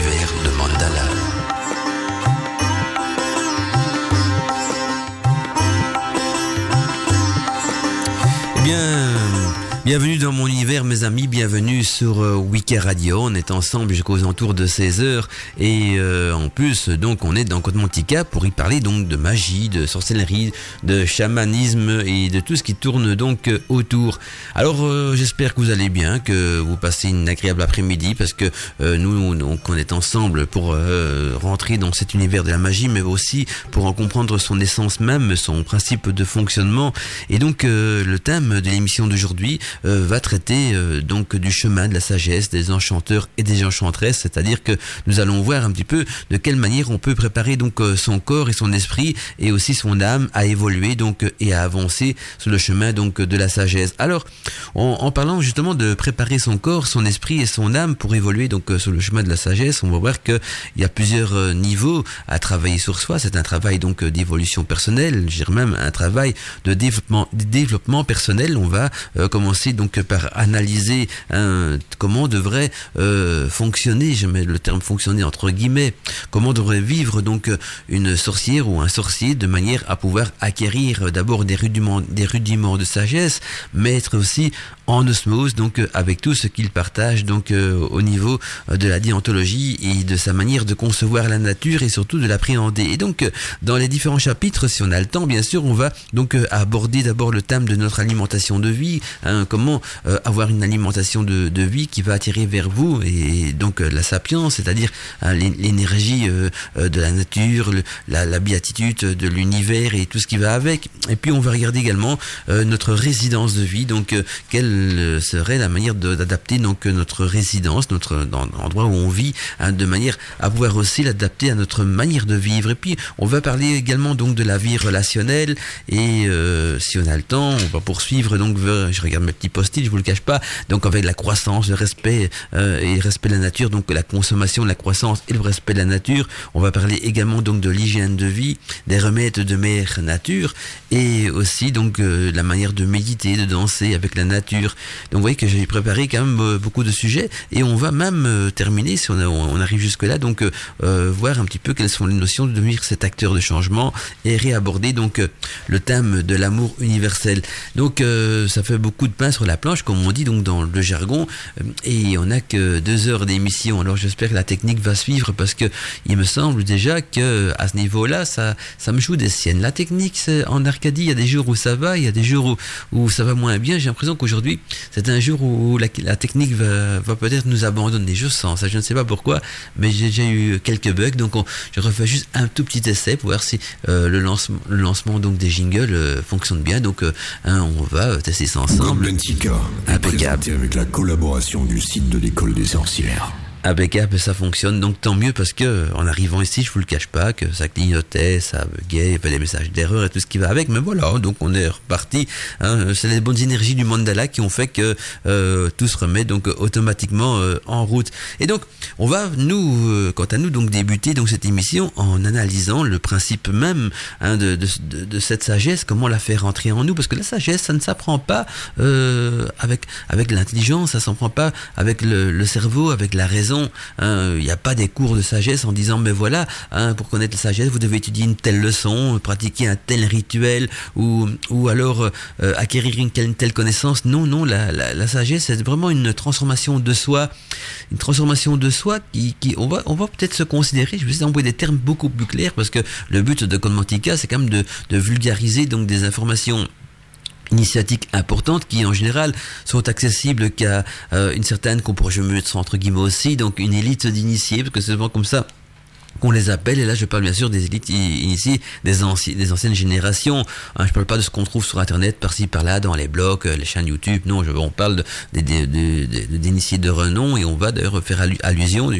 l'univers de Mandala. Bienvenue dans mon univers, mes amis. Bienvenue sur euh, Wiki Radio. On est ensemble jusqu'aux entours de 16 heures. Et euh, en plus, donc, on est dans Côte Montica pour y parler donc de magie, de sorcellerie, de chamanisme et de tout ce qui tourne donc euh, autour. Alors, euh, j'espère que vous allez bien, que vous passez une agréable après-midi parce que nous, donc, on est ensemble pour rentrer dans cet univers de la magie, mais aussi pour en comprendre son essence même, son principe de fonctionnement. Et donc, le thème de l'émission d'aujourd'hui euh, va traiter euh, donc du chemin de la sagesse des enchanteurs et des enchantresses, c'est-à-dire que nous allons voir un petit peu de quelle manière on peut préparer donc euh, son corps et son esprit et aussi son âme à évoluer donc et à avancer sur le chemin donc de la sagesse. Alors, en, parlant justement de préparer son corps, son esprit et son âme pour évoluer donc sur le chemin de la sagesse, on va voir que il y a plusieurs niveaux à travailler sur soi. C'est un travail donc d'évolution personnelle, je dirais même un travail de développement, développement personnel. On va commencer donc par analyser comment devrait euh, fonctionner, je mets le terme fonctionner entre guillemets, comment devrait vivre donc une sorcière ou un sorcier de manière à pouvoir acquérir euh, d'abord des rudiments, des rudiments de sagesse, mais être aussi en osmose donc avec tout ce qu'il partage donc euh, au niveau de la déontologie et de sa manière de concevoir la nature et surtout de l'appréhender. Et donc dans les différents chapitres, si on a le temps, bien sûr, on va donc aborder d'abord le thème de notre alimentation de vie, hein, comment euh, avoir une alimentation de, vie qui va attirer vers vous et donc euh, la sapience, c'est-à-dire hein, l'é- l'énergie euh, de la nature, la, la béatitude de l'univers et tout ce qui va avec. Et puis on va regarder également notre résidence de vie, donc quelle serait la manière d'adapter donc notre résidence, notre dans l'endroit où on vit, hein, de manière à pouvoir aussi l'adapter à notre manière de vivre. Et puis on va parler également donc de la vie relationnelle et si on a le temps, on va poursuivre donc je regarde mes petits post-it, je vous le cache pas, donc avec la croissance, le respect euh, et le respect de la nature, donc la consommation, la croissance et le respect de la nature. On va parler également donc de l'hygiène de vie, des remèdes de mère nature et aussi donc euh, la manière de méditer, de danser avec la nature. Donc vous voyez que j'ai préparé quand même euh, beaucoup de sujets et on va même terminer si on, arrive jusque là donc voir un petit peu quelles sont les notions de devenir cet acteur de changement et réaborder donc le thème de l'amour universel. Donc ça fait beaucoup de pain sur la planche comme on dit donc dans le jargon euh, et on n'a que deux heures d'émission. Alors j'espère que la technique va suivre parce que il me semble déjà que à ce niveau-là ça ça me joue des siennes. La technique c'est en Arcadie, il y a des jours où ça va, il y a des jours où, où ça va moins bien. J'ai l'impression qu'aujourd'hui c'est un jour où la, la technique va, va peut-être nous abandonner. Je sens ça, je ne sais pas pourquoi, mais j'ai déjà eu quelques bugs. Donc on- je refais juste un tout petit essai pour voir si euh, le, lancement, le lancement donc des jingles euh, fonctionne bien. Donc euh, hein, on va tester ça ensemble. Est Impeccable. avec la collaboration du site de l'école des sorcières. Impeccable, ça fonctionne. Donc tant mieux parce que en arrivant ici, je vous le cache pas que ça clignotait, ça buguait, il y avait des messages d'erreur et tout ce qui va avec. Mais voilà, donc on est reparti. Hein. C'est les bonnes énergies du mandala qui ont fait que euh, tout se remet donc automatiquement euh, en route. Et donc on va nous, euh, quant à nous, donc débuter donc cette émission en analysant le principe même hein, de, cette sagesse, comment la faire rentrer en nous, parce que la sagesse, ça ne s'apprend pas avec avec l'intelligence, ça s'apprend pas avec le cerveau, avec la raison. Hein. Il n'y a pas des cours de sagesse en disant mais voilà, hein, pour connaître la sagesse, vous devez étudier une telle leçon, pratiquer un tel rituel, ou ou alors euh, acquérir une telle, connaissance. Non, non, la, la, sagesse, c'est vraiment une transformation de soi, une transformation de soi qui, qui on va on va peut-être se considérer. Je vais essayer d'employer des termes beaucoup plus clairs parce que le but de Conmantica, c'est quand même de, de vulgariser donc des informations initiatiques importantes qui en général sont accessibles qu'à euh, une certaine qu'on pourrait mettre entre guillemets aussi donc une élite d'initiés parce que c'est souvent comme ça qu'on les appelle, et là je parle bien sûr des élites initiées, des, anci- des anciennes générations. Hein, je parle pas de ce qu'on trouve sur Internet, par-ci, par-là, dans les blogs, euh, les chaînes YouTube. Non, je, on parle de- d'initiés de renom, et on va d'ailleurs faire allu- allusion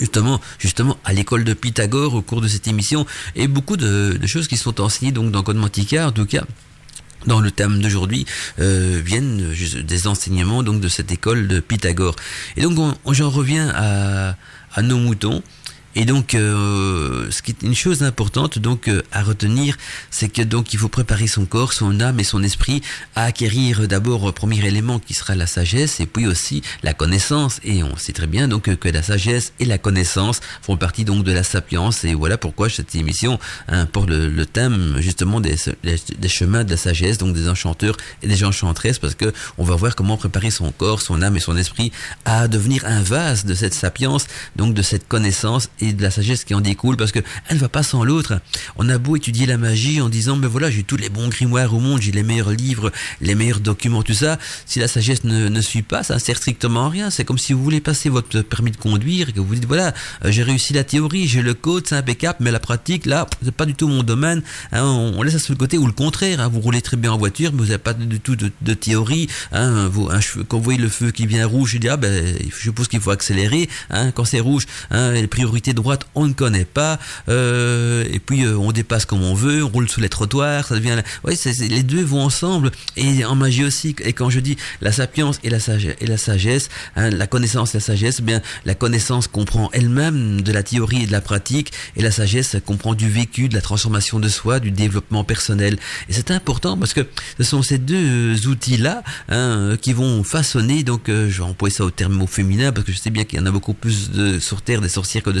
justement, justement à l'école de Pythagore au cours de cette émission, et beaucoup de, de choses qui sont enseignées donc dans Code Mantica, en tout cas dans le thème d'aujourd'hui euh, viennent des enseignements donc de cette école de Pythagore. Et donc on- on- j'en reviens à nos moutons Et donc, euh, ce qui est une chose importante donc euh, à retenir, c'est que donc il faut préparer son corps, son âme et son esprit à acquérir d'abord premier élément qui sera la sagesse, et puis aussi la connaissance. Et on sait très bien donc que la sagesse et la connaissance font partie donc de la sapience. Et voilà pourquoi cette émission hein, pour le, thème justement des, des, chemins de la sagesse, donc des enchanteurs et des enchantresses, parce que on va voir comment préparer son corps, son âme et son esprit à devenir un vase de cette sapience, donc de cette connaissance de la sagesse qui en découle, parce que elle ne va pas sans l'autre. On a beau étudier la magie en disant, mais voilà, j'ai tous les bons grimoires au monde, j'ai les meilleurs livres, les meilleurs documents, tout ça. Si la sagesse ne, ne suit pas, ça ne sert strictement à rien. C'est comme si vous voulez passer votre permis de conduire et que vous dites, voilà, euh, j'ai réussi la théorie, j'ai le code, c'est impeccable, mais la pratique, là, c'est pas du tout mon domaine. Hein, on, laisse ça sur le côté ou le contraire. Hein, vous roulez très bien en voiture, mais vous n'avez pas du tout de, théorie. Hein, quand vous voyez le feu qui vient rouge, je dis, ah ben, je suppose qu'il faut accélérer. Quand c'est rouge, les priorités droite, on ne connaît pas. Euh, et puis euh, on dépasse comme on veut, on roule sous les trottoirs, ça devient. Oui, les deux vont ensemble. Et en magie aussi. Et quand je dis la sapience et la sagesse, et la sagesse, hein, la connaissance et la sagesse, bien la connaissance comprend elle-même de la théorie et de la pratique, et la sagesse comprend du vécu, de la transformation de soi, du développement personnel. Et c'est important parce que ce sont ces deux outils-là hein, qui vont façonner. Donc, euh, je vais employer ça au terme au féminin parce que je sais bien qu'il y en a beaucoup plus de, sur terre des sorcières que de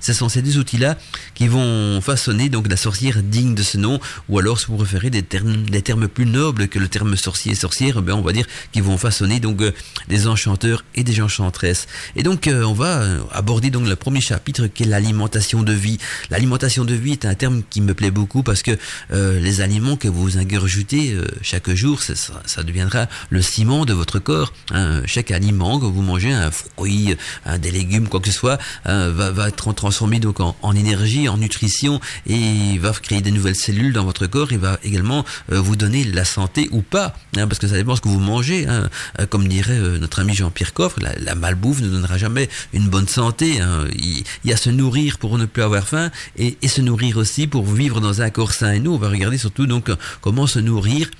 Ce sont ces deux outils-là qui vont façonner donc la sorcière digne de ce nom, ou alors, si vous préférez, des termes, des termes plus nobles que le terme sorcier et sorcière, ben on va dire qu'ils vont façonner donc euh, des enchanteurs et des enchantresses. Et donc, euh, on va aborder donc le premier chapitre qui est l'alimentation de vie. L'alimentation de vie est un terme qui me plaît beaucoup parce que les aliments que vous ingurgitez chaque jour, ça, deviendra le ciment de votre corps. Hein. Chaque aliment que vous mangez, un fruit, des légumes, quoi que ce soit, hein, va, va être transformé donc en, en, énergie, en nutrition et va créer des nouvelles cellules dans votre corps et va également euh, vous donner la santé ou pas, hein, parce que ça dépend ce que vous mangez. Hein. Euh, comme dirait euh, notre ami Jean-Pierre Coffre, la, malbouffe ne donnera jamais une bonne santé. Hein. Il, il, y a se nourrir pour ne plus avoir faim et, et, se nourrir aussi pour vivre dans un corps sain. Et nous, on va regarder surtout donc comment se nourrir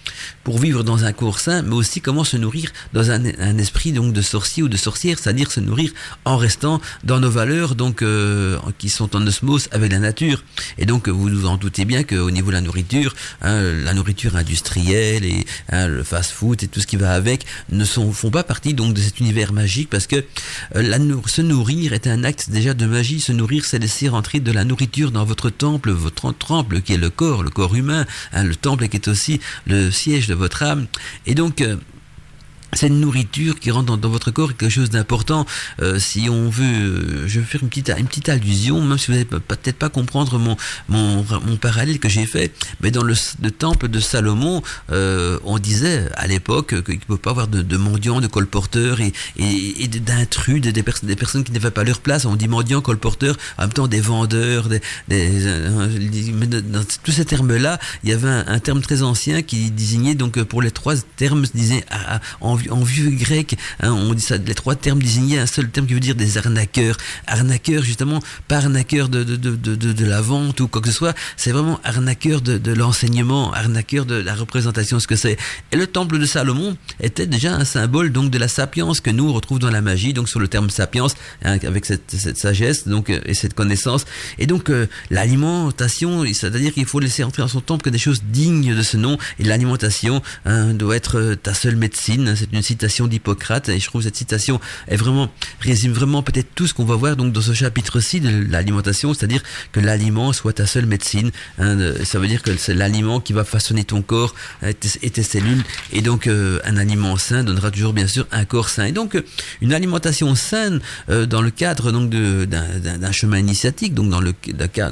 pour vivre dans un corps sain, mais aussi comment se nourrir dans un, esprit donc de sorcier ou de sorcière, c'est-à-dire se nourrir en restant dans nos valeurs donc euh, qui sont en osmose avec la nature. Et donc vous vous en doutez bien qu'au niveau de la nourriture, hein, la nourriture industrielle et hein, le fast-food et tout ce qui va avec ne sont, font pas partie donc de cet univers magique parce que euh, se nourrir est un acte déjà de magie. Se nourrir, c'est laisser rentrer de la nourriture dans votre temple, votre temple qui est le corps, le corps humain, hein, le temple qui est aussi le siège de votre âme. Et donc euh, cette nourriture qui rentre dans, votre corps est quelque chose d'important. Euh, si on veut, euh, je vais faire une petite, une petite allusion, même si vous n'allez peut-être pas comprendre mon, mon, mon parallèle que j'ai fait, mais dans le, le temple de Salomon, euh, on disait à l'époque qu'il ne peut pas avoir de, de mendiants, de colporteurs et, et, et d'intrus, des, des, des, personnes qui n'avaient pas leur place. On dit mendiants, colporteurs, en même temps des vendeurs, des, euh, dans tous ces termes-là, il y avait un, un, terme très ancien qui désignait donc pour les trois termes disait en en vieux grec, hein, on dit ça, les trois termes désignaient un seul terme qui veut dire des arnaqueurs. Arnaqueurs, justement, pas arnaqueurs de, de, de, de, de la vente ou quoi que ce soit, c'est vraiment arnaqueur de, l'enseignement, arnaqueur de la représentation, ce que c'est. Et le temple de Salomon était déjà un symbole donc de la sapience que nous on retrouve dans la magie, donc sur le terme sapience, hein, avec cette, cette, sagesse donc euh, et cette connaissance. Et donc euh, l'alimentation, c'est-à-dire qu'il faut laisser entrer dans son temple que des choses dignes de ce nom. Et l'alimentation hein, doit être euh, ta seule médecine. C'est une citation d'Hippocrate et je trouve cette citation est vraiment résume vraiment peut-être tout ce qu'on va voir donc dans ce chapitre-ci de l'alimentation, c'est-à-dire que l'aliment soit ta seule médecine. Hein, ça veut dire que c'est l'aliment qui va façonner ton corps et tes, cellules et donc euh, un aliment sain donnera toujours bien sûr un corps sain. Et donc euh, une alimentation saine euh, dans le cadre donc d'un chemin initiatique, donc dans le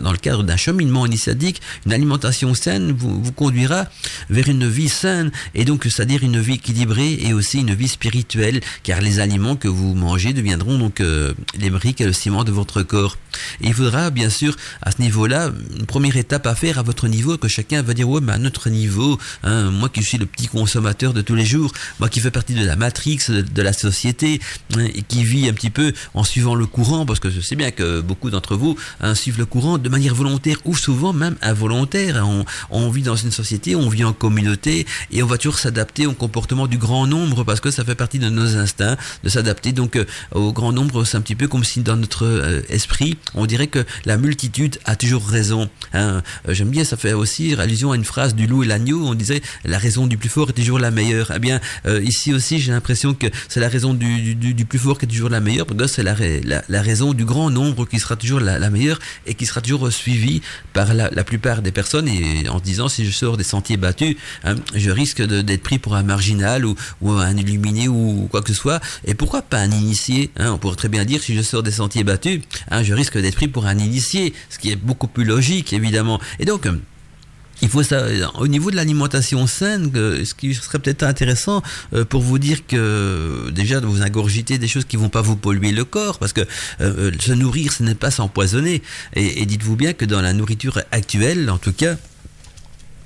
dans le cadre d'un cheminement initiatique, une alimentation saine vous, vous conduira vers une vie saine et donc c'est-à-dire une vie équilibrée et aussi une vie spirituelle, car les aliments que vous mangez deviendront donc euh, les briques et le ciment de votre corps. Il faudra bien sûr à ce niveau-là une première étape à faire à votre niveau que chacun va dire ouais mais à notre niveau, hein, moi qui suis le petit consommateur de tous les jours, moi qui fais partie de la matrix de, la société hein, et qui vit un petit peu en suivant le courant, parce que je sais bien que beaucoup d'entre vous hein, suivent le courant de manière volontaire ou souvent même involontaire. On, on vit dans une société, on vit en communauté et on va toujours s'adapter au comportement du grand nombre parce que ça fait partie de nos instincts de s'adapter donc euh, au grand nombre, c'est un petit peu comme si dans notre esprit, on dirait que la multitude a toujours raison. Hein. J'aime bien, ça fait aussi allusion à une phrase du loup et l'agneau. On disait la raison du plus fort est toujours la meilleure. Eh bien, ici aussi, j'ai l'impression que c'est la raison du, du, plus fort qui est toujours la meilleure. Parce que c'est la, la, raison du grand nombre qui sera toujours la, meilleure et qui sera toujours suivie par la, plupart des personnes. Et en disant, si je sors des sentiers battus, hein, je risque d'être pris pour un marginal ou, ou, un illuminé ou quoi que ce soit. Et pourquoi pas un initié hein? On pourrait très bien dire, si je sors des sentiers battus, hein, je risque d'être pris pour un initié, ce qui est beaucoup plus logique, évidemment. Et donc, il faut ça au niveau de l'alimentation saine, ce qui serait peut-être intéressant euh, pour vous dire que déjà de vous ingurgiter des choses qui vont pas vous polluer le corps, parce que euh, se nourrir, ce n'est pas s'empoisonner. et dites-vous bien que dans la nourriture actuelle, en tout cas, euh,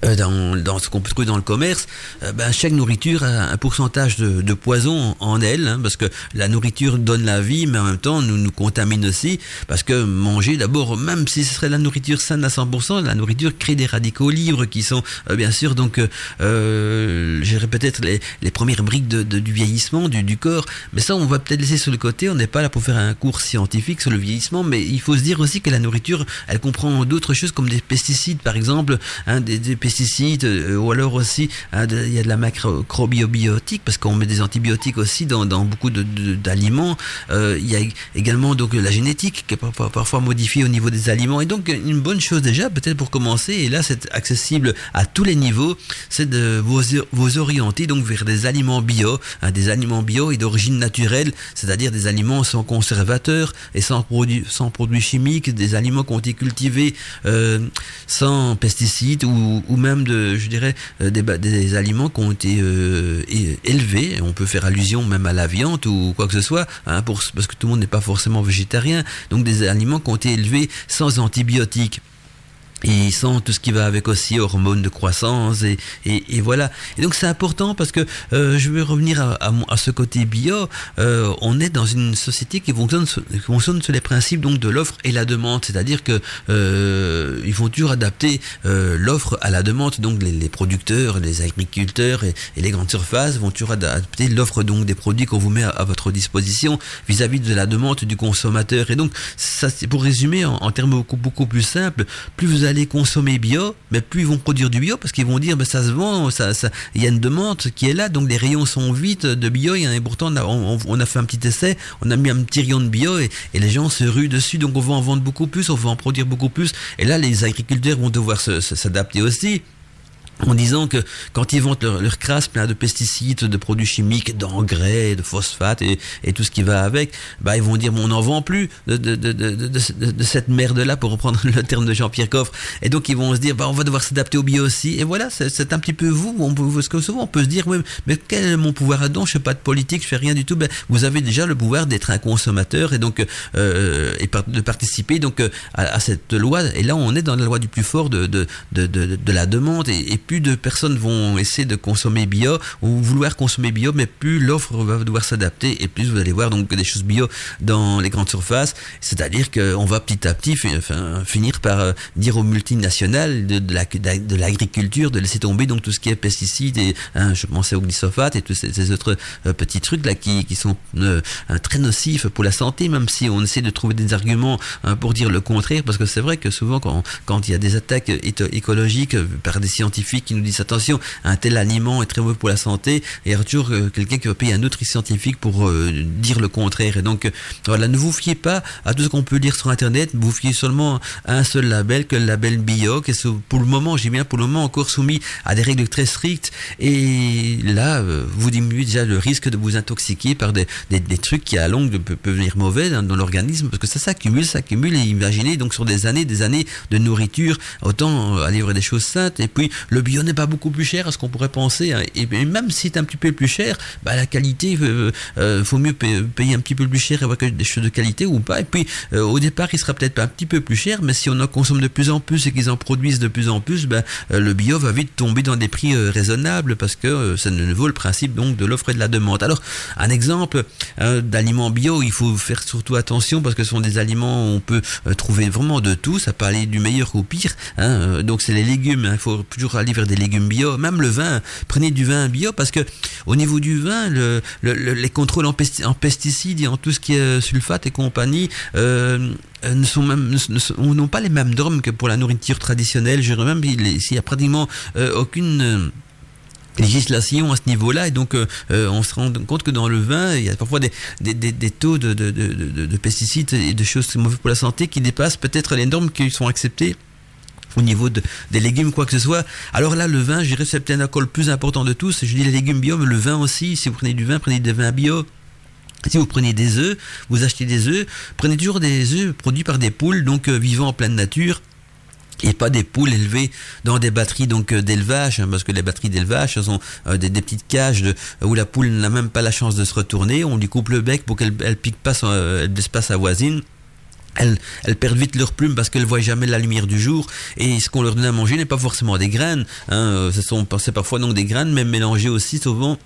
dans, dans, ce qu'on peut trouver dans le commerce, euh, ben, chaque nourriture a un pourcentage de, de poison en elle, hein, parce que la nourriture donne la vie, mais en même temps nous nous contamine aussi, parce que manger d'abord, même si ce serait la nourriture saine à 100%, la nourriture crée des radicaux libres qui sont euh, bien sûr donc, euh, j'irais peut-être les, les, premières briques de, du vieillissement du, du, corps, mais ça on va peut-être laisser sur le côté, on n'est pas là pour faire un cours scientifique sur le vieillissement, mais il faut se dire aussi que la nourriture, elle comprend d'autres choses comme des pesticides par exemple, hein, des, des pesticides pesticides, euh, ou alors aussi hein, il y a de la macrobiotique parce qu'on met des antibiotiques aussi dans, beaucoup d'aliments. Euh, il y a également donc la génétique qui est parfois modifiée au niveau des aliments. Et donc une bonne chose déjà, peut-être pour commencer, et là c'est accessible à tous les niveaux, c'est de vous, vous orienter donc vers des aliments bio, hein, des aliments bio et d'origine naturelle, c'est-à-dire des aliments sans conservateurs et sans produits, sans produits chimiques, des aliments qui ont été cultivés euh, sans pesticides ou, ou même de, je dirais, euh, des, aliments qui ont été euh, élevés. On peut faire allusion même à la viande ou quoi que ce soit, hein, parce que tout le monde n'est pas forcément végétarien. Donc des aliments qui ont été élevés sans antibiotiques et sans tout ce qui va avec aussi hormones de croissance et, et, et voilà. Et donc c'est important parce que euh, je vais revenir à, à, à ce côté bio. Euh, on est dans une société qui fonctionne, qui fonctionne sur les principes donc de l'offre et la demande. C'est-à-dire que euh, ils vont toujours adapter euh, l'offre à la demande. Donc les, les producteurs les agriculteurs et, et, les grandes surfaces vont toujours adapter l'offre donc des produits qu'on vous met à, votre disposition vis-à-vis -vis de la demande du consommateur. Et donc ça c'est pour résumer en, en termes beaucoup beaucoup plus simples plus vous allez consommer bio, mais plus ils vont produire du bio parce qu'ils vont dire, ben, ça se vend, ça, ça, il y a une demande qui est là, donc les rayons sont vides de bio, et pourtant on a, on, on a, fait un petit essai, on a mis un petit rayon de bio et, et, les gens se ruent dessus, donc on va en vendre beaucoup plus, on va en produire beaucoup plus, et là les agriculteurs vont devoir s'adapter aussi en disant que quand ils vendent leur, crasse plein de pesticides, de produits chimiques, d'engrais, de phosphates et, tout ce qui va avec, bah ils vont dire on n'en vend plus de, de, de, de cette merde-là, pour reprendre le terme de Jean-Pierre Coffre. Et donc ils vont se dire bah on va devoir s'adapter au bio aussi. Et voilà, c'est un petit peu vous. On peut, parce que souvent on peut se dire oui, mais quel est mon pouvoir là-dedans? Je fais pas de politique, je fais rien du tout. Ben, vous avez déjà le pouvoir d'être un consommateur et donc euh, et de participer donc à, à, cette loi. Et là on est dans la loi du plus fort de de, de, la demande et plus de personnes vont essayer de consommer bio ou vouloir consommer bio, mais plus l'offre va devoir s'adapter et plus vous allez voir donc des choses bio dans les grandes surfaces. C'est-à-dire qu'on va petit à petit finir par euh, dire aux multinationales de, de, la, de l'agriculture de laisser tomber donc tout ce qui est pesticides et hein, je pensais au glyphosate et tous ces, autres euh, petits trucs là qui, sont euh, très nocifs pour la santé, même si on essaie de trouver des arguments hein, pour dire le contraire, parce que c'est vrai que souvent quand il y a des attaques écologiques par des scientifiques qui nous disent attention, un tel aliment est très mauvais pour la santé, et il y a toujours euh, quelqu'un qui va payer un autre scientifique pour euh, dire le contraire. Et donc, euh, voilà, ne vous fiez pas à tout ce qu'on peut lire sur Internet, vous fiez seulement à un seul label, que le label bio, qui est pour le moment, j'ai bien pour le moment encore soumis à des règles très strictes, et là, vous diminuez déjà le risque de vous intoxiquer par des, trucs qui à longue peuvent, venir mauvais dans, dans l'organisme, parce que ça s'accumule, s'accumule, et imaginez donc sur des années, des années de nourriture, autant aller vers des choses saintes, et puis le bio n'est pas beaucoup plus cher à ce qu'on pourrait penser. Hein. Et, même si c'est un petit peu plus cher, bah, la qualité, euh, euh, faut mieux payer un petit peu plus cher et avoir des choses de qualité ou pas. Et puis, euh, au départ, il sera peut-être un petit peu plus cher, mais si on en consomme de plus en plus et qu'ils en produisent de plus en plus, bah, euh, le bio va vite tomber dans des prix euh, raisonnables parce que ça ne vaut le principe donc de l'offre et de la demande. Alors, un exemple d'aliments bio, il faut faire surtout attention parce que ce sont des aliments où on peut trouver vraiment de tout. Ça peut aller du meilleur au pire. Hein. Donc, c'est les légumes. Hein. Il faut toujours aller vers des légumes bio, même le vin. Prenez du vin bio parce que au niveau du vin, le, les contrôles en, pesticides et en tout ce qui est sulfate et compagnie euh, ne sont même n'ont pas les mêmes normes que pour la nourriture traditionnelle. Je même il y a pratiquement aucune législation à ce niveau-là et donc euh, euh, on se rend compte que dans le vin il y a parfois des, taux de, de, pesticides et de choses mauvaises pour la santé qui dépassent peut-être les normes qui sont acceptées au niveau de, des légumes, quoi que ce soit. Alors là, le vin, je dirais, c'est peut-être le plus important de tous. Je dis les légumes bio, mais le vin aussi. Si vous prenez du vin, prenez des vins bio. Si vous prenez des œufs, vous achetez des œufs, prenez toujours des œufs produits par des poules, donc euh, vivant en pleine nature et pas des poules élevées dans des batteries donc euh, d'élevage hein, parce que les batteries d'élevage sont euh, des, petites cages où la poule n'a même pas la chance de se retourner on lui coupe le bec pour qu'elle elle pique pas son, pas sa voisine elles, perdent vite leurs plumes parce qu'elles voient jamais la lumière du jour. Et ce qu'on leur donne à manger n'est pas forcément des graines hein, ce sont parfois donc des graines mais mélangées aussi souvent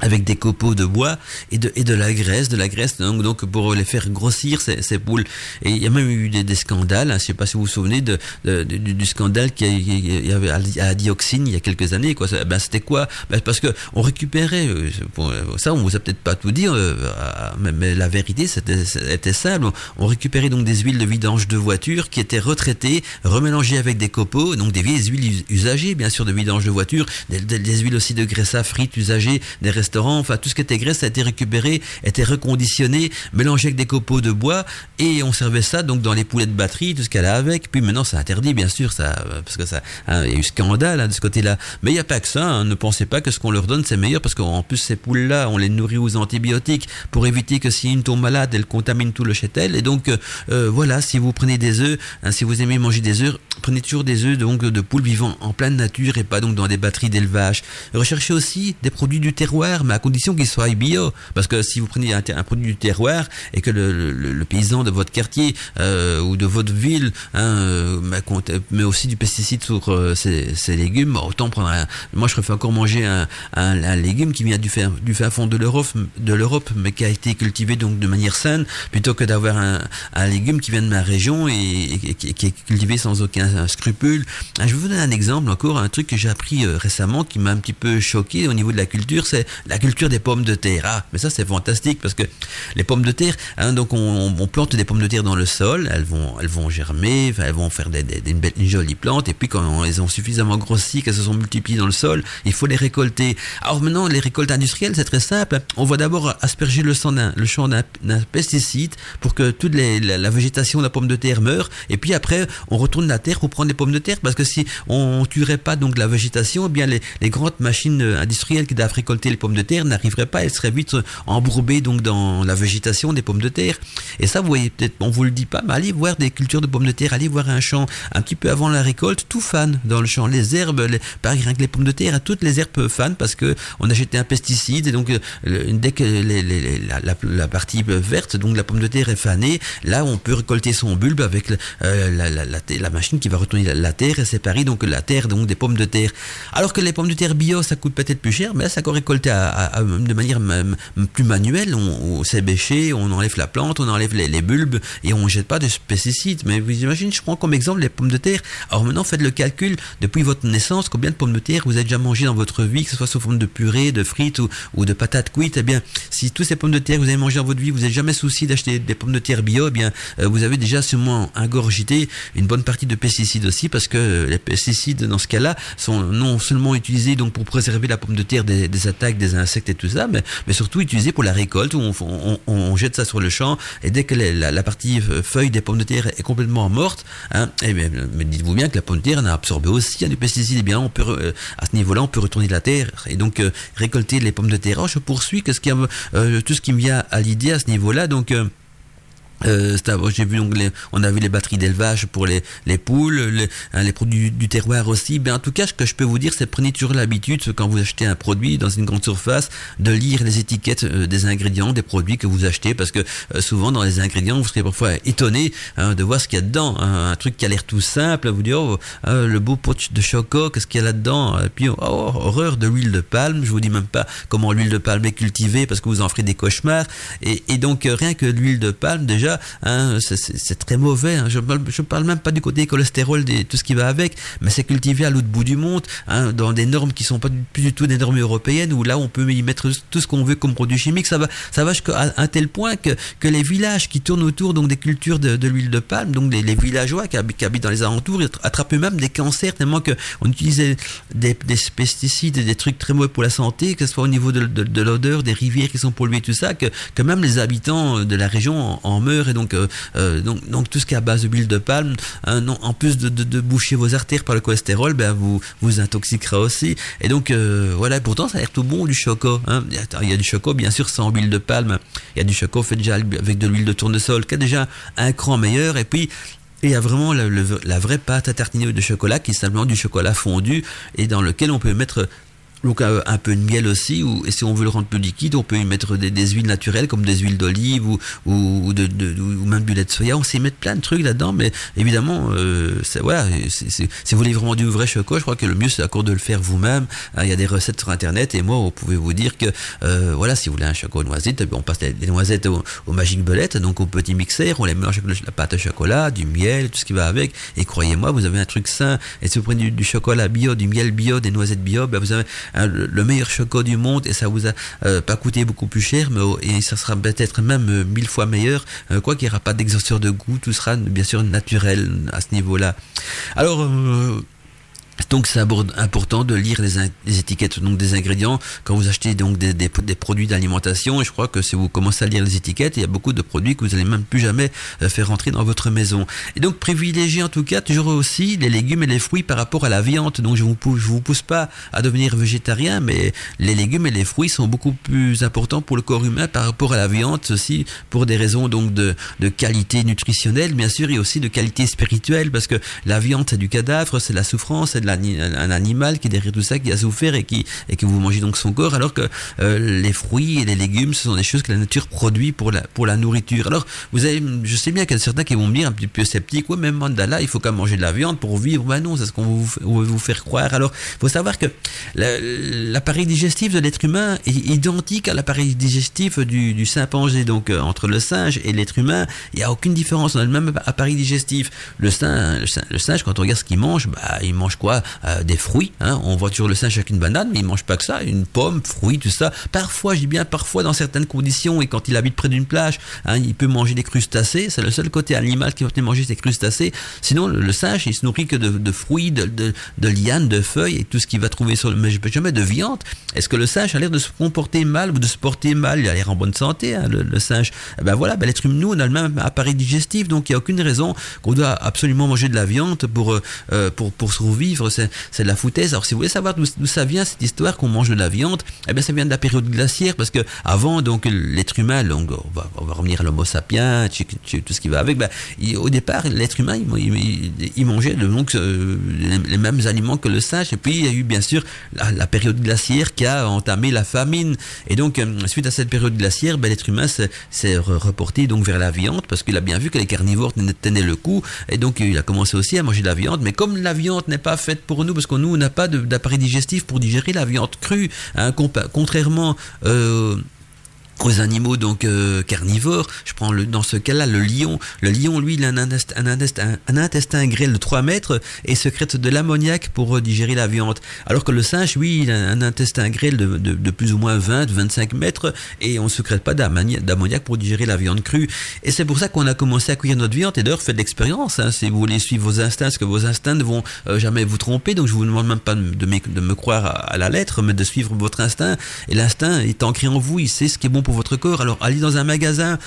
avec des copeaux de bois et de, et de la graisse, de la graisse donc, donc pour les faire grossir ces, ces poules. Et il y a même eu des, des scandales, hein, je sais pas si vous vous souvenez de, de, du, scandale qu'il y avait à dioxine il y a quelques années. Quoi. Ben, c'était quoi? Ben, Parce que on récupérait, euh, euh, ça on vous a peut-être pas tout dit, euh, mais, la vérité c'était, c'était simple. On récupérait donc des huiles de vidange de voiture qui étaient retraitées, remélangées avec des copeaux, donc des vieilles huiles usagées bien sûr de vidange de voiture, des, des, huiles aussi de graisse à frites usagées, des restes enfin tout ce qui était graisse a été récupéré, était reconditionné, mélangé avec des copeaux de bois et on servait ça donc dans les poulets de batterie, tout ce qu'elle a avec. Puis maintenant c'est interdit bien sûr ça, parce que ça, hein, y a eu scandale hein, de ce côté-là. Mais il n'y a pas que ça. Hein. ne pensez pas que ce qu'on leur donne c'est meilleur parce qu'en plus ces poules-là on les nourrit aux antibiotiques pour éviter que si une tombe malade elle contamine tout le châtel. Et donc euh, voilà, si vous prenez des œufs, si vous aimez manger des œufs, prenez toujours des œufs donc de poules vivant en pleine nature et pas donc dans des batteries d'élevage. Recherchez aussi des produits du terroir mais à condition qu'il soit bio. Parce que si vous prenez un, produit du terroir et que le, paysan de votre quartier euh, ou de votre ville hein, euh, met aussi du pesticide sur euh, ses, légumes, autant prendre un, Moi, je préfère encore manger un, légume qui vient du fin, du fin fond de l'Europe, mais qui a été cultivé donc de manière saine, plutôt que d'avoir un, légume qui vient de ma région et, qui, est cultivé sans aucun scrupule. Ah, je vais vous donner un exemple encore, un truc que j'ai appris récemment qui m'a un petit peu choqué au niveau de la culture, c'est la culture des pommes de terre. Ah, mais ça c'est fantastique parce que les pommes de terre, hein, donc on, on, plante des pommes de terre dans le sol, elles vont, elles vont germer, elles vont faire des, des, belle, une, jolie plante, et puis quand elles ont suffisamment grossi, qu'elles se sont multipliées dans le sol, il faut les récolter. Alors maintenant, les récoltes industrielles, c'est très simple. On va d'abord asperger le, sang le champ d'un pesticide pour que toute la, végétation de la pomme de terre meure, et puis après, on retourne la terre pour prendre des pommes de terre, parce que si on tuerait pas donc la végétation, eh bien les, les grandes machines industrielles qui doivent récolter les pommes de terre n'arriverait pas, elle serait vite embourbée donc dans la végétation des pommes de terre. Et ça, vous voyez peut-être, on vous le dit pas, mais allez voir des cultures de pommes de terre, allez voir un champ un petit peu avant la récolte, tout fan dans le champ. Les herbes, les, que les pommes de terre, toutes les herbes fan parce que on a jeté un pesticide et donc euh, dès que la, partie verte, donc la pomme de terre est fanée, là on peut récolter son bulbe avec euh, la, machine qui va retourner la, terre et séparer donc la terre donc des pommes de terre. Alors que les pommes de terre bio, ça coûte peut-être plus cher, mais là ça peut récolter à de manière plus manuelle. On, on bêché, on enlève la plante, on enlève les, bulbes et on jette pas de pesticides. Mais vous imaginez, je prends comme exemple les pommes de terre. Alors maintenant, faites le calcul depuis votre naissance, combien de pommes de terre vous avez déjà mangé dans votre vie, que ce soit sous forme de purée, de frites ou, de patates cuites? Eh bien, si tous ces pommes de terre que vous avez mangé dans votre vie, vous n'avez jamais souci d'acheter des pommes de terre bio, eh bien, euh, vous avez déjà sûrement ingurgité une bonne partie de pesticides aussi, parce que les pesticides dans ce cas-là sont non seulement utilisés donc pour préserver la pomme de terre des, des attaques des insectes et tout ça, mais, surtout utilisé pour la récolte, où on, jette ça sur le champ, et dès que la, partie feuille des pommes de terre est complètement morte, hein, eh bien, mais dites-vous bien que la pomme de terre en a absorbé aussi des pesticides, et eh bien on peut, euh, à ce niveau-là, on peut retourner la terre, et donc euh, récolter les pommes de terre. Alors, je poursuis, que ce qui euh, tout ce qui me vient à l'idée à ce niveau-là, donc... Euh, j'ai vu donc les, on a vu les batteries d'élevage pour les, les poules, les, hein, les produits du, terroir aussi. Ben en tout cas, ce que je peux vous dire, c'est prenez toujours l'habitude quand vous achetez un produit dans une grande surface de lire les étiquettes euh, des ingrédients des produits que vous achetez, parce que euh, souvent dans les ingrédients, vous serez parfois étonné hein, de voir ce qu'il y a dedans. Un truc qui a l'air tout simple, vous dire oh, euh, le beau pot de choco, qu'est-ce qu'il y a là-dedans? Et puis oh, horreur de l'huile de palme. Je vous dis même pas comment l'huile de palme est cultivée, parce que vous en ferez des cauchemars. Et, et donc rien que l'huile de palme déjà hein, c'est très mauvais. Hein. Je ne parle même pas du côté cholestérol, des, tout ce qui va avec, mais c'est cultivé à l'autre bout du monde, hein, dans des normes qui sont pas plus du tout des normes européennes, où là on peut y mettre tout ce qu'on veut comme produit chimique. Ça va, ça va jusqu'à un tel point que, que les villages qui tournent autour donc des cultures de, l'huile de palme, donc les, villageois qui habitent, dans les alentours, attrapent même des cancers tellement qu'on utilisait des, des, pesticides et des trucs très mauvais pour la santé, que ce soit au niveau de, de, l'odeur, des rivières qui sont polluées, tout ça, que, que même les habitants de la région en, meurent. Et donc, euh, euh, donc, donc tout ce qui est à base d'huile de palme, hein, en plus de, boucher vos artères par le cholestérol, ben vous vous intoxiquera aussi. Et donc euh, voilà, pourtant ça a l'air tout bon du choco. Hein. Il y a du choco bien sûr sans huile de palme. Il y a du choco fait déjà avec de l'huile de tournesol, qui a déjà un cran meilleur. Et puis il y a vraiment la vraie pâte à tartiner de chocolat qui est simplement du chocolat fondu et dans lequel on peut mettre donc euh, un peu de miel aussi, ou, et si on veut le rendre plus liquide, on peut y mettre des, des huiles naturelles comme des huiles d'olive ou, ou, de, de, ou même du lait de soya. On sait mettre plein de trucs là-dedans, mais évidemment, euh, voilà, si vous voulez vraiment du vrai chocolat, je crois que le mieux c'est d'accord de le faire vous-même. Hein, il y a des recettes sur internet et moi, vous pouvez vous dire que euh, voilà, si vous voulez un chocolat noisette, on passe les, noisettes au, Magic Bullet, donc au petit mixeur, on les mélange avec la pâte à chocolat, du miel, tout ce qui va avec. Et croyez-moi, vous avez un truc sain. Et si vous prenez du, chocolat bio, du miel bio, des noisettes bio, ben vous avez Hein, le, meilleur chocolat du monde et ça vous a euh, pas coûté beaucoup plus cher, mais et ça sera peut-être même euh, mille fois meilleur. Euh, quoi qu'il n'y aura pas d'exhausteur de goût, tout sera bien sûr naturel à ce niveau-là. Alors donc c'est important de lire les, étiquettes donc des ingrédients. Quand vous achetez donc des, produits d'alimentation je crois que si vous commencez à lire les étiquettes il y a beaucoup de produits que vous allez même plus jamais euh, faire rentrer dans votre maison. Et donc privilégiez en tout cas toujours aussi les légumes et les fruits par rapport à la viande. Donc je vous vous pousse pas à devenir végétarien mais les légumes et les fruits sont beaucoup plus importants pour le corps humain par rapport à la viande aussi pour des raisons donc de, de qualité nutritionnelle bien sûr et aussi de qualité spirituelle parce que la viande c'est du cadavre c'est de la souffrance c'est de un animal qui est derrière tout ça, qui a souffert et qui et que vous mangez donc son corps, alors que euh, les fruits et les légumes, ce sont des choses que la nature produit pour la pour la nourriture. Alors vous avez, je sais bien qu'il y a certains qui vont me dire un petit peu sceptiques, ouais, même Mandala, il faut quand même manger de la viande pour vivre. Ben non, c'est ce qu'on veut vous, vous faire croire. Alors, faut savoir que l'appareil digestif de l'être humain est identique à l'appareil digestif du, du chimpanzé. Donc euh, entre le singe et l'être humain, il n'y a aucune différence. On a le même appareil digestif. Le singe, le singe, quand on regarde ce qu'il mange, bah, il mange quoi? Euh, des fruits. Hein. On voit toujours le singe avec une banane, mais il mange pas que ça, une pomme, fruits, tout ça. Parfois, je dis bien parfois dans certaines conditions, et quand il habite près d'une plage, hein, il peut manger des crustacés. C'est le seul côté animal qui va manger ces crustacés. Sinon, le, singe, il se nourrit que de, fruits, de, de, lianes, de feuilles et tout ce qu'il va trouver sur le. Mais je peux jamais de viande. Est-ce que le singe a l'air de se comporter mal ou de se porter mal? Il a l'air en bonne santé, hein, le, singe. Eh ben voilà, ben l'être humain, nous, on a le même appareil digestif, donc il n'y a aucune raison qu'on doit absolument manger de la viande pour, euh, euh, pour, pour survivre c'est de la foutaise. Alors si vous voulez savoir d'où ça vient cette histoire qu'on mange de la viande, eh bien ça vient de la période glaciaire parce que avant donc l'être humain, on va, revenir à l'homo sapiens, tout ce qui va avec. Ben, au départ, l'être humain il, mangeait donc euh, les, mêmes aliments que le singe. Et puis il y a eu bien sûr la, période glaciaire qui a entamé la famine. Et donc euh, suite à cette période glaciaire, ben, l'être humain s'est reporté donc vers la viande parce qu'il a bien vu que les carnivores tenaient le coup et donc il a commencé aussi à manger de la viande. Mais comme la viande n'est pas faite pour nous parce que nous, on n'a pas d'appareil digestif pour digérer la viande crue, hein, contrairement euh, aux animaux donc euh, carnivores. Je prends le, dans ce cas-là le lion. Le lion, lui, il a un, intestin, un, un intestin grêle de 3 mètres et secrète de l'ammoniac pour euh, digérer la viande. Alors que le singe, oui, il a un intestin grêle de, de, de plus ou moins 20, 25 mètres et on ne secrète pas d'ammoniac pour digérer la viande crue. Et c'est pour ça qu'on a commencé à cuire notre viande. Et d'ailleurs, faites l'expérience. Hein, si vous voulez suivre vos instincts, parce que vos instincts ne vont euh, jamais vous tromper. Donc je vous demande même pas de me, de me croire à, la lettre, mais de suivre votre instinct. Et l'instinct est ancré en vous. Il sait ce qui est bon pour votre corps. Alors allez dans un magasin,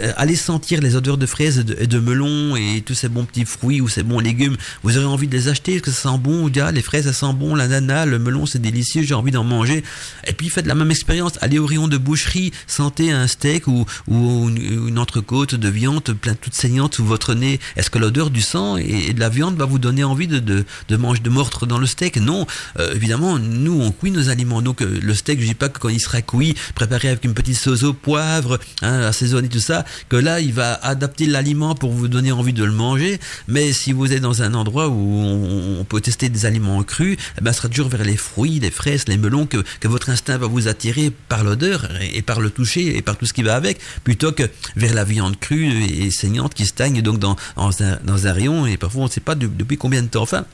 euh, allez sentir les odeurs de fraises et de, melons et tous ces bons petits fruits ou ces bons légumes. Vous aurez envie de les acheter parce que ça sent bon. Les fraises, ça sent bon. L'ananas, le melon, c'est délicieux. J'ai envie d'en manger. Et puis faites la même expérience. Allez au rayon de boucherie, sentez un steak ou, ou une entrecôte de viande plein toute saignante sous votre nez. Est-ce que l'odeur du sang et, de la viande va vous donner envie de, de, manger, de mordre dans le steak? Non. Euh, évidemment, nous on cuit nos aliments. Donc euh, le steak, je dis pas que quand il sera cuit, préparé avec une petite sauce au poivre, hein, assaisonner tout ça, que là, il va adapter l'aliment pour vous donner envie de le manger. Mais si vous êtes dans un endroit où on, peut tester des aliments crus, eh ben, ce sera toujours vers les fruits, les fraises, les melons que, que votre instinct va vous attirer par l'odeur et, par le toucher et par tout ce qui va avec, plutôt que vers la viande crue et, saignante qui stagne donc dans, dans un rayon et parfois on ne sait pas depuis combien de temps. Enfin,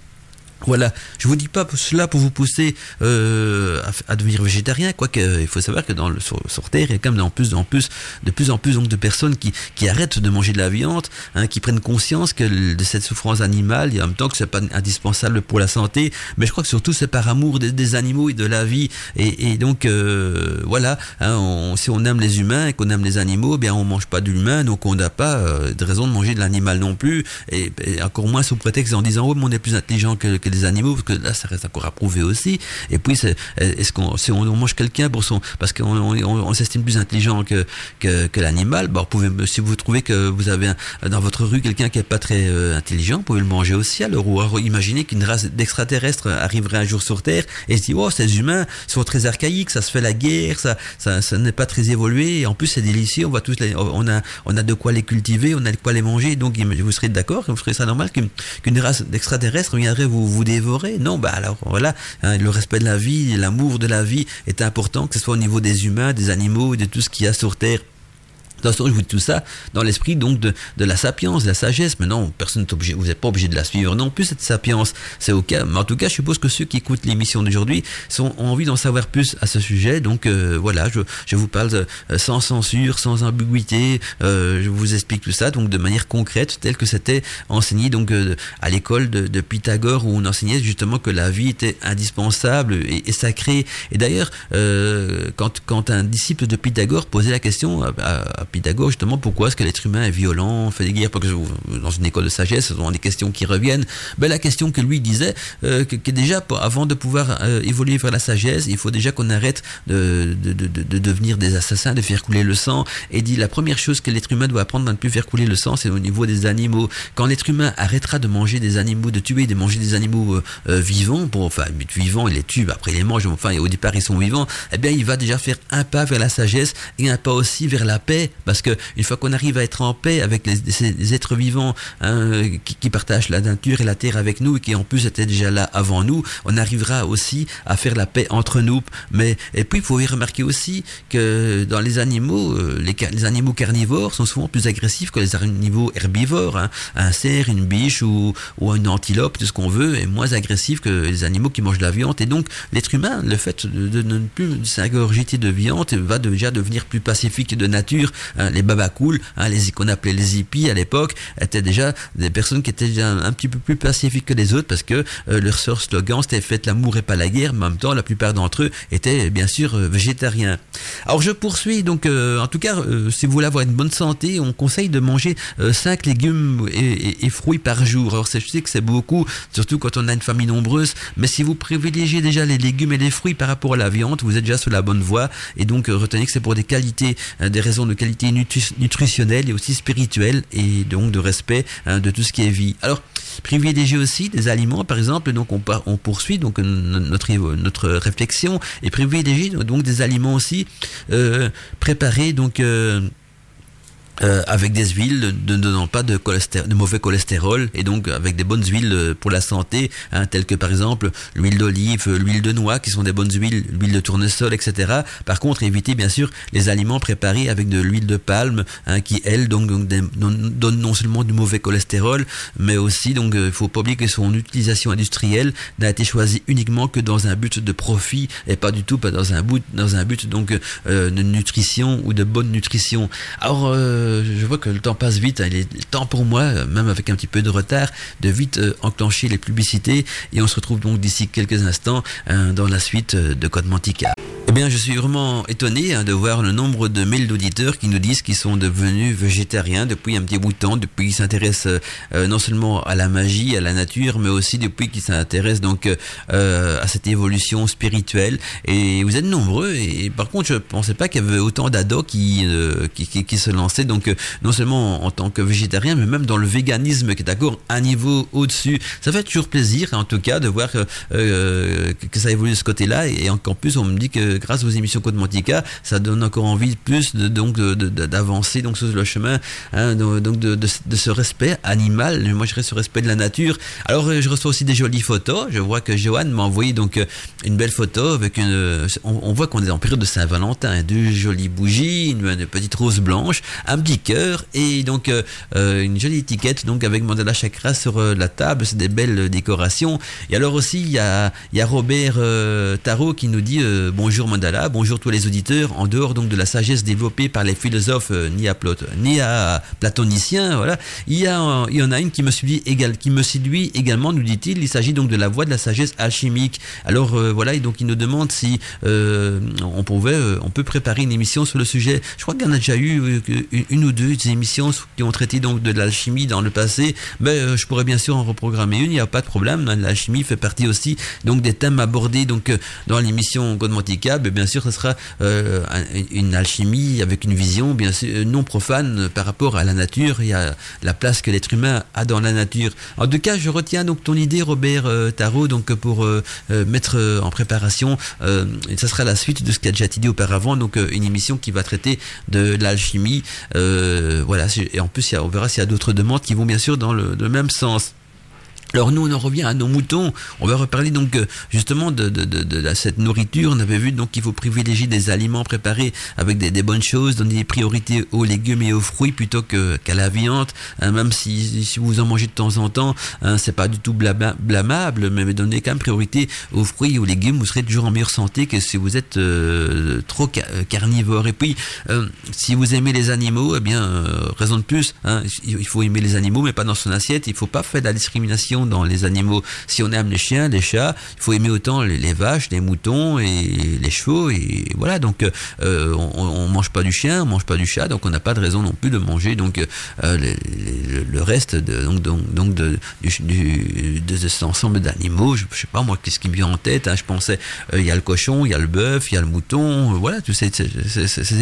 voilà, je vous dis pas cela pour vous pousser euh, à, devenir végétarien, quoique il faut savoir que dans le sur, Terre, il y a quand même en plus, en plus, de plus en plus donc, de personnes qui, qui arrêtent de manger de la viande, hein, qui prennent conscience que de cette souffrance animale, et en même temps que c'est pas indispensable pour la santé, mais je crois que surtout c'est par amour des, animaux et de la vie, et, et donc euh, voilà, hein, si on aime les humains et qu'on aime les animaux, eh bien on mange pas de l'humain, donc on n'a pas euh, de raison de manger de l'animal non plus, et, encore moins sous prétexte en disant oh mais on est plus intelligent que, que des animaux, parce que là, ça reste encore à prouver aussi. Et puis, est-ce qu'on, si on, mange quelqu'un pour son, parce qu'on on, s'estime plus intelligent que, que, que l'animal, bah, pouvez, si vous trouvez que vous avez dans votre rue quelqu'un qui est pas très euh, intelligent, vous pouvez le manger aussi. Alors, ou imaginez qu'une race d'extraterrestres arriverait un jour sur Terre et se dit, oh, ces humains sont très archaïques, ça se fait la guerre, ça, ça, ça n'est pas très évolué. En plus, c'est délicieux, on va tous les, on a, on a de quoi les cultiver, on a de quoi les manger. Donc, vous serez d'accord, vous serez ça normal qu'une race d'extraterrestres viendrait vous dévorer. Non, bah alors voilà, hein, le respect de la vie, l'amour de la vie est important, que ce soit au niveau des humains, des animaux, de tout ce qu'il y a sur Terre. Attention, je vous dis tout ça dans l'esprit donc de, de, la sapience, de la sagesse. Mais non, personne n'est obligé, vous n'êtes pas obligé de la suivre non plus cette sapience. C'est au cas. Mais en tout cas, je suppose que ceux qui écoutent l'émission d'aujourd'hui ont envie d'en savoir plus à ce sujet. Donc euh, voilà, je, je, vous parle euh, sans censure, sans ambiguïté. Euh, je vous explique tout ça donc de manière concrète, telle que c'était enseigné donc à l'école de, Pythagore où on enseignait justement que la vie était indispensable et, et sacrée. Et d'ailleurs, quand, quand un disciple de Pythagore posait la question à, à Pythagore, justement, pourquoi est-ce que l'être humain est violent, fait des guerres, parce que dans une école de sagesse, ce sont des questions qui reviennent. Ben, la question que lui disait, euh, que, que, déjà, avant de pouvoir euh, évoluer vers la sagesse, il faut déjà qu'on arrête de, de, de, de, devenir des assassins, de faire couler le sang. Et dit, la première chose que l'être humain doit apprendre à ne plus faire couler le sang, c'est au niveau des animaux. Quand l'être humain arrêtera de manger des animaux, de tuer, de manger des animaux euh, euh vivants, pour, enfin, vivants, il les tue, après il les mange, enfin, au départ ils sont vivants, eh bien, il va déjà faire un pas vers la sagesse et un pas aussi vers la paix parce que une fois qu'on arrive à être en paix avec les, êtres vivants hein, qui, partagent la nature et la terre avec nous et qui en plus étaient déjà là avant nous, on arrivera aussi à faire la paix entre nous. Mais et puis il faut y remarquer aussi que dans les animaux, euh, les, animaux carnivores sont souvent plus agressifs que les animaux herbivores. Hein. Un cerf, une biche ou, ou une antilope, tout ce qu'on veut, est moins agressif que les animaux qui mangent de la viande. Et donc l'être humain, le fait de, de ne plus s'ingurgiter de viande, va déjà devenir plus pacifique de nature. Hein, les babacool, hein, les qu'on appelait les hippies à l'époque, étaient déjà des personnes qui étaient déjà un, petit peu plus pacifiques que les autres parce que euh, leur slogan c'était faites l'amour et pas la guerre. En même temps, la plupart d'entre eux étaient bien sûr euh, végétariens. Alors je poursuis donc euh, en tout cas si vous voulez avoir une bonne santé, on conseille de manger 5 légumes et, fruits par jour. Alors je sais que c'est beaucoup, surtout quand on a une famille nombreuse, mais si vous privilégiez déjà les légumes et les fruits par rapport à la viande, vous êtes déjà sur la bonne voie et donc retenez que c'est pour des qualités, des raisons de qualité nutritionnel et aussi spirituel et donc de respect hein, de tout ce qui est vie. Alors, privilégier aussi des aliments, par exemple, donc on, on poursuit donc notre, notre réflexion et privilégier donc des aliments aussi euh, préparés donc euh, euh, avec des huiles ne donnant pas de, de, mauvais cholestérol et donc avec des bonnes huiles euh, pour la santé, hein, telles que par exemple l'huile d'olive, euh, l'huile de noix qui sont des bonnes huiles, l'huile de tournesol, etc. Par contre, éviter bien sûr les aliments préparés avec de l'huile de palme hein, qui elle donc, donne non seulement du mauvais cholestérol, mais aussi donc il faut pas oublier que son utilisation industrielle n'a été choisie uniquement que dans un but de profit et pas du tout pas dans un but dans un but donc de nutrition ou de bonne nutrition. Alors je vois que le temps passe vite. Hein. Il est temps pour moi, même avec un petit peu de retard, de vite euh, enclencher les publicités. Et on se retrouve donc d'ici quelques instants hein, dans la suite euh, de Code Mantica. Eh bien, je suis vraiment étonné hein, de voir le nombre de mails d'auditeurs qui nous disent qu'ils sont devenus végétariens depuis un petit bout de temps, depuis qu'ils s'intéressent euh, non seulement à la magie, à la nature, mais aussi depuis qu'ils s'intéressent donc euh, à cette évolution spirituelle. Et vous êtes nombreux. Et, par contre, je pensais pas qu'il y avait autant d'ados euh, qui, qui, se lançaient. Donc, euh, non seulement en tant que végétarien, mais même dans le véganisme, qui est d'accord un niveau au-dessus. Ça fait toujours plaisir, en tout cas, de voir euh, que ça évolue de ce côté-là. Et en plus, on me dit que grâce aux émissions Code Mantica, ça donne encore envie plus de, donc d'avancer donc sur le chemin hein, donc de, de, ce respect animal. Moi, je reste ce respect de la nature. Alors, je reçois aussi des jolies photos. Je vois que Johan m'a envoyé donc une belle photo avec une. On, voit qu'on est en période de Saint-Valentin, deux jolies bougies, une, petite rose blanche, et donc une jolie étiquette donc avec Mandala Chakra sur la table. C'est des belles décorations. Et alors aussi, il y a, y a Robert euh, Tarot qui nous dit euh, bonjour Mandala, bonjour tous les auditeurs. En dehors donc de la sagesse développée par les philosophes euh, ni, à ni à platoniciens, voilà, il y, y en a une qui me séduit, qui me séduit également, nous dit-il. Il, s'agit donc de la voie de la sagesse alchimique. Alors voilà, et donc il nous demande si on pouvait, on peut préparer une émission sur le sujet. Je crois en a déjà eu une, ou deux émissions qui ont traité donc de l'alchimie dans le passé, mais je pourrais bien sûr en reprogrammer une. Il n'y a pas de problème. L'alchimie fait partie aussi donc des thèmes abordés donc euh, dans l'émission God Mantica, bien sûr, ce sera euh, une alchimie avec une vision bien sûr euh, non profane par rapport à la nature et à la place que l'être humain a dans la nature. En tout cas, je retiens donc ton idée, Robert Tarot, donc pour mettre en préparation. et ça sera la suite de ce qu'a déjà été dit auparavant, donc une émission qui va traiter de l'alchimie. Voilà. Et en plus, on verra s'il y a d'autres demandes qui vont bien sûr dans le même sens. Alors nous, on en revient à nos moutons. On va reparler donc euh, justement de, de, de, cette nourriture. On avait vu donc qu'il faut privilégier des aliments préparés avec des, des, bonnes choses, donner des priorités aux légumes et aux fruits plutôt qu'à la viande. Hein, même si, si vous en mangez de temps en temps, hein, c'est pas du tout blâmable, mais donner quand même priorité aux fruits et aux légumes. Vous serez toujours en meilleure santé que si vous êtes euh, trop euh, carnivore. Et puis, si vous aimez les animaux, eh bien, raison de plus, hein, il faut aimer les animaux, mais pas dans son assiette. Il faut pas faire de la discrimination dans les animaux. Si on aime les chiens, les chats, il faut aimer autant les, vaches, les moutons et les chevaux. Et voilà, donc euh, on, on, mange pas du chien, on mange pas du chat, donc on n'a pas de raison non plus de manger donc euh, le, reste de, donc, donc, donc de, de cet ensemble d'animaux. Je, sais pas moi, qu'est-ce qui me vient en tête hein, Je pensais, euh, il y a le cochon, il y a le bœuf, il y a le mouton, voilà, tous ces,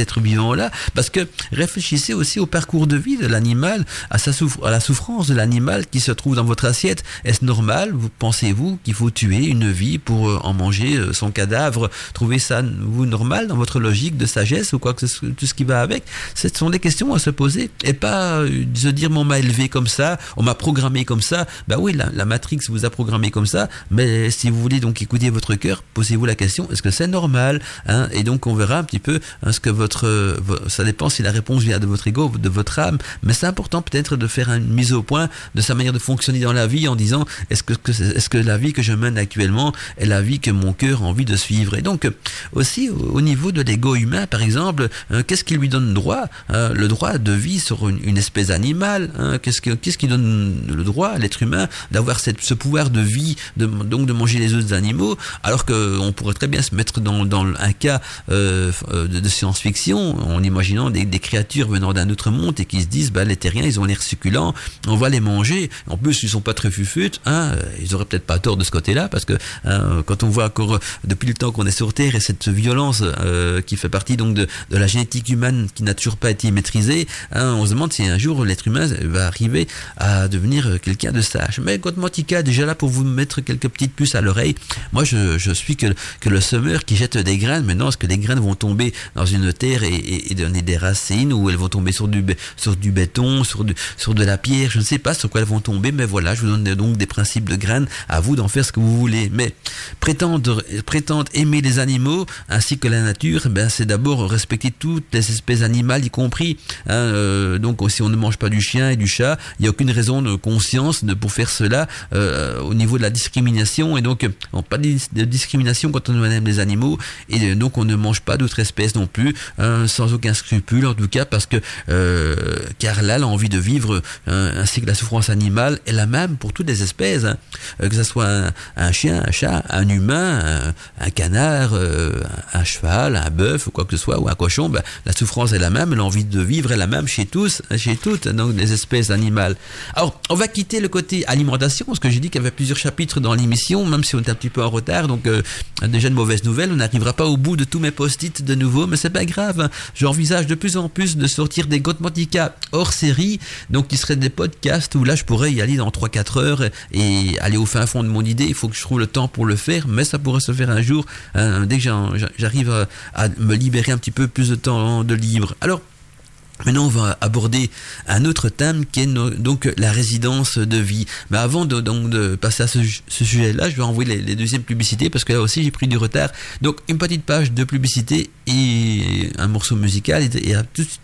êtres vivants-là. Parce que réfléchissez aussi au parcours de vie de l'animal, à, à la souffrance de l'animal qui se trouve dans votre assiette. Est-ce normal, vous pensez-vous, qu'il faut tuer une vie pour euh, en manger euh, son cadavre? Trouvez ça, vous, normal dans votre logique de sagesse ou quoi que ce, tout ce qui va avec? Ce sont des questions à se poser et pas euh, se dire, on m'a élevé comme ça, on m'a programmé comme ça. Bah oui, la, Matrix vous a programmé comme ça, mais si vous voulez donc écouter votre cœur, posez-vous la question, est-ce que c'est normal hein? Et donc on verra un petit peu hein, ce que votre... ça dépend si la réponse vient de votre ego, de votre âme, mais c'est important peut-être de faire une mise au point de sa manière de fonctionner dans la vie disant est-ce que, la vie que je mène actuellement est la vie que mon cœur a envie de suivre? Et donc aussi au niveau de l'ego humain, par exemple, euh, qu'est-ce qui lui donne droit euh, Le droit de vie sur une, espèce animale. Hein? qu'est-ce, que, qu'est-ce qui donne le droit à l'être humain d'avoir ce pouvoir de vie, donc de manger les autres animaux, alors qu'on pourrait très bien se mettre dans, un cas euh, de, science-fiction en imaginant des, des créatures venant d'un autre monde et qui se disent bah, les terriens ils ont l'air succulents, on va les manger. En plus ils sont pas très fufutes, Hein, ils auraient peut-être pas tort de ce côté-là, parce que hein, quand on voit encore depuis le temps qu'on est sur Terre et cette violence euh, qui fait partie donc de, de, la génétique humaine qui n'a toujours pas été maîtrisée, hein, on se demande si un jour l'être humain va arriver à devenir quelqu'un de sage. Mais Mantica déjà là pour vous mettre quelques petites puces à l'oreille. Moi, je, je, suis que, que le semeur qui jette des graines. Maintenant, est-ce que les graines vont tomber dans une terre et, et, donner des racines, ou elles vont tomber sur du, sur du béton, sur, du, sur de la pierre Je ne sais pas sur quoi elles vont tomber, mais voilà, je vous donne donc des principe de graines, à vous d'en faire ce que vous voulez. Mais prétendre, prétendre aimer les animaux ainsi que la nature, ben c'est d'abord respecter toutes les espèces animales, y compris. Hein, euh, donc si on ne mange pas du chien et du chat, il n'y a aucune raison de conscience de, pour faire cela euh, au niveau de la discrimination. Et donc, on pas de discrimination quand on aime les animaux. Et donc, on ne mange pas d'autres espèces non plus, hein, sans aucun scrupule, en tout cas, parce que euh, car là, a envie de vivre hein, ainsi que la souffrance animale est la même pour toutes les espèces Hein. Euh, que ce soit un, chien, un chat, un humain, un, canard, euh, un, cheval, un bœuf ou quoi que ce soit, ou un cochon, ben, la souffrance est la même, l'envie de vivre est la même chez tous, chez toutes, donc les espèces animales. Alors, on va quitter le côté alimentation, parce que j'ai dit qu'il y avait plusieurs chapitres dans l'émission, même si on est un petit peu en retard, donc euh, déjà une mauvaise nouvelle, on n'arrivera pas au bout de tous mes post-it de nouveau, mais c'est pas grave. Hein. J'envisage de plus en plus de sortir des Gotmantica hors série, donc qui seraient des podcasts où là je pourrais y aller dans 3-4 heures et, aller au fin fond de mon idée. Il faut que je trouve le temps pour le faire, mais ça pourrait se faire un jour hein, dès que j'arrive à, à me libérer un petit peu plus de temps de libre. Alors Maintenant, on va aborder un autre thème qui est donc la résidence de vie. Mais avant de, passer à ce, sujet-là, je vais envoyer les, deuxièmes publicités parce que là aussi j'ai pris du retard. Donc une petite page de publicité et un morceau musical et,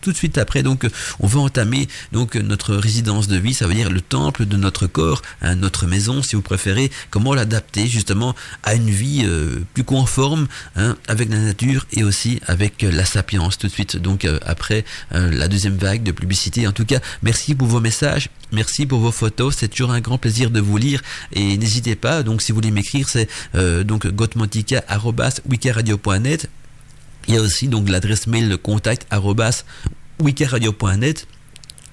tout, de suite après, donc on va entamer donc notre résidence de vie. Ça veut dire le temple de notre corps, hein, notre maison, si vous préférez. Comment l'adapter justement à une vie euh, plus conforme hein, avec la nature et aussi avec la sapience. Tout de suite, donc euh, après. Euh, la deuxième vague de publicité. En tout cas, merci pour vos messages, merci pour vos photos. C'est toujours un grand plaisir de vous lire et n'hésitez pas. Donc, si vous voulez m'écrire, c'est euh, donc gotmantica@wikiradio.net. Il y a aussi donc l'adresse mail contact wikiradio.net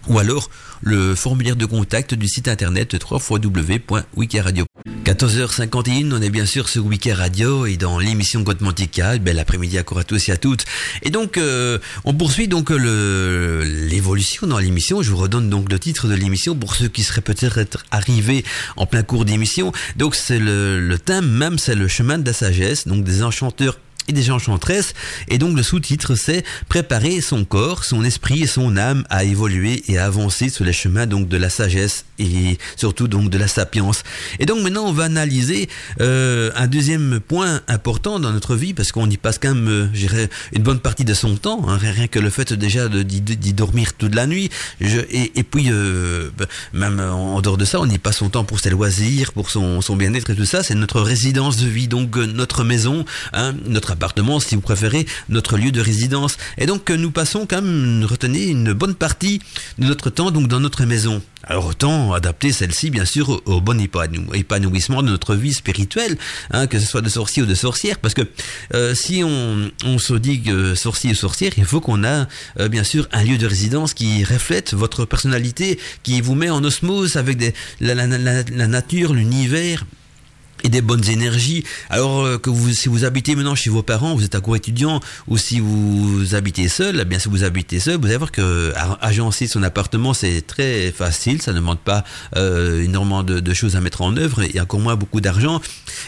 ou alors le formulaire de contact du site internet www.wikiradio. 14h51, on est bien sûr sur Wiki Radio et dans l'émission Gotmantica. Bel après-midi à tous et à toutes. Et donc, euh, on poursuit donc l'évolution dans l'émission. Je vous redonne donc le titre de l'émission pour ceux qui seraient peut-être arrivés en plein cours d'émission. Donc, c'est le, le thème même, c'est le chemin de la sagesse, donc des enchanteurs et des enchanteresses. Et donc le sous-titre c'est préparer son corps, son esprit et son âme à évoluer et à avancer sur les chemins donc de la sagesse et surtout donc de la sapience. Et donc maintenant on va analyser euh, un deuxième point important dans notre vie parce qu'on y passe quand même, euh, une bonne partie de son temps, hein, rien que le fait déjà d'y dormir toute la nuit. Et, puis euh, bah, même en dehors de ça, on y passe son temps pour ses loisirs, pour son, bien-être et tout ça. C'est notre résidence de vie, donc notre maison, hein, notre si vous préférez, notre lieu de résidence. Et donc nous passons quand même, retenez, une bonne partie de notre temps donc dans notre maison. Alors autant adapter celle-ci bien sûr au, bon épanouissement de notre vie spirituelle, hein, que ce soit de sorcier ou de sorcière, parce que euh, si on, se dit sorcier ou sorcière, il faut qu'on a euh, bien sûr un lieu de résidence qui reflète votre personnalité, qui vous met en osmose avec la nature, l'univers, et des bonnes énergies. Alors euh, que vous, si vous habitez maintenant chez vos parents, vous êtes un cours étudiant, ou si vous habitez seul, eh bien si vous habitez seul, vous allez voir que agencer son appartement c'est très facile, ça ne demande pas euh, énormément de, choses à mettre en œuvre et encore moins beaucoup d'argent.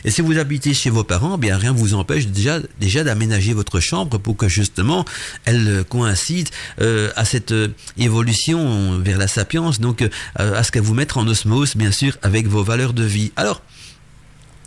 Et si vous habitez chez vos parents, eh bien rien vous empêche déjà déjà d'aménager votre chambre pour que justement elle coïncide euh, à cette évolution vers la sapience, donc à ce qu'elle vous mettre en osmose bien sûr avec vos valeurs de vie. Alors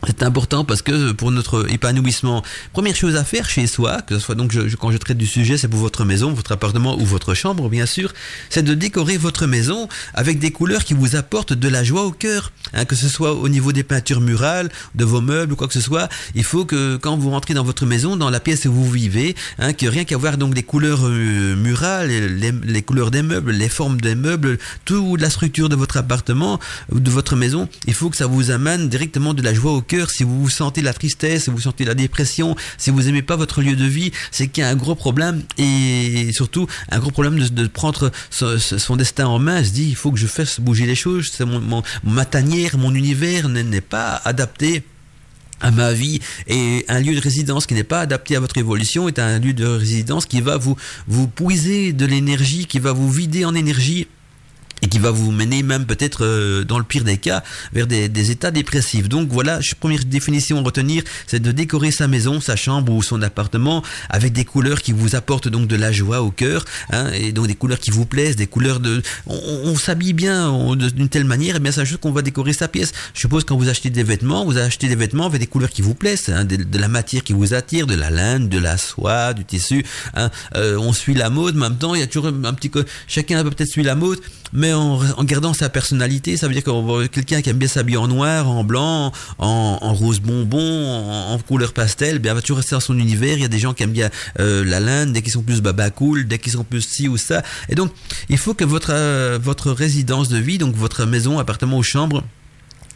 c'est important parce que pour notre épanouissement, première chose à faire chez soi, que ce soit donc je, quand je traite du sujet, c'est pour votre maison, votre appartement ou votre chambre, bien sûr, c'est de décorer votre maison avec des couleurs qui vous apportent de la joie au cœur. Hein, que ce soit au niveau des peintures murales, de vos meubles ou quoi que ce soit, il faut que quand vous rentrez dans votre maison, dans la pièce où vous vivez, hein, que rien qu'à voir donc des couleurs euh, murales, les, les, couleurs des meubles, les formes des meubles, toute la structure de votre appartement ou de votre maison, il faut que ça vous amène directement de la joie au cœur si vous vous sentez la tristesse, si vous sentez la dépression, si vous aimez pas votre lieu de vie, c'est qu'il y a un gros problème et surtout un gros problème de, prendre son, destin en main. Se dit il faut que je fasse bouger les choses. C'est mon, ma tanière, mon univers n'est pas adapté à ma vie et un lieu de résidence qui n'est pas adapté à votre évolution est un lieu de résidence qui va vous vous puiser de l'énergie, qui va vous vider en énergie et qui va vous mener même peut-être euh, dans le pire des cas vers des, états dépressifs. Donc voilà, première définition à retenir, c'est de décorer sa maison, sa chambre ou son appartement avec des couleurs qui vous apportent donc de la joie au cœur, hein, et donc des couleurs qui vous plaisent, des couleurs de, on, s'habille bien d'une telle manière, et bien c'est juste qu'on va décorer sa pièce. Je suppose quand vous achetez des vêtements, vous achetez des vêtements avec des couleurs qui vous plaisent, hein, de, la matière qui vous attire, de la laine, de la soie, du tissu. Hein, euh, on suit la mode, en même temps il y a toujours un petit, chacun peut-être suit la mode mais en, gardant sa personnalité. Ça veut dire que quelqu'un qui aime bien s'habiller en noir, en blanc, en, rose bonbon, en, couleur pastel, bien, va toujours rester dans son univers. Il y a des gens qui aiment bien euh, la laine, dès qu'ils sont plus baba cool, dès qu'ils sont plus ci ou ça. Et donc, il faut que votre, euh, votre résidence de vie, donc votre maison, appartement ou chambre,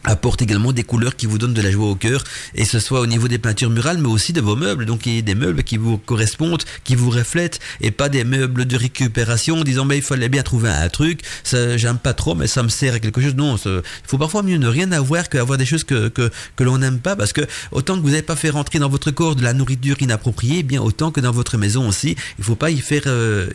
apporte également des couleurs qui vous donnent de la joie au cœur et ce soit au niveau des peintures murales mais aussi de vos meubles. Donc il y a des meubles qui vous correspondent qui vous reflètent et pas des meubles de récupération en disant mais il fallait bien trouver un truc ça j'aime pas trop mais ça me sert à quelque chose. Non il faut parfois mieux ne rien avoir qu'avoir des choses que, que, que l'on n'aime pas parce que autant que vous n'avez pas fait rentrer dans votre corps de la nourriture inappropriée eh bien autant que dans votre maison aussi il faut pas y faire euh,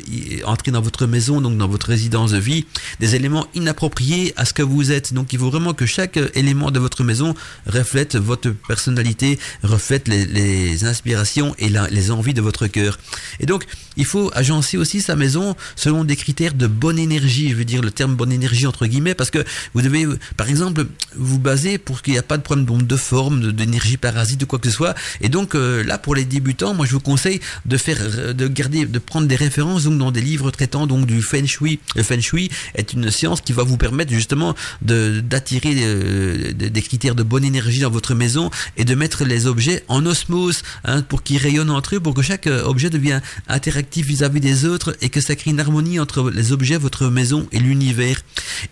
entrer dans votre maison donc dans votre résidence de vie des éléments inappropriés à ce que vous êtes. Donc il faut vraiment que chaque élément de votre maison reflète votre personnalité, reflète les, inspirations et les envies de votre cœur. Et donc, il faut agencer aussi sa maison selon des critères de bonne énergie. Je veux dire le terme bonne énergie entre guillemets parce que vous devez, par exemple, vous baser pour qu'il n'y a pas de problème de forme, d'énergie parasite ou quoi que ce soit. Et donc euh, là, pour les débutants, moi je vous conseille de faire, de garder, de prendre des références donc dans des livres traitant donc du feng shui. Le feng shui est une science qui va vous permettre justement d'attirer euh, des critères de bonne énergie dans votre maison et de mettre les objets en osmose hein, pour qu'ils rayonnent entre eux, pour que chaque euh, objet devienne interactif vis-à-vis des autres et que ça crée une harmonie entre les objets, votre maison et l'univers.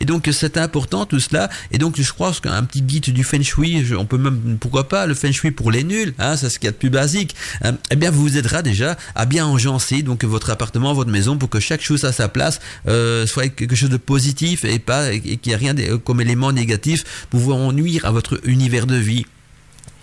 Et donc c'est important tout cela. Et donc je crois qu'un petit guide du feng shui, on peut même pourquoi pas le feng shui pour les nuls, hein, c'est ce qu'il y a de plus basique. Hein, eh bien vous aidera déjà à bien engencer donc votre appartement, votre maison pour que chaque chose à sa place euh, soit quelque chose de positif et pas et qu'il n'y ait rien comme élément négatif pouvant nuire à votre univers de vie.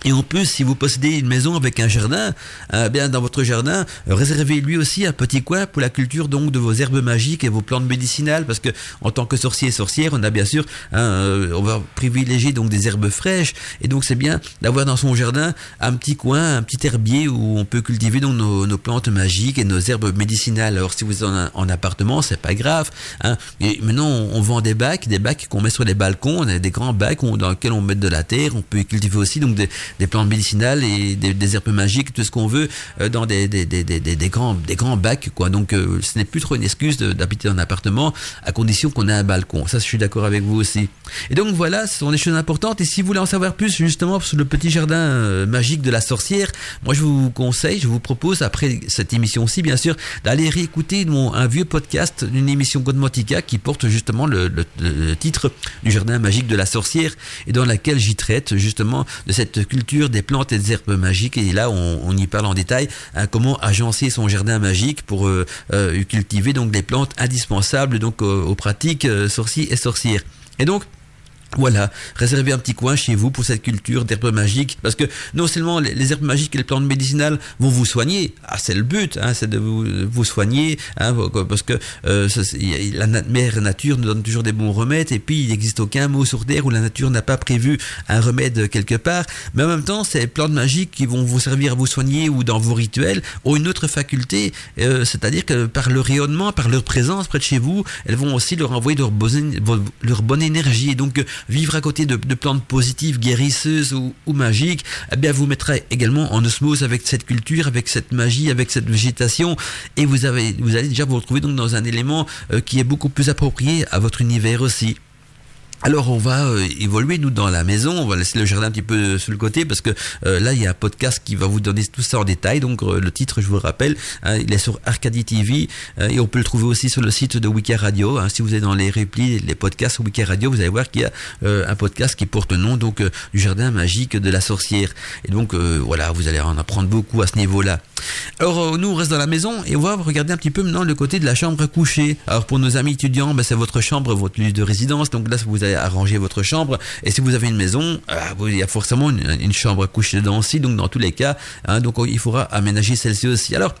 Et en plus, si vous possédez une maison avec un jardin, euh, bien dans votre jardin, réservez lui aussi un petit coin pour la culture donc de vos herbes magiques et vos plantes médicinales, parce que en tant que sorcier et sorcière, on a bien sûr, hein, euh, on va privilégier donc des herbes fraîches, et donc c'est bien d'avoir dans son jardin un petit coin, un petit herbier où on peut cultiver donc nos, plantes magiques et nos herbes médicinales. Alors si vous êtes en, appartement, c'est pas grave. Hein. Et maintenant, on, vend des bacs, des bacs qu'on met sur les balcons, des grands bacs dans lesquels on met de la terre, on peut cultiver aussi donc des des plantes médicinales et des, herbes magiques, tout ce qu'on veut, euh, dans des, des, des, grands, des grands bacs. Quoi. Donc euh, ce n'est plus trop une excuse d'habiter dans un appartement à condition qu'on ait un balcon. Ça, je suis d'accord avec vous aussi. Et donc voilà, ce sont des choses importantes. Et si vous voulez en savoir plus justement sur le petit jardin euh, magique de la sorcière, moi je vous conseille, je vous propose après cette émission-ci, bien sûr, d'aller réécouter mon, un vieux podcast d'une émission Godmotica qui porte justement le, le titre du jardin magique de la sorcière et dans laquelle j'y traite justement de cette culture des plantes et des herbes magiques. Et là, on, y parle en détail hein, comment agencer son jardin magique pour euh, euh, cultiver donc des plantes indispensables donc aux, pratiques euh, sorciers et sorcières. Et donc, voilà, réservez un petit coin chez vous pour cette culture d'herbes magiques, parce que non seulement les, herbes magiques et les plantes médicinales vont vous soigner, ah c'est le but, hein, c'est de vous, soigner, hein, parce que euh, la mère nature nous donne toujours des bons remèdes, et puis il n'existe aucun mot sur terre où la nature n'a pas prévu un remède quelque part, mais en même temps ces plantes magiques qui vont vous servir à vous soigner ou dans vos rituels ont une autre faculté, euh, c'est-à-dire que par leur rayonnement, par leur présence près de chez vous, elles vont aussi leur envoyer leur, leur bonne énergie, donc vivre à côté de, plantes positives, guérisseuses ou, magiques, eh bien vous mettrez également en osmose avec cette culture, avec cette magie, avec cette végétation, et vous, avez, vous allez déjà vous retrouver donc dans un élément euh, qui est beaucoup plus approprié à votre univers aussi. Alors on va euh, évoluer nous dans la maison, on va laisser le jardin un petit peu sur le côté parce que euh, là il y a un podcast qui va vous donner tout ça en détail. Donc euh, le titre je vous le rappelle, hein, il est sur Arcadie TV et on peut le trouver aussi sur le site de Wiki Radio. Hein. si vous êtes dans les replis, les podcasts Wiki Radio, vous allez voir qu'il y a un podcast qui porte le nom donc du jardin magique de la sorcière. Et donc voilà, vous allez en apprendre beaucoup à ce niveau-là. Alors nous on reste dans la maison et on va regarder un petit peu maintenant le côté de la chambre à coucher. Alors pour nos amis étudiants, ben, c'est votre chambre, votre lieu de résidence. Donc là vous allez arranger votre chambre. Et si vous avez une maison, euh, il y a forcément une, chambre à coucher dedans aussi. Donc dans tous les cas, hein, donc il faudra aménager celle-ci aussi. Alors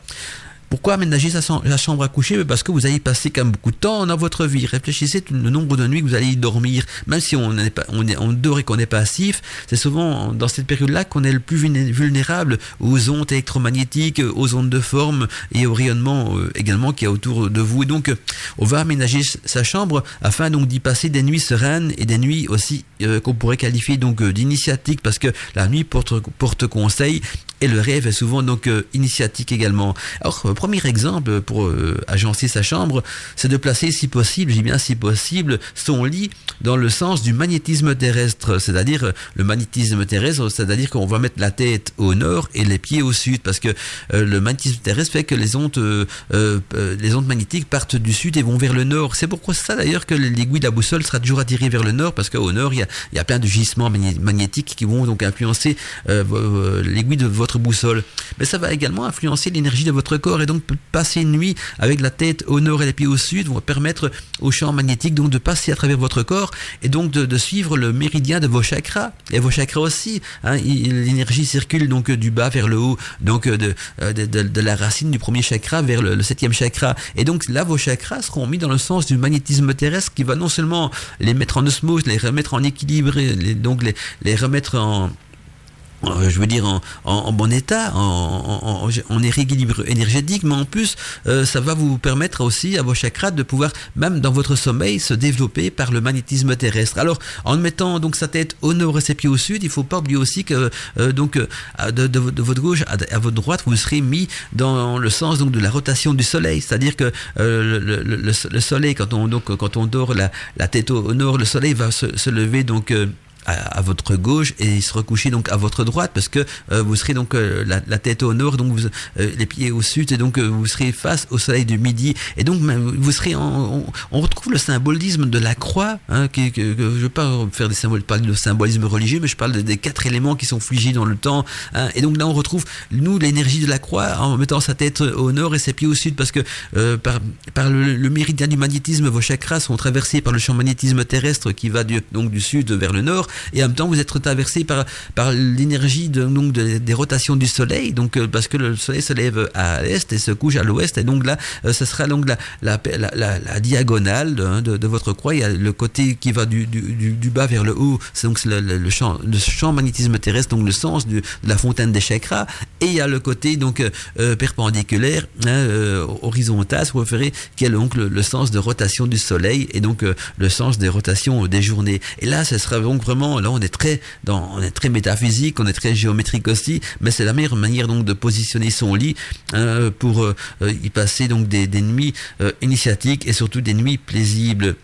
pourquoi aménager sa, chambre à coucher? Parce que vous allez passer quand même beaucoup de temps dans votre vie. Réfléchissez le nombre de nuits que vous allez y dormir. Même si on, est pas, on, est, on dort et qu'on est passif, c'est souvent dans cette période-là qu'on est le plus vulnérable aux ondes électromagnétiques, aux ondes de forme et au rayonnement euh, également qui est autour de vous. Et donc, on va aménager sa chambre afin donc d'y passer des nuits sereines et des nuits aussi euh, qu'on pourrait qualifier donc euh, d'initiatiques parce que la nuit porte, porte conseil et le rêve est souvent donc euh, initiatique également. Alors, euh, premier exemple pour euh, agencer sa chambre, c'est de placer si possible, j'ai bien si possible, son lit dans le sens du magnétisme terrestre, c'est-à-dire le magnétisme terrestre, c'est-à-dire qu'on va mettre la tête au nord et les pieds au sud, parce que le magnétisme terrestre fait que les ondes, les ondes magnétiques partent du sud et vont vers le nord. C'est pourquoi ça d'ailleurs que l'aiguille de la boussole sera toujours attirée vers le nord, parce qu'au nord il y a, y a plein de gisements magnétiques qui vont donc influencer l'aiguille de votre boussole. Mais ça va également influencer l'énergie de votre corps et donc passer une nuit avec la tête au nord et les pieds au sud va permettre au champ magnétique donc de passer à travers votre corps et donc de, suivre le méridien de vos chakras et vos chakras aussi. Hein. l'énergie circule donc du bas vers le haut, donc de, de, de, la racine du premier chakra vers le, septième chakra. Et donc là, vos chakras seront mis dans le sens du magnétisme terrestre qui va non seulement les mettre en osmose, les remettre en équilibre, donc les, les remettre en euh, je veux dire en, en, bon état, en, en, rééquilibre énergétique, mais en plus, euh, ça va vous permettre aussi à vos chakras de pouvoir, même dans votre sommeil, se développer par le magnétisme terrestre. Alors, en mettant donc sa tête au nord et ses pieds au sud, il faut pas oublier aussi que euh, donc de, de, votre gauche à, votre droite, vous serez mis dans le sens donc de la rotation du soleil, c'est-à-dire que le, le, le, soleil, quand on donc quand on dort la, la tête au, nord, le soleil va se, se lever donc à, votre gauche et se recoucher donc à votre droite parce que euh, vous serez donc euh, la, tête au nord donc euh, les pieds au sud et donc vous serez face au soleil du midi. Et donc vous serez on, retrouve le symbolisme de la croix hein, que, je ne veux pas faire des symboles parler de symbolisme religieux mais je parle des quatre éléments qui sont figés dans le temps hein, et donc là on retrouve nous l'énergie de la croix en mettant sa tête au nord et ses pieds au sud parce que par, le, méridien du magnétisme vos chakras sont traversés par le champ magnétisme terrestre qui va donc du sud vers le nord et en même temps vous êtes traversé par par l'énergie de, donc des rotations du soleil. Donc euh, parce que le soleil se lève à l'est et se couche à l'ouest. Et donc là euh, ce sera donc la la, diagonale de, de, votre croix. Il y a le côté qui va du, du, bas vers le haut. C'est donc le, champ le champ magnétisme terrestre donc le sens de la fontaine des chakras. Et il y a le côté donc euh, perpendiculaire hein, horizontal si vous préférez qui est donc le, sens de rotation du soleil et donc le sens des rotations des journées. Et là ce sera donc vraiment là, on est très on est très métaphysique, on est très géométrique aussi, mais c'est la meilleure manière donc de positionner son lit hein, pour euh, y passer donc des, nuits euh, initiatiques et surtout des nuits paisibles.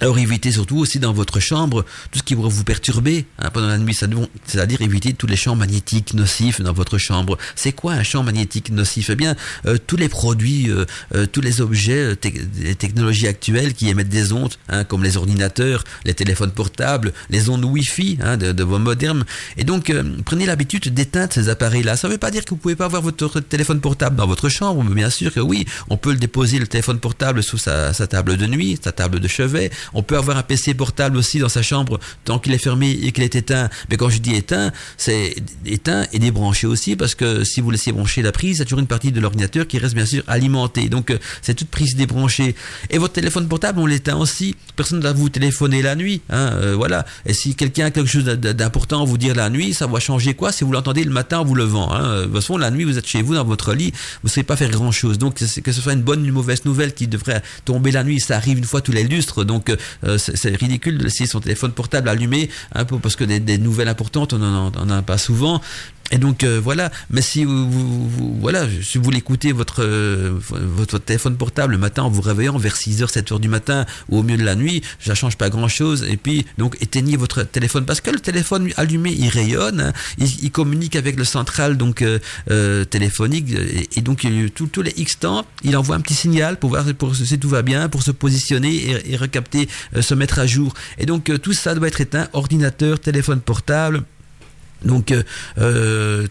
Alors évitez surtout aussi dans votre chambre tout ce qui pourrait vous perturber hein, pendant la nuit, c'est-à-dire éviter tous les champs magnétiques nocifs dans votre chambre. C'est quoi un champ magnétique nocif? Eh bien, euh, tous les produits, euh, euh, tous les objets, les technologies actuelles qui émettent des ondes, hein, comme les ordinateurs, les téléphones portables, les ondes Wi-Fi hein, de, vos modernes. Et donc, prenez l'habitude d'éteindre ces appareils-là. Ça ne veut pas dire que vous pouvez pas avoir votre téléphone portable dans votre chambre, mais bien sûr que oui, on peut le déposer le téléphone portable sous sa table de nuit, sa table de chevet. On peut avoir un PC portable aussi dans sa chambre tant qu'il est fermé et qu'il est éteint. Mais quand je dis éteint, c'est éteint et débranché aussi parce que si vous laissez brancher la prise, a toujours une partie de l'ordinateur qui reste bien sûr alimentée. Donc euh, c'est toute prise débranchée. Et votre téléphone portable, on l'éteint aussi. Personne ne va vous téléphoner la nuit. Hein, euh, voilà. Et si quelqu'un a quelque chose d'important à vous dire la nuit, ça va changer quoi? Si vous l'entendez le matin en vous levant. Hein. De toute façon, la nuit, vous êtes chez vous dans votre lit, vous ne savez pas faire grand chose. Donc que ce soit une bonne ou une mauvaise nouvelle qui devrait tomber la nuit, ça arrive une fois tous les lustres. Donc euh, c'est ridicule de laisser son téléphone portable allumé, hein, parce que des, nouvelles importantes, on n'en a pas souvent. Et donc euh, voilà, mais si vous, voilà, si vous l'écoutez votre, euh, votre téléphone portable le matin en vous réveillant vers 6h, 7h du matin ou au milieu de la nuit, ça change pas grand chose. Et puis donc éteignez votre téléphone parce que le téléphone allumé il rayonne, hein. il, communique avec le central donc téléphonique et, donc tous les X temps il envoie un petit signal pour voir si tout va bien, pour se positionner et, et recapter, se mettre à jour. Et donc tout ça doit être éteint, ordinateur, téléphone portable donc euh, euh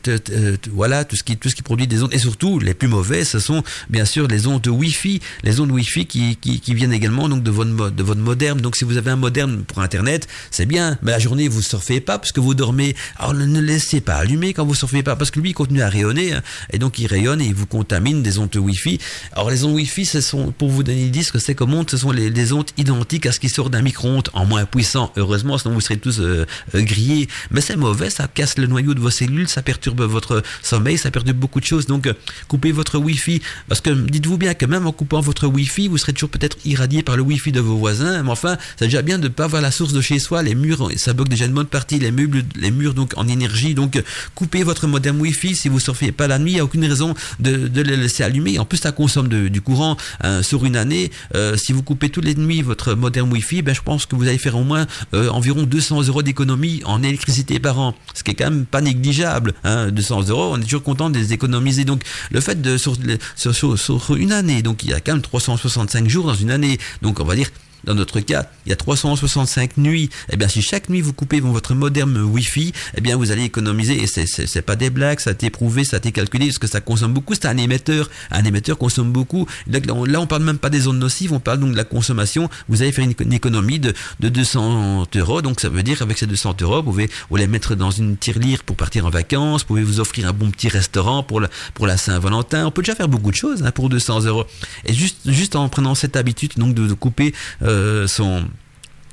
voilà tout ce qui tout ce qui produit des ondes. Et surtout les plus mauvais ce sont bien sûr les ondes Wi-Fi. Les ondes Wi-Fi qui, qui, viennent également donc de votre de votre moderne. Donc si vous avez un moderne pour internet c'est bien. Mais la journée vous surfez pas parce que vous dormez. Alors ne laissez pas allumer quand vous surfez pas parce que lui il continue à rayonner hein, et donc il rayonne et il vous contamine des ondes Wi-Fi. Alors les ondes Wi-Fi ce sont pour vous donner l'idée ce que c'est comme ondes ce sont les, les, ondes identiques à ce qui sort d'un micro-ondes en moins puissant. Heureusement sinon vous serez tous euh, euh, grillés. Mais c'est mauvais ça casse le noyau de vos cellules, ça perturbe votre sommeil, ça perturbe beaucoup de choses. Donc, euh, coupez votre Wi-Fi. Parce que dites-vous bien que même en coupant votre Wi-Fi, vous serez toujours peut-être irradié par le Wi-Fi de vos voisins. Mais enfin, c'est déjà bien de ne pas voir la source de chez soi. Les murs, ça bloque déjà une bonne partie. Les meubles, les murs donc en énergie. Donc, euh, coupez votre modem Wi-Fi. Si vous surfez pas la nuit, il n'y a aucune raison de, de le laisser allumer. En plus, ça consomme du courant hein, sur une année. Euh, si vous coupez toutes les nuits votre modem Wi-Fi, ben, je pense que vous allez faire au moins environ 200 euros d'économie en électricité par an. Ce qui quand même pas négligeable. Hein, 200 euros, on est toujours content de les économiser. Donc le fait de sur, sur, sur, une année, donc il y a quand même 365 jours dans une année, donc on va dire dans notre cas, il y a 365 nuits. Eh bien, si chaque nuit vous coupez votre modem Wi-Fi, eh bien, vous allez économiser. Et c'est pas des blagues, ça a été prouvé, ça a été calculé, parce que ça consomme beaucoup. C'est un émetteur. Un émetteur consomme beaucoup. Là, on parle même pas des zones nocives, on parle donc de la consommation. Vous allez faire une, économie de, de 200 euros. Donc, ça veut dire qu'avec ces 200 euros, vous pouvez vous les mettre dans une tirelire pour partir en vacances. Vous pouvez vous offrir un bon petit restaurant pour la, pour la Saint-Valentin. On peut déjà faire beaucoup de choses hein, pour 200 euros. Et juste, juste en prenant cette habitude donc de, couper euh, son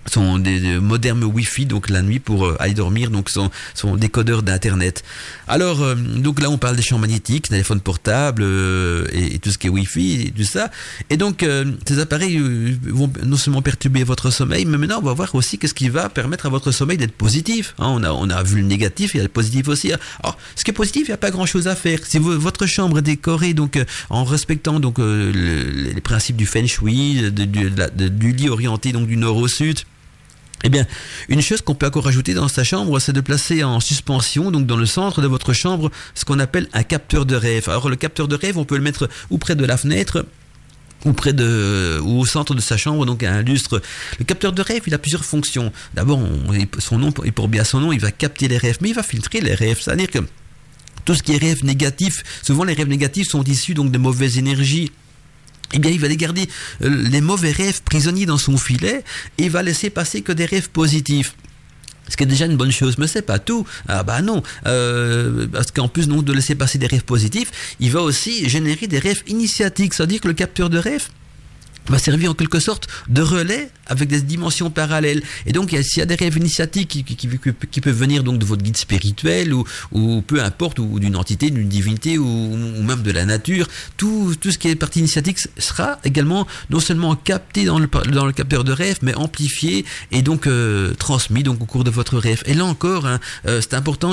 son des, modernes Wi-Fi donc la nuit pour euh, aller dormir donc son, son décodeur d'internet. Alors euh, donc là on parle des champs magnétiques, téléphone portable euh, et, tout ce qui est Wi-Fi et tout ça. Et donc ces appareils vont non seulement perturber votre sommeil, mais maintenant on va voir aussi qu'est-ce qui va permettre à votre sommeil d'être positif. Hein, on a on a vu le négatif, il y a le positif aussi. Alors ce qui est positif, il n'y a pas grand chose à faire. Si votre chambre est décorée donc en respectant donc les principes du feng shui, du lit orienté donc du nord au sud eh bien, une chose qu'on peut encore rajouter dans sa chambre, c'est de placer en suspension, donc dans le centre de votre chambre, ce qu'on appelle un capteur de rêve. Alors le capteur de rêve, on peut le mettre ou près de la fenêtre, ou près de ou au centre de sa chambre donc un lustre. Le capteur de rêve il a plusieurs fonctions. D'abord son nom et pour bien son nom il va capter les rêves mais il va filtrer les rêves. C'est à dire que tout ce qui est rêve négatif souvent les rêves négatifs sont issus donc de mauvaises énergies eh bien, il va les garder euh, les mauvais rêves prisonniers dans son filet et va laisser passer que des rêves positifs. Ce qui est déjà une bonne chose, mais c'est pas tout. Ah bah non, euh, parce qu'en plus donc de laisser passer des rêves positifs, il va aussi générer des rêves initiatiques, c'est-à-dire que le capteur de rêve va servir en quelque sorte de relais avec des dimensions parallèles. Et donc, s'il y a des rêves initiatiques qui, qui, peuvent venir donc de votre guide spirituel ou, peu importe, ou d'une entité, d'une divinité ou, même de la nature, tout, ce qui est partie initiatique sera également non seulement capté dans le, capteur de rêve, mais amplifié et donc euh, transmis donc au cours de votre rêve. Et là encore, hein, euh, c'est important.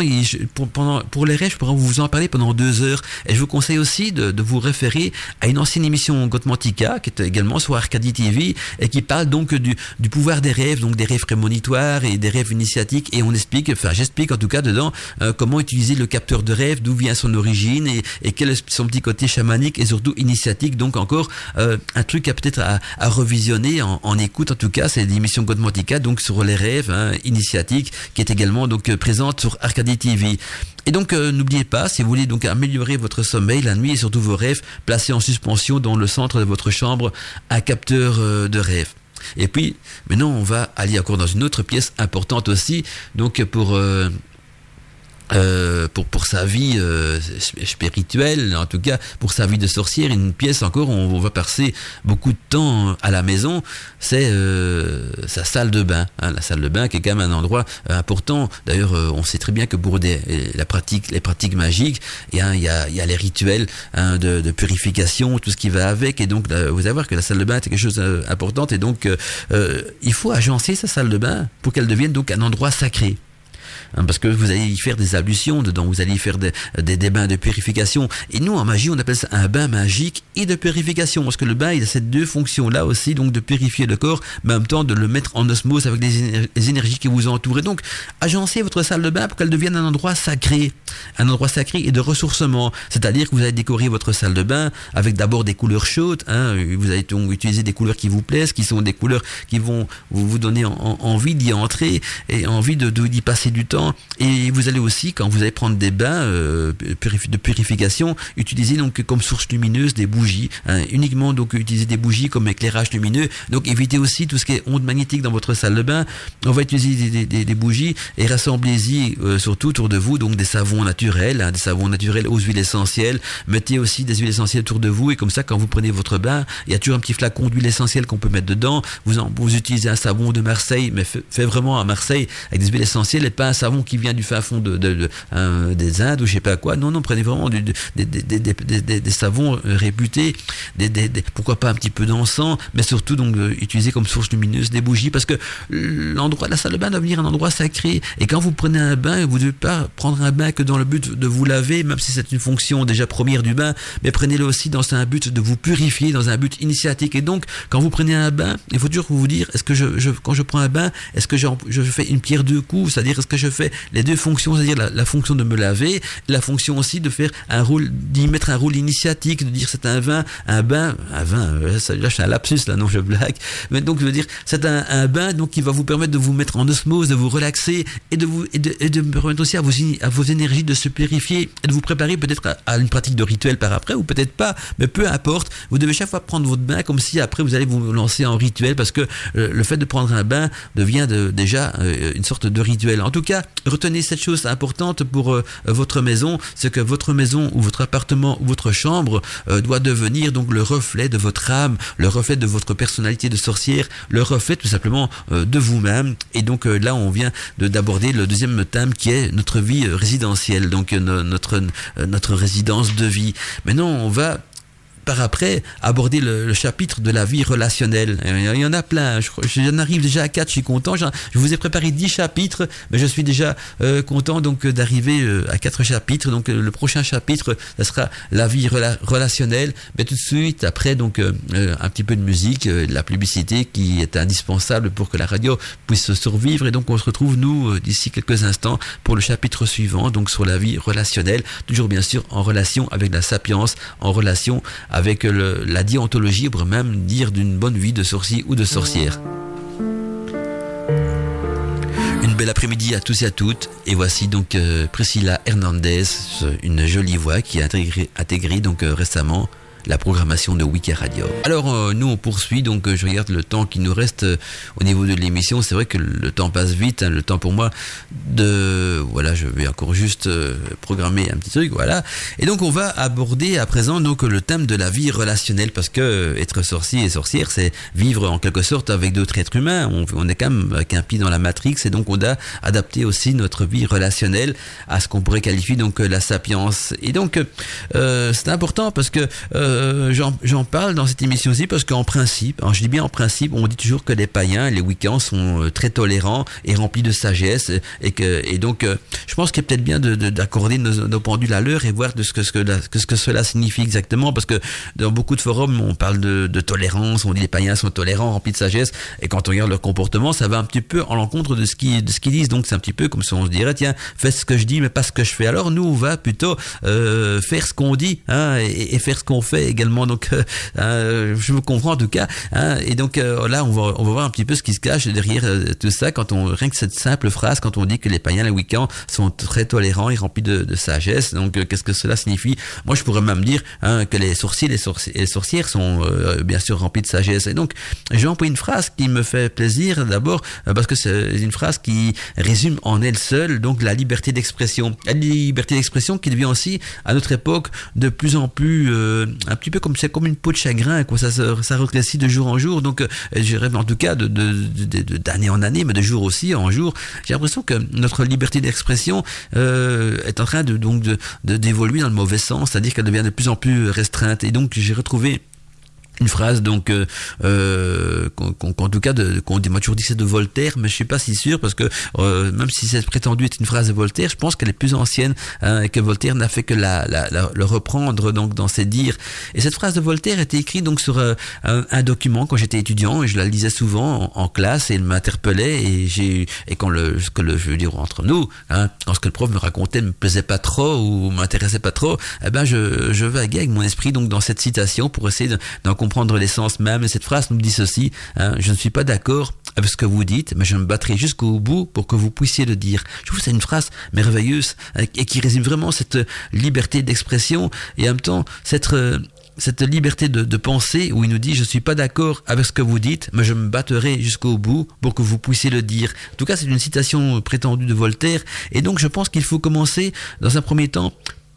pour, pendant, pour les rêves, je pourrais vous en parler pendant deux heures. Et je vous conseille aussi de, de vous référer à une ancienne émission Gotmantica qui est également sur Arcadie TV et qui parle donc du, pouvoir des rêves, donc des rêves prémonitoires et des rêves initiatiques. Et on explique, enfin j'explique en tout cas dedans euh, comment utiliser le capteur de rêve, d'où vient son origine et, quel est son petit côté chamanique et surtout initiatique. Donc encore euh, un truc à peut-être à, revisionner en, en, écoute. En tout cas, c'est l'émission Godmantica donc sur les rêves hein, initiatiques qui est également donc euh, présente sur Arcadie TV. Et donc n'oubliez pas, si vous voulez donc améliorer votre sommeil la nuit et surtout vos rêves, placez en suspension dans le centre de votre chambre un capteur de rêve. Et puis, maintenant, on va aller encore dans une autre pièce importante aussi, donc pour euh, euh, pour, pour sa vie euh, spirituelle, en tout cas pour sa vie de sorcière, une pièce encore où on va passer beaucoup de temps à la maison, c'est euh, sa salle de bain. Hein, la salle de bain qui est quand même un endroit important. D'ailleurs, on sait très bien que pour des, la pratique, les pratiques magiques, il il y a, y a les rituels hein, de, de, purification, tout ce qui va avec. Et donc, vous allez voir que la salle de bain est quelque chose d'important. Et donc, il faut agencer sa salle de bain pour qu'elle devienne donc un endroit sacré. Hein, parce que vous allez y faire des ablutions dedans, vous allez y faire des, des, bains de purification. Et nous, en magie, on appelle ça un bain magique et de purification, parce que le bain, il a ces deux fonctions-là aussi, donc de purifier le corps, mais en même temps de le mettre en osmose avec les, énergies qui vous entourent. Et donc, agencez votre salle de bain pour qu'elle devienne un endroit sacré, un endroit sacré et de ressourcement. C'est-à-dire que vous allez décorer votre salle de bain avec d'abord des couleurs chaudes, hein, vous allez donc utiliser des couleurs qui vous plaisent, qui sont des couleurs qui vont vous donner envie d'y entrer et envie de d'y passer du temps et vous allez aussi, quand vous allez prendre des bains euh, de purification, utiliser donc comme source lumineuse des bougies. Hein. uniquement donc utiliser des bougies comme éclairage lumineux. Donc évitez aussi tout ce qui est ondes magnétiques dans votre salle de bain. On va utiliser des, bougies et rassemblez-y euh, surtout autour de vous donc des savons naturels, hein, des savons naturels aux huiles essentielles. Mettez aussi des huiles essentielles autour de vous et comme ça quand vous prenez votre bain, il y a toujours un petit flacon d'huile essentielle qu'on peut mettre dedans. Vous, vous utilisez un savon de Marseille, mais fait, fait vraiment à Marseille avec des huiles essentielles et pas un savon qui vient du fin fond de, euh, des Indes ou je sais pas quoi. Non, non, prenez vraiment des, savons réputés, pourquoi pas un petit peu d'encens, mais surtout donc euh, utiliser comme source lumineuse des bougies parce que l'endroit de la salle de bain doit devenir un endroit sacré. Et quand vous prenez un bain, vous ne devez pas prendre un bain que dans le but de vous laver, même si c'est une fonction déjà première du bain, mais prenez-le aussi dans un but de vous purifier, dans un but initiatique. Et donc, quand vous prenez un bain, il faut toujours vous dire, est-ce que je, quand je prends un bain, est-ce que je, fais une pierre deux coups, c'est-à-dire est-ce que je fais les deux fonctions, c'est-à-dire la, fonction de me laver, la fonction aussi de faire un rôle, d'y mettre un rôle initiatique, de dire c'est un vin, un bain, un vin, euh, là, un lapsus, là, non, je blague. Mais donc, je veux dire, c'est un, bain, donc, qui va vous permettre de vous mettre en osmose, de vous relaxer et de vous, et de, de permettre aussi à vos, à vos énergies de se purifier et de vous préparer peut-être à, une pratique de rituel par après, ou peut-être pas, mais peu importe. Vous devez chaque fois prendre votre bain comme si après vous allez vous lancer en rituel parce que euh, le fait de prendre un bain devient de, déjà euh, une sorte de rituel. En tout cas, retenez cette chose importante pour euh, votre maison, c'est que votre maison ou votre appartement ou votre chambre doit devenir donc le reflet de votre âme, le reflet de votre personnalité de sorcière, le reflet tout simplement de vous-même. Et donc là, on vient d'aborder le deuxième thème qui est notre vie résidentielle, donc notre notre résidence de vie. Maintenant, on va par après aborder le, chapitre de la vie relationnelle. Il y en a plein. J'en arrive déjà à quatre. Je suis content. Je vous ai préparé dix chapitres, mais je suis déjà euh, content donc d'arriver euh, à quatre chapitres. Donc le prochain chapitre, ce sera la vie relationnelle. Mais tout de suite après, donc euh, un petit peu de musique, de la publicité qui est indispensable pour que la radio puisse survivre. Et donc on se retrouve nous d'ici quelques instants pour le chapitre suivant, donc sur la vie relationnelle, toujours bien sûr en relation avec la sapience, en relation la déontologie, pour même dire d'une bonne vie de sorcier ou de sorcière. Une belle après-midi à tous et à toutes. Et voici donc euh, Priscilla Hernandez, une jolie voix qui a intégré, donc euh, récemment la programmation de Wiki Radio. Alors euh, nous on poursuit, donc euh, je regarde le temps qui nous reste euh, au niveau de l'émission. C'est vrai que le temps passe vite, hein, le temps pour moi de voilà, je vais encore juste programmer un petit truc, voilà. Et donc on va aborder à présent donc le thème de la vie relationnelle parce que être sorcier et sorcière, c'est vivre en quelque sorte avec d'autres êtres humains. On, on, est quand même avec un pied dans la matrix et donc on a adapté aussi notre vie relationnelle à ce qu'on pourrait qualifier donc la sapience. Et donc c'est important parce que euh, j'en parle dans cette émission aussi parce qu'en principe, je dis bien en principe, on dit toujours que les païens, les week-ends sont euh, très tolérants et remplis de sagesse et que et donc euh, je pense qu'il est peut-être bien d'accorder de, nos, pendules à l'heure et voir de ce que ce que, ce que cela signifie exactement parce que dans beaucoup de forums on parle de, tolérance, on dit les païens sont tolérants, remplis de sagesse et quand on regarde leur comportement, ça va un petit peu en l'encontre de ce qu'ils disent. Donc c'est un petit peu comme si on se dirait tiens fais ce que je dis mais pas ce que je fais. Alors nous on va plutôt faire ce qu'on dit hein, et, faire ce qu'on fait également. Donc, euh, euh, je me comprends en tout cas. Hein, et donc euh, là, on va, on va voir un petit peu ce qui se cache derrière tout ça quand on rien que cette simple phrase quand on dit que les païens les week-ends sont très tolérants et remplis de, sagesse. Donc, qu'est-ce que cela signifie? Moi, je pourrais même dire hein, que les sorciers, les, les sorcières sont bien sûr remplis de sagesse. Et donc, j'ai employé une phrase qui me fait plaisir d'abord parce que c'est une phrase qui résume en elle seule donc la liberté d'expression. La liberté d'expression qui devient aussi à notre époque de plus en plus un petit peu comme c'est comme une peau de chagrin, quoi. Ça, ça rétrécit de jour en jour. Donc, euh, je rêve en tout cas de, d'année en année, mais de jour aussi en jour. J'ai l'impression que notre liberté d'expression euh, est en train de donc de, d'évoluer dans le mauvais sens, c'est-à-dire qu'elle devient de plus en plus restreinte. Et donc, j'ai retrouvé une phrase donc euh, euh qu'en tout cas qu'on dit. Moi toujours dit c'est de Voltaire mais je suis pas si sûr parce que euh, même si c'est prétendu être une phrase de Voltaire je pense qu'elle est plus ancienne hein, et que Voltaire n'a fait que la, la, le reprendre donc dans ses dires. Et cette phrase de Voltaire était écrite donc sur euh, un, document quand j'étais étudiant et je la lisais souvent en, classe et elle m'interpellait et j'ai et quand le ce que le je veux dire entre nous hein, quand ce que le prof me racontait me plaisait pas trop ou m'intéressait pas trop eh ben je je vaguais avec mon esprit donc dans cette citation pour essayer d'en comprendre l'essence même. Et cette phrase nous dit ceci, hein, je ne suis pas d'accord avec ce que vous dites, mais je me battrai jusqu'au bout pour que vous puissiez le dire. Je trouve que c'est une phrase merveilleuse hein, et qui résume vraiment cette liberté d'expression et en même temps cette euh, cette liberté de, de, penser où il nous dit je suis pas d'accord avec ce que vous dites, mais je me battrai jusqu'au bout pour que vous puissiez le dire. En tout cas, c'est une citation prétendue de Voltaire, et donc je pense qu'il faut commencer dans un premier temps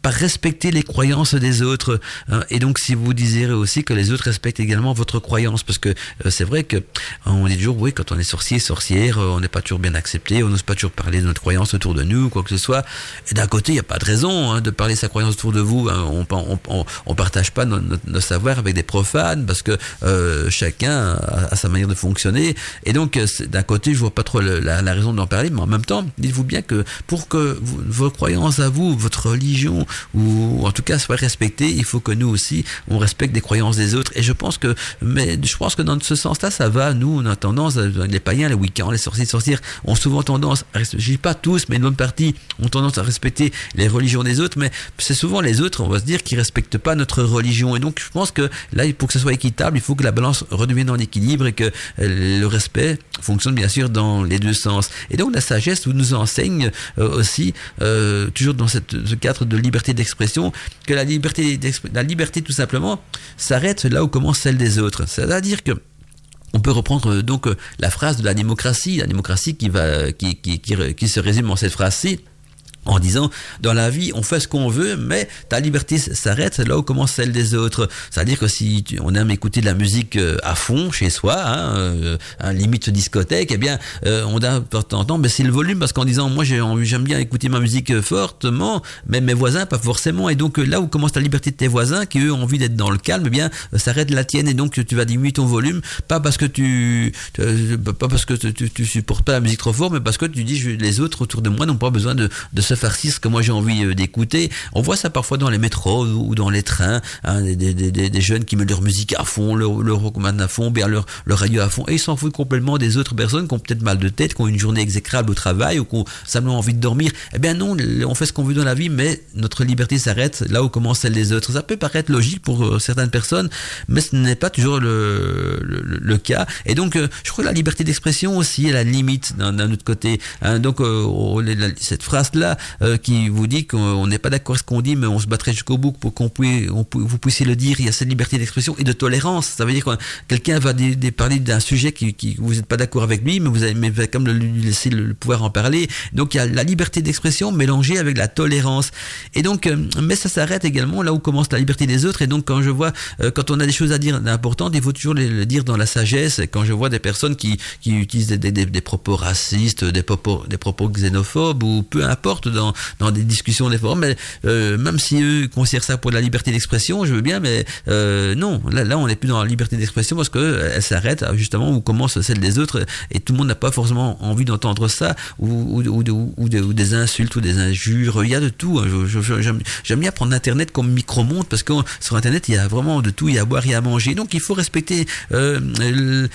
respecter les croyances des autres. Hein. Et donc, si vous désirez aussi que les autres respectent également votre croyance, parce que euh, c'est vrai que on dit toujours, oui, quand on est sorcier, sorcière, euh, on n'est pas toujours bien accepté, on n'ose pas toujours parler de notre croyance autour de nous, quoi que ce soit. Et d'un côté, il n'y a pas de raison hein, de parler sa croyance autour de vous. Hein. On, on, partage pas notre, savoir avec des profanes, parce que euh, chacun a, sa manière de fonctionner. Et donc, d'un côté, je vois pas trop la, raison d'en parler, mais en même temps, dites-vous bien que pour que vos croyances à vous, votre religion, ou en tout cas soit respecté, il faut que nous aussi on respecte les croyances des autres. Et je pense que, mais je pense que dans ce sens-là, ça va. Nous, on a tendance, les païens, les week-ends, les sorciers, sorcières, ont souvent tendance, à, je dis pas tous, mais une bonne partie, ont tendance à respecter les religions des autres, mais c'est souvent les autres, on va se dire, qui respectent pas notre religion. Et donc, je pense que là, pour que ce soit équitable, il faut que la balance redevienne en équilibre et que euh, le respect fonctionne bien sûr dans les deux sens. Et donc, la sagesse nous enseigne euh, aussi, euh, toujours dans ce cadre de liberté d'expression, que la liberté, la liberté tout simplement s'arrête là où commence celle des autres. C'est-à-dire que on peut reprendre donc la phrase de la démocratie, la démocratie qui va, qui, qui, qui, qui se résume en cette phrase-ci en disant dans la vie on fait ce qu'on veut mais ta liberté s'arrête là où commence celle des autres. C'est à dire que si on aime écouter de la musique euh, à fond chez soi hein, euh, limite discothèque eh bien euh, on a temps mais c'est le volume parce qu'en disant moi j'aime bien écouter ma musique fortement mais mes voisins pas forcément. Et donc là où commence ta liberté de tes voisins qui eux ont envie d'être dans le calme eh bien s'arrête la tienne. Et donc tu vas diminuer ton volume pas parce que tu pas parce que tu, tu, supportes pas la musique trop fort mais parce que tu dis les autres autour de moi n'ont pas besoin de, de se farcisse que moi j'ai envie euh, d'écouter. On voit ça parfois dans les métros ou dans les trains, hein, des, jeunes qui mettent leur musique à fond, leur, leur à fond, bien leur, leur radio à fond, et ils s'en foutent complètement des autres personnes qui ont peut-être mal de tête, qui ont une journée exécrable au travail ou qui ont simplement envie de dormir. Eh bien non, on fait ce qu'on veut dans la vie, mais notre liberté s'arrête là où commence celle des autres. Ça peut paraître logique pour euh, certaines personnes, mais ce n'est pas toujours le, le, cas. Et donc, euh, je crois que la liberté d'expression aussi est la limite d'un autre côté. Hein. donc, cette phrase-là, euh, qui vous dit qu'on n'est pas d'accord avec ce qu'on dit, mais on se battrait jusqu'au bout pour qu'on puisse, vous puissiez le dire. Il y a cette liberté d'expression et de tolérance. Ça veut dire que quelqu'un va parler d'un sujet qui, vous n'êtes pas d'accord avec lui, mais vous avez mais comme lui laisser le, pouvoir en parler. Donc il y a la liberté d'expression mélangée avec la tolérance. Et donc, euh, mais ça s'arrête également là où commence la liberté des autres. Et donc quand je vois, euh, quand on a des choses à dire d'importantes, il faut toujours le dire dans la sagesse. Quand je vois des personnes qui, utilisent des, des, des propos racistes, des propos, des propos xénophobes ou peu importe dans, dans des discussions, des forums, mais euh, même si eux considèrent ça pour la liberté d'expression, je veux bien, mais euh, non, là, là on n'est plus dans la liberté d'expression parce que euh, elle s'arrête justement où commence celle des autres et tout le monde n'a pas forcément envie d'entendre ça ou, ou, des insultes ou des injures, il y a de tout. Hein. J'aime bien prendre Internet comme micro-monde parce que sur Internet il y a vraiment de tout, il y a à boire, il y a à manger. Donc il faut respecter les,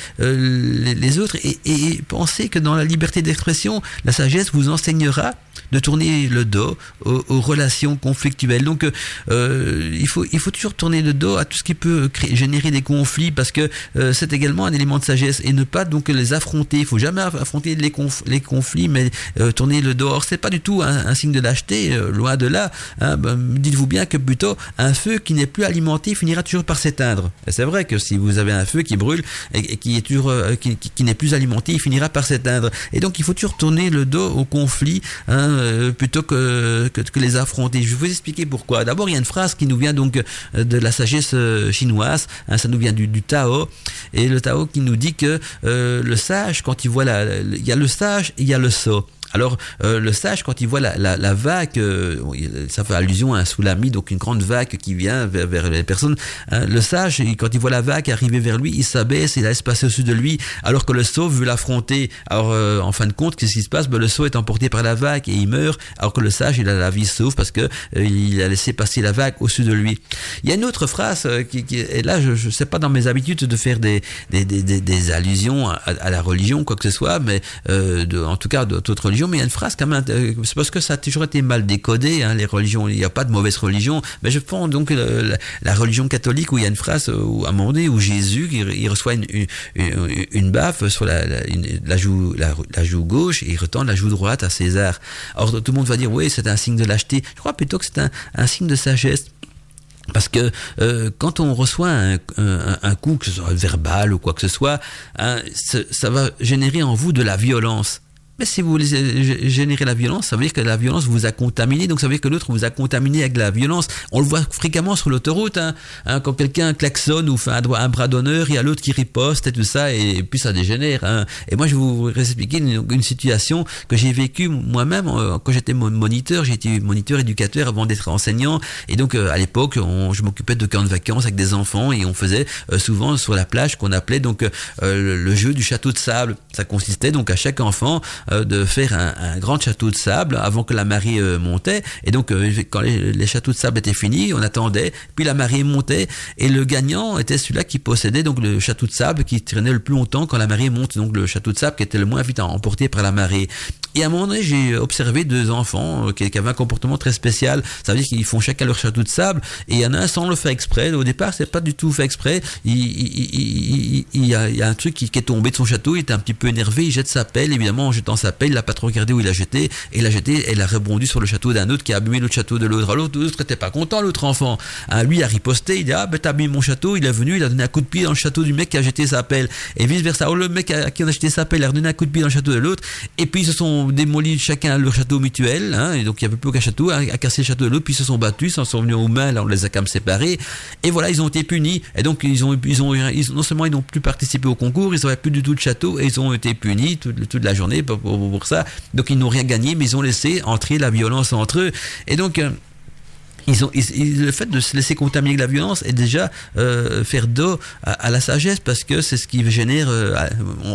autres et penser que dans la liberté d'expression, la sagesse vous enseignera de tourner le dos aux, relations conflictuelles. Donc, euh, il faut il faut toujours tourner le dos à tout ce qui peut créer, générer des conflits parce que euh, c'est également un élément de sagesse et ne pas donc les affronter. Il faut jamais affronter les, les conflits, mais euh, tourner le dos. Or, c'est pas du tout un, signe de lâcheté, loin de là. Hein. Ben, dites-vous bien que plutôt un feu qui n'est plus alimenté finira toujours par s'éteindre. C'est vrai que si vous avez un feu qui brûle et, qui est toujours qui, qui, n'est plus alimenté, il finira par s'éteindre. Et donc, il faut toujours tourner le dos au conflit hein, plutôt que, que, les affronter. Je vais vous expliquer pourquoi. D'abord, il y a une phrase qui nous vient donc euh, de la sagesse euh, chinoise, hein, ça nous vient du, Tao, et le Tao qui nous dit que euh, le sage, quand il voit la, il y a le sage il y a le sot. Alors euh, le sage, quand il voit la, la, la vague, euh, ça fait allusion à un tsunami, donc une grande vague qui vient vers, vers les personnes. Hein, le sage, quand il voit la vague arriver vers lui, il s'abaisse, il laisse passer au-dessus de lui, alors que le sot veut l'affronter. Alors euh, en fin de compte, qu'est-ce qui se passe? Ben, Le sot est emporté par la vague et il meurt, alors que le sage, il a la vie sauve parce que il a laissé passer la vague au-dessus de lui. Il y a une autre phrase qui, qui et là, je ne sais pas dans mes habitudes de faire des, des, des, des, allusions à, à, la religion, quoi que ce soit, mais de, en tout cas d'autres religions mais il y a une phrase quand même, euh, c'est parce que ça a toujours été mal décodé, hein, les religions, il n'y a pas de mauvaise religion, mais je prends donc la, religion catholique où il y a une phrase où, à un moment donné où Jésus, il, reçoit une, une, baffe sur la, joue, la, joue gauche et il retend la joue droite à César. Alors tout le monde va dire, oui, c'est un signe de lâcheté. Je crois plutôt que c'est un, signe de sagesse. Parce que euh, quand on reçoit un, coup, que ce soit verbal ou quoi que ce soit, hein, ça va générer en vous de la violence. Mais si vous générer la violence, ça veut dire que la violence vous a contaminé, donc ça veut dire que l'autre vous a contaminé avec la violence. On le voit fréquemment sur l'autoroute, hein, hein, quand quelqu'un klaxonne ou fait un, bras d'honneur, il y a l'autre qui riposte et tout ça, et, puis ça dégénère. Hein. Et moi, je vais vous expliquer une, une situation que j'ai vécue moi-même euh, quand j'étais moniteur. J'ai été moniteur éducateur avant d'être enseignant, et donc euh, à l'époque, je m'occupais de camps de vacances avec des enfants, et on faisait euh, souvent sur la plage qu'on appelait donc le jeu du château de sable. Ça consistait donc à chaque enfant de faire un, grand château de sable avant que la marée montait. Et donc, quand les, châteaux de sable étaient finis, on attendait, puis la marée montait, et le gagnant était celui-là qui possédait donc le château de sable qui traînait le plus longtemps quand la marée monte, donc le château de sable qui était le moins vite emporté par la marée. Et à un moment donné, j'ai observé deux enfants qui, avaient un comportement très spécial. Ça veut dire qu'ils font chacun leur château de sable, et il y en a un sans le faire exprès. Au départ, c'est pas du tout fait exprès. Il, y, a, un truc qui, est tombé de son château, il était un petit peu énervé, il jette sa pelle, évidemment, en jetant sa pelle, il n'a pas trop regardé où il a jeté, et il a jeté, elle a rebondi sur le château d'un autre qui a abîmé le château de l'autre. L'autre n'était pas content, l'autre enfant. Hein, lui a riposté, il dit, ah, ben, t'as abîmé mon château, il est venu, il a donné un coup de pied dans le château du mec qui a jeté sa pelle, et vice versa. Oh, le mec à qui on a jeté sa pelle, a donné un coup de pied dans le château de l'autre, et puis ils se sont démolis chacun leur château mutuel, hein, et donc il n'y avait plus aucun château, à, casser le château de l'autre, puis ils se sont battus, ils sont venus aux mains, là on les a quand même séparés, et voilà, ils ont été punis, et donc ils ont, ils ont, non seulement ils n'ont plus participé au concours, ils n'avaient plus du tout de château, et ils ont été punis toute, toute la journée pour, pour, ça, donc ils n'ont rien gagné, mais ils ont laissé entrer la violence entre eux, et donc... Ils ont, le fait de se laisser contaminer avec la violence est déjà euh, faire dos à, la sagesse parce que c'est ce qui génère euh,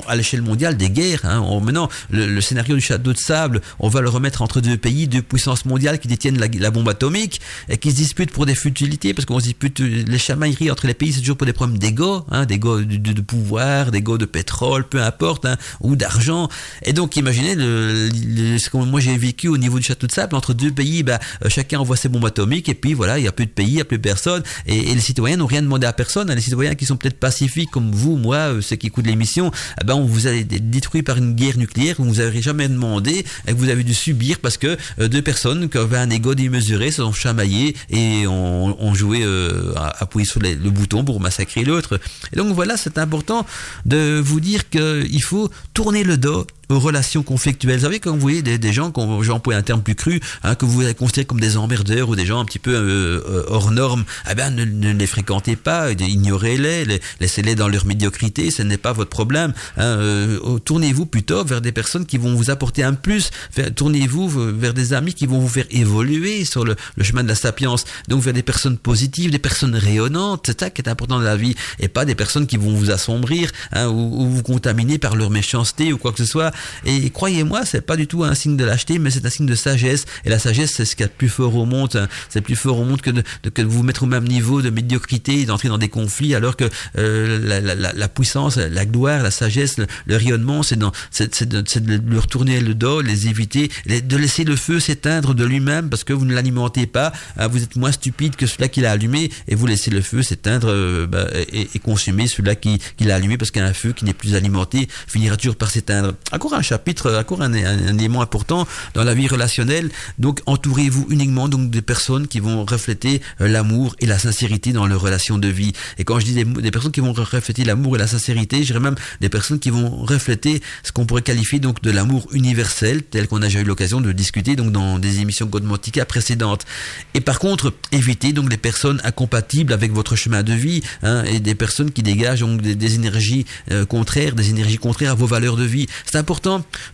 à, l'échelle mondiale des guerres. Hein. maintenant, le, scénario du château de sable, on va le remettre entre deux pays, deux puissances mondiales qui détiennent la, bombe atomique et qui se disputent pour des futilités parce qu'on se dispute les chamailleries entre les pays, c'est toujours pour des problèmes d'ego, hein, d'ego de, de, pouvoir, d'ego de pétrole, peu importe, hein, ou d'argent. Et donc, imaginez le, ce que moi j'ai vécu au niveau du château de sable entre deux pays, bah, euh, chacun envoie ses bombes atomiques et puis voilà, il n'y a plus de pays, il n'y a plus personne, et, les citoyens n'ont rien demandé à personne. Les citoyens qui sont peut-être pacifiques comme vous, moi, euh, ceux qui écoutent l'émission, eh ben on vous a détruit par une guerre nucléaire que vous n'avez jamais demandé et que vous avez dû subir parce que euh, deux personnes qui avaient un ego démesuré se sont chamaillées et ont, joué euh, à appuyer sur le bouton pour massacrer l'autre. Et donc voilà, c'est important de vous dire qu'il faut tourner le dos relations conflictuelles. Vous savez, quand vous voyez des, gens, quand un terme plus cru, hein, que vous considérez comme des emmerdeurs ou des gens un petit peu euh, euh, hors normes, eh ben, ne, les fréquentez pas, ignorez-les, laissez-les dans leur médiocrité, ce n'est pas votre problème. Hein, euh, tournez-vous plutôt vers des personnes qui vont vous apporter un plus, tournez-vous vers des amis qui vont vous faire évoluer sur le, chemin de la sapience, donc vers des personnes positives, des personnes rayonnantes, c'est ça qui est important dans la vie, et pas des personnes qui vont vous assombrir hein, ou vous contaminer par leur méchanceté ou quoi que ce soit. Et croyez-moi, c'est pas du tout un signe de lâcheté, mais c'est un signe de sagesse. Et la sagesse, c'est ce qu'il y a plus fort au monde. Hein. C'est plus fort au monde que de, que de vous mettre au même niveau de médiocrité et d'entrer dans des conflits, alors que euh, la, la, la, puissance, la gloire, la sagesse, le, rayonnement, c'est c'est de, de leur tourner le dos, les éviter, de laisser le feu s'éteindre de lui-même parce que vous ne l'alimentez pas. Hein. vous êtes moins stupide que celui-là qui l'a allumé et vous laissez le feu s'éteindre euh, bah, et, et, consumer celui-là qui, qui l'a allumé parce qu'un feu qui n'est plus alimenté finira toujours par s'éteindre. Un chapitre, encore un, élément important dans la vie relationnelle. Donc, entourez-vous uniquement donc des personnes qui vont refléter euh, l'amour et la sincérité dans leurs relations de vie. Et quand je dis des, personnes qui vont refléter l'amour et la sincérité, je dirais même des personnes qui vont refléter ce qu'on pourrait qualifier donc de l'amour universel, tel qu'on a déjà eu l'occasion de discuter donc dans des émissions Godmantica précédentes. Et par contre, évitez donc des personnes incompatibles avec votre chemin de vie hein, et des personnes qui dégagent donc des, énergies euh, contraires, des énergies contraires à vos valeurs de vie. C'est important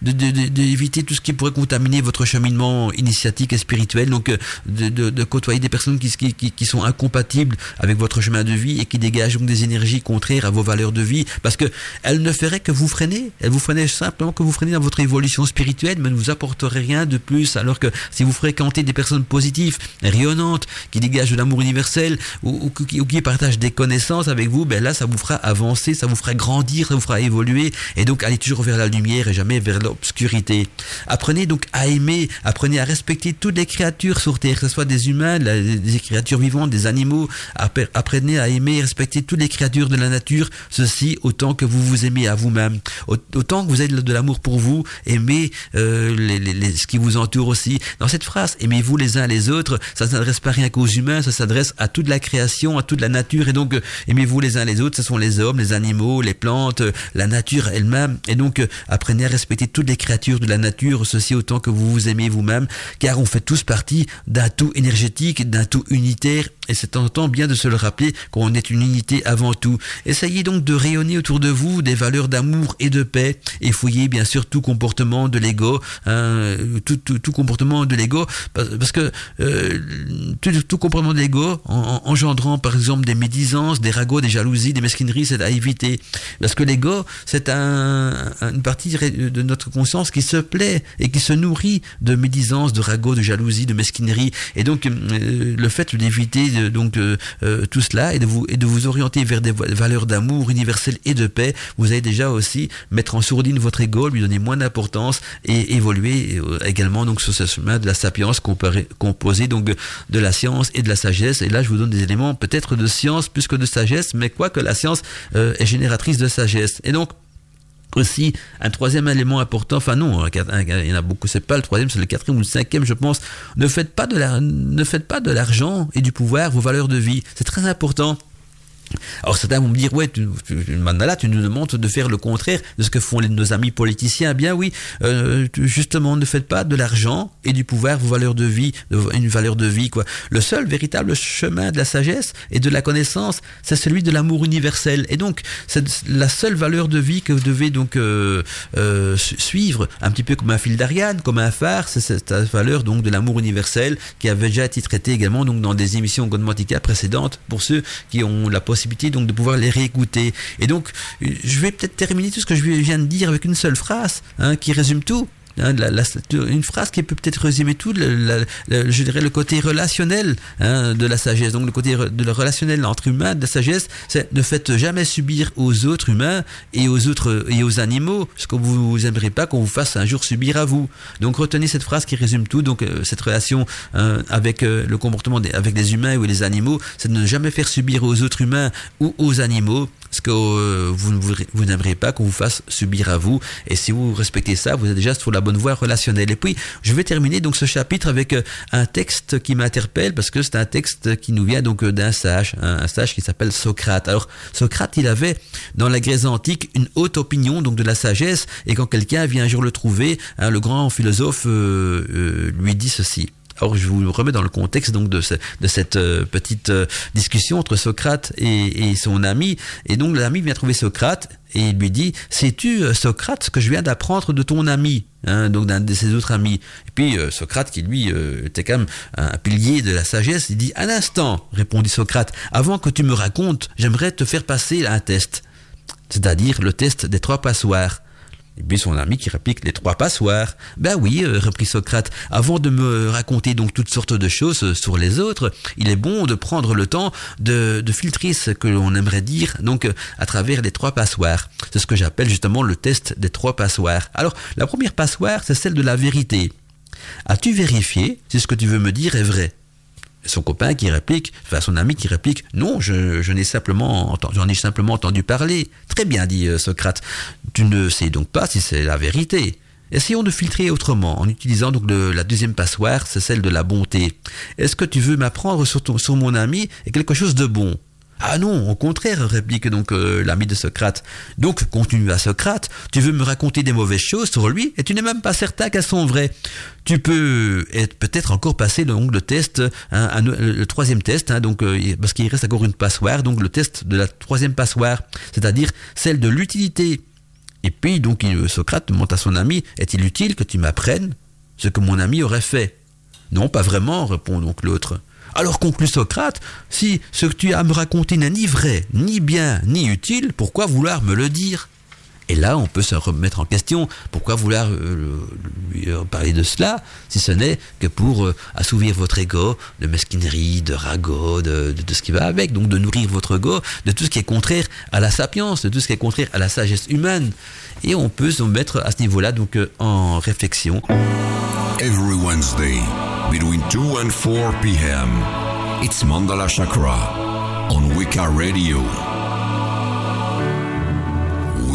d'éviter tout ce qui pourrait contaminer votre cheminement initiatique et spirituel, donc euh, de, côtoyer des personnes qui, sont incompatibles avec votre chemin de vie et qui dégagent donc des énergies contraires à vos valeurs de vie, parce que elles ne feraient que vous freiner, elles vous freinaient simplement que vous freinez dans votre évolution spirituelle, mais ne vous apporteraient rien de plus, alors que si vous fréquentez des personnes positives, rayonnantes, qui dégagent de l'amour universel, ou, qui, partagent des connaissances avec vous, ben là, ça vous fera avancer, ça vous fera grandir, ça vous fera évoluer, et donc allez toujours vers la lumière jamais vers l'obscurité. Apprenez donc à aimer, apprenez à respecter toutes les créatures sur Terre, que ce soit des humains, des créatures vivantes, des animaux. Apprenez à aimer et respecter toutes les créatures de la nature, ceci autant que vous vous aimez à vous-même. Autant que vous avez de l'amour pour vous, aimez euh, ce qui vous entoure aussi. Dans cette phrase, aimez-vous les uns les autres, ça ne s'adresse pas rien qu'aux humains, ça s'adresse à toute la création, à toute la nature. Et donc, aimez-vous les uns les autres, ce sont les hommes, les animaux, les plantes, la nature elle-même. Et donc, apprenez à respecter toutes les créatures de la nature, ceci autant que vous vous aimez vous-même, car on fait tous partie d'un tout énergétique, d'un tout unitaire et c'est tentant bien de se le rappeler qu'on est une unité avant tout. Essayez donc de rayonner autour de vous des valeurs d'amour et de paix et fouillez bien sûr tout comportement de l'ego, hein, tout, comportement de l'ego, parce que euh, tout, comportement de l'ego en, engendrant par exemple des médisances, des ragots, des jalousies, des mesquineries, c'est à éviter. Parce que l'ego, c'est un, une partie de notre conscience qui se plaît et qui se nourrit de médisances, de ragots, de jalousie, de mesquinerie. Et donc euh, le fait d'éviter donc euh, tout cela et de vous et de vous orienter vers des valeurs d'amour universel et de paix, vous allez déjà aussi mettre en sourdine votre ego, lui donner moins d'importance et évoluer euh, également donc sur ce chemin de la sapience composé donc de la science et de la sagesse. Et là, je vous donne des éléments peut-être de science plus que de sagesse, mais quoi que la science euh, est génératrice de sagesse. Et donc aussi un troisième élément important, enfin non, il y en a beaucoup, c'est pas le troisième, c'est le quatrième ou le cinquième, je pense. Ne faites pas de la, ne faites pas de l'argent et du pouvoir vos valeurs de vie. C'est très important. Alors certains vont me dire, ouais, tu, tu, tu nous demandes de faire le contraire de ce que font nos amis politiciens. Bien oui, euh, justement, ne faites pas de l'argent et du pouvoir vos valeurs de vie, une valeur de vie. quoi. Le seul véritable chemin de la sagesse et de la connaissance, c'est celui de l'amour universel. Et donc, c'est la seule valeur de vie que vous devez donc euh, euh, suivre, un petit peu comme un fil d'Ariane, comme un phare, c'est cette valeur donc de l'amour universel qui avait déjà été traitée également donc dans des émissions Godmantica précédentes pour ceux qui ont la possibilité donc de pouvoir les réécouter. Et donc, je vais peut-être terminer tout ce que je viens de dire avec une seule phrase hein, qui résume tout. Hein, une phrase qui peut peut-être résumer tout, je dirais le côté relationnel hein, de la sagesse. Donc le côté de le relationnel entre humains de la sagesse, c'est ne faites jamais subir aux autres humains et aux autres et aux animaux ce que vous n'aimerez pas qu'on vous fasse un jour subir à vous. Donc retenez cette phrase qui résume tout. Donc euh, cette relation hein, avec euh, le comportement avec les humains ou les animaux, c'est de ne jamais faire subir aux autres humains ou aux animaux ce que euh, vous, vous n'aimerez pas qu'on vous fasse subir à vous. Et si vous respectez ça, vous êtes déjà sur la bonne voie relationnelle. Et puis, je vais terminer donc ce chapitre avec euh, un texte qui m'interpelle parce que c'est un texte qui nous vient donc euh, d'un sage, un sage qui s'appelle Socrate. Alors, Socrate, il avait dans la Grèce antique une haute opinion donc de la sagesse. Et quand quelqu'un vient un jour le trouver, hein, le grand philosophe lui dit ceci. Alors je vous remets dans le contexte donc de, cette euh, petite euh, discussion entre Socrate et, et son ami. Et donc l'ami vient trouver Socrate et il lui dit Sais-tu, euh, Socrate, ce que je viens d'apprendre de ton ami hein, donc d'un de ses autres amis? Et puis Socrate, qui lui était quand même un pilier de la sagesse, il dit Un instant, répondit Socrate, avant que tu me racontes, j'aimerais te faire passer un test, c'est-à-dire le test des trois passoires. Et puis son ami qui réplique les trois passoires. Ben oui, euh, reprit Socrate, avant de me raconter donc toutes sortes de choses euh, sur les autres, il est bon de prendre le temps de, filtrer ce que l'on aimerait dire donc euh, à travers les trois passoires. C'est ce que j'appelle justement le test des trois passoires. Alors la première passoire, c'est celle de la vérité. As-tu vérifié si ce que tu veux me dire est vrai? Son copain qui réplique, enfin son ami qui réplique, non, je, n'ai simplement entendu, j'en ai simplement entendu parler. Très bien, dit euh, Socrate. Tu ne sais donc pas si c'est la vérité. Essayons de filtrer autrement, en utilisant donc la deuxième passoire, c'est celle de la bonté. Est-ce que tu veux m'apprendre sur, sur mon ami quelque chose de bon? Ah non, au contraire, réplique donc euh, l'ami de Socrate. Donc, continue à Socrate, tu veux me raconter des mauvaises choses sur lui et tu n'es même pas certain qu'elles sont vraies. Tu peux être peut-être encore passer donc, le test, hein, le troisième test, hein, donc euh, parce qu'il reste encore une passoire, donc le test de la troisième passoire, c'est-à-dire celle de l'utilité. Et puis donc Socrate demande à son ami, est-il utile que tu m'apprennes ce que mon ami aurait fait? Non, pas vraiment, répond donc l'autre. Alors conclut Socrate, si ce que tu as à me raconter n'est ni vrai, ni bien, ni utile, pourquoi vouloir me le dire? Et là, on peut se remettre en question. Pourquoi vouloir euh, lui euh, parler de cela, si ce n'est que pour euh, assouvir votre ego de mesquinerie, de ragot, de, de, ce qui va avec, donc de nourrir votre ego de tout ce qui est contraire à la sapience, de tout ce qui est contraire à la sagesse humaine. Et on peut se mettre à ce niveau-là donc en réflexion. Every Wednesday, between 2 and 4 p.m., it's Mandala Chakra on Wicca Radio.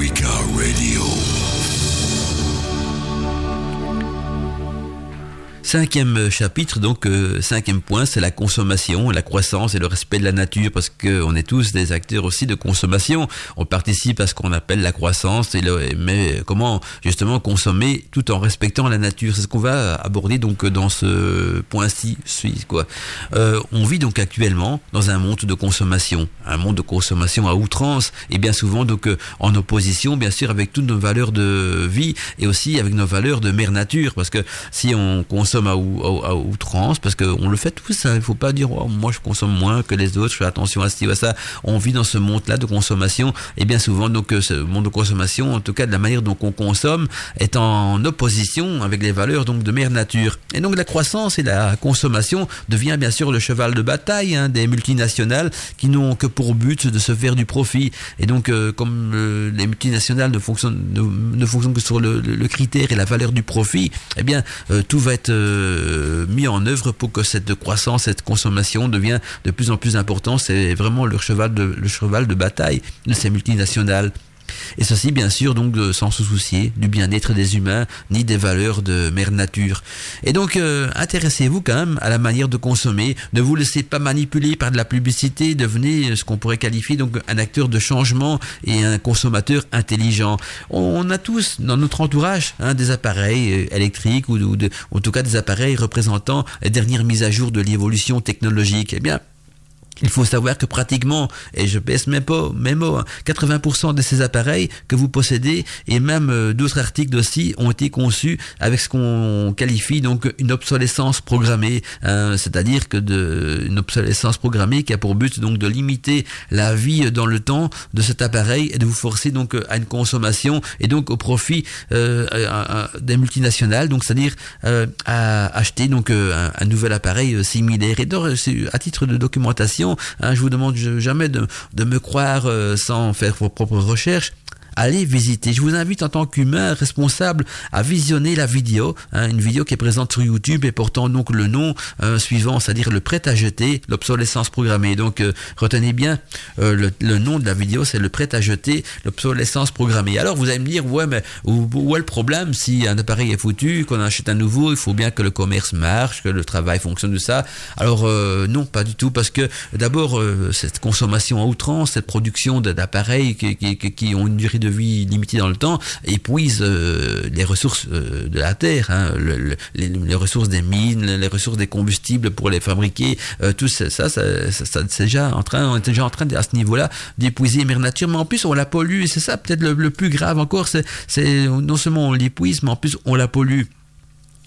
Eureka Radio. Cinquième chapitre, donc euh, cinquième point, c'est la consommation, la croissance et le respect de la nature, parce que on est tous des acteurs aussi de consommation. On participe à ce qu'on appelle la croissance, mais comment justement consommer tout en respectant la nature. C'est ce qu'on va aborder donc dans ce point-ci, quoi. Euh, on vit donc actuellement dans un monde de consommation, un monde de consommation à outrance, et bien souvent donc euh, en opposition, bien sûr, avec toutes nos valeurs de vie et aussi avec nos valeurs de mère nature, parce que si on consomme à, outrance, parce qu'on le fait tous, ça, il faut pas dire oh, moi je consomme moins que les autres, je fais attention à ce à ça. On vit dans ce monde-là de consommation, et bien souvent donc euh, ce monde de consommation, en tout cas de la manière dont on consomme, est en opposition avec les valeurs donc de mère nature. Et donc la croissance et la consommation devient bien sûr le cheval de bataille hein, des multinationales qui n'ont que pour but de se faire du profit. Et donc euh, comme euh, les multinationales ne fonctionnent, ne, fonctionnent que sur le, critère et la valeur du profit, eh bien tout va être mis en œuvre pour que cette croissance, cette consommation devienne de plus en plus importante. C'est vraiment le cheval de, bataille de ces multinationales. Et ceci, bien sûr, donc sans se soucier du bien-être des humains ni des valeurs de mère nature. Et donc, euh, intéressez-vous quand même à la manière de consommer. Ne vous laissez pas manipuler par de la publicité. Devenez ce qu'on pourrait qualifier donc un acteur de changement et un consommateur intelligent. On a tous dans notre entourage hein, des appareils euh, électriques ou, ou, en tout cas des appareils représentant les dernières mises à jour de l'évolution technologique. Eh bien, il faut savoir que pratiquement, et je baisse mes, pas, mes mots, 80% de ces appareils que vous possédez et même euh, d'autres articles aussi ont été conçus avec ce qu'on qualifie donc une obsolescence programmée, hein, c'est-à-dire que de une obsolescence programmée qui a pour but donc de limiter la vie dans le temps de cet appareil et de vous forcer donc à une consommation et donc au profit euh, des multinationales, donc c'est-à-dire euh, à acheter donc un, un, nouvel appareil similaire. Et donc, à titre de documentation Hein, je vous demande jamais de, me croire euh, sans faire vos propres recherches allez visiter. Je vous invite en tant qu'humain responsable à visionner la vidéo, hein, une vidéo qui est présente sur YouTube et portant donc le nom euh, suivant, c'est-à-dire le prêt à jeter, l'obsolescence programmée. Donc euh, retenez bien euh, le, nom de la vidéo, c'est le prêt à jeter, l'obsolescence programmée. Alors vous allez me dire, ouais, mais où, est le problème si un appareil est foutu, qu'on achète un nouveau, il faut bien que le commerce marche, que le travail fonctionne de ça. Alors non, pas du tout, parce que d'abord cette consommation à outrance, cette production d'appareils qui, qui ont une durée de vie limitée dans le temps épuise euh, les ressources euh, de la terre, hein, les, ressources des mines, les ressources des combustibles pour les fabriquer, euh, tout ça, ça, c'est déjà en train, on est déjà en train à ce niveau-là d'épuiser mère nature, mais en plus on la pollue c'est ça peut-être le, le, plus grave encore, c'est non seulement on l'épuise, mais en plus on la pollue.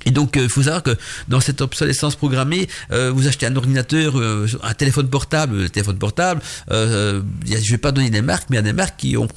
Et donc, il euh, faut savoir que dans cette obsolescence programmée, euh, vous achetez un ordinateur, euh, un téléphone portable, le téléphone portable. je ne vais pas donner des marques, mais il y a des marques qui ont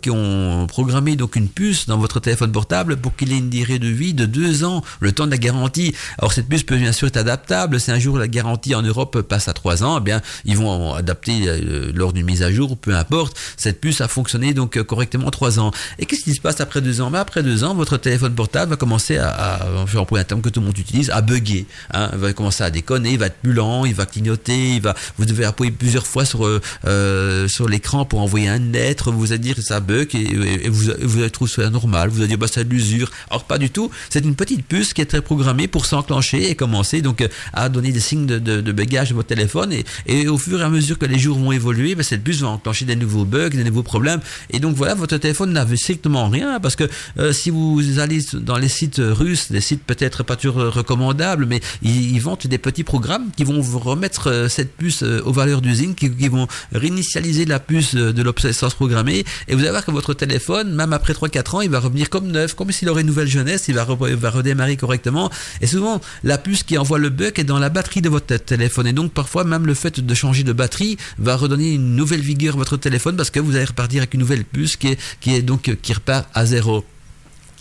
qui ont programmé donc une puce dans votre téléphone portable pour qu'il ait une durée de vie de deux ans, le temps de la garantie. Alors cette puce peut bien sûr être adaptable. Si un jour la garantie en Europe passe à trois ans, eh bien ils vont adapter lors d'une mise à jour, peu importe. Cette puce a fonctionné donc correctement trois ans. Et qu'est-ce qui se passe après deux ans? Ben, Après deux ans, votre téléphone portable va commencer à, à, à un terme que tout le monde utilise, à bugger. Hein. Il va commencer à déconner, il va être plus lent, il va clignoter, il va, vous devez appuyer plusieurs fois sur, euh, euh sur l'écran pour envoyer un lettre, vous allez dire ça bug et, vous, vous allez trouver ça normal, vous allez dire bah c'est de l'usure. Alors pas du tout, c'est une petite puce qui est très programmée pour s'enclencher et commencer donc à donner des signes de, de, de de votre téléphone et, et, au fur et à mesure que les jours vont évoluer, bah, cette puce va enclencher des nouveaux bugs, des nouveaux problèmes et donc voilà, votre téléphone n'avait strictement rien parce que euh, si vous allez dans les sites russes, des sites peut-être pas toujours recommandable, mais ils, vendent des petits programmes qui vont vous remettre euh, cette puce euh, aux valeurs d'usine, qui, vont réinitialiser la puce euh, de l'obsolescence programmée, et vous allez voir que votre téléphone, même après 3-4 ans, il va revenir comme neuf, comme s'il aurait une nouvelle jeunesse, il va, va redémarrer correctement, et souvent, la puce qui envoie le bug est dans la batterie de votre téléphone, et donc parfois même le fait de changer de batterie va redonner une nouvelle vigueur à votre téléphone, parce que vous allez repartir avec une nouvelle puce qui est, qui est donc, qui repart à zéro.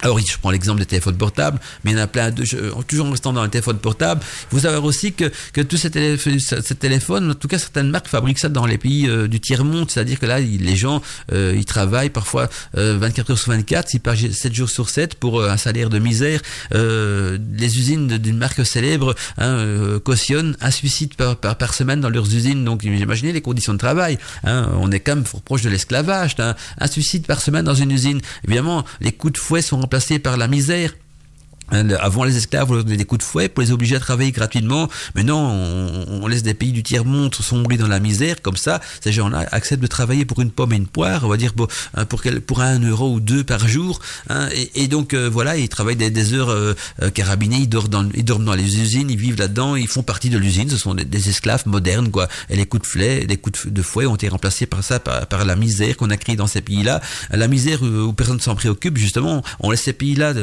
Alors je prends l'exemple des téléphones portables, mais il y en a plein de toujours en restant dans les téléphones portables. Faut savoir aussi que, que tous ces, téléphones, en tout cas certaines marques fabriquent ça dans les pays euh, du tiers-monde, c'est-à-dire que là, les gens, euh, ils travaillent parfois 24 euh, heures sur 24, ils passent 7 jours sur 7 pour un salaire de misère. les usines d'une marque célèbre hein, cautionnent un suicide par, par, semaine dans leurs usines, donc imaginez les conditions de travail. Hein, on est quand même proche de l'esclavage. Hein, un suicide par semaine dans une usine. Évidemment, les coups de fouet sont remplacés par la misère avant les esclaves, on leur donnait des coups de fouet pour les obliger à travailler gratuitement. Maintenant, on, on laisse des pays du tiers-monde sombrer dans la misère. Comme ça, ces gens-là acceptent de travailler pour une pomme et une poire, on va dire pour, hein, pour, pour un euro ou deux par jour. Hein, et, donc, euh, voilà, ils travaillent des, heures euh, euh, carabinés, ils dorment, dans, ils dorment dans les usines, ils vivent là-dedans, ils font partie de l'usine. Ce sont des, esclaves modernes, quoi. Et les coups de fouet, les coups de, fouet ont été remplacés par ça, par, par la misère qu'on a créée dans ces pays-là. La misère où personne s'en préoccupe, justement, on laisse ces pays-là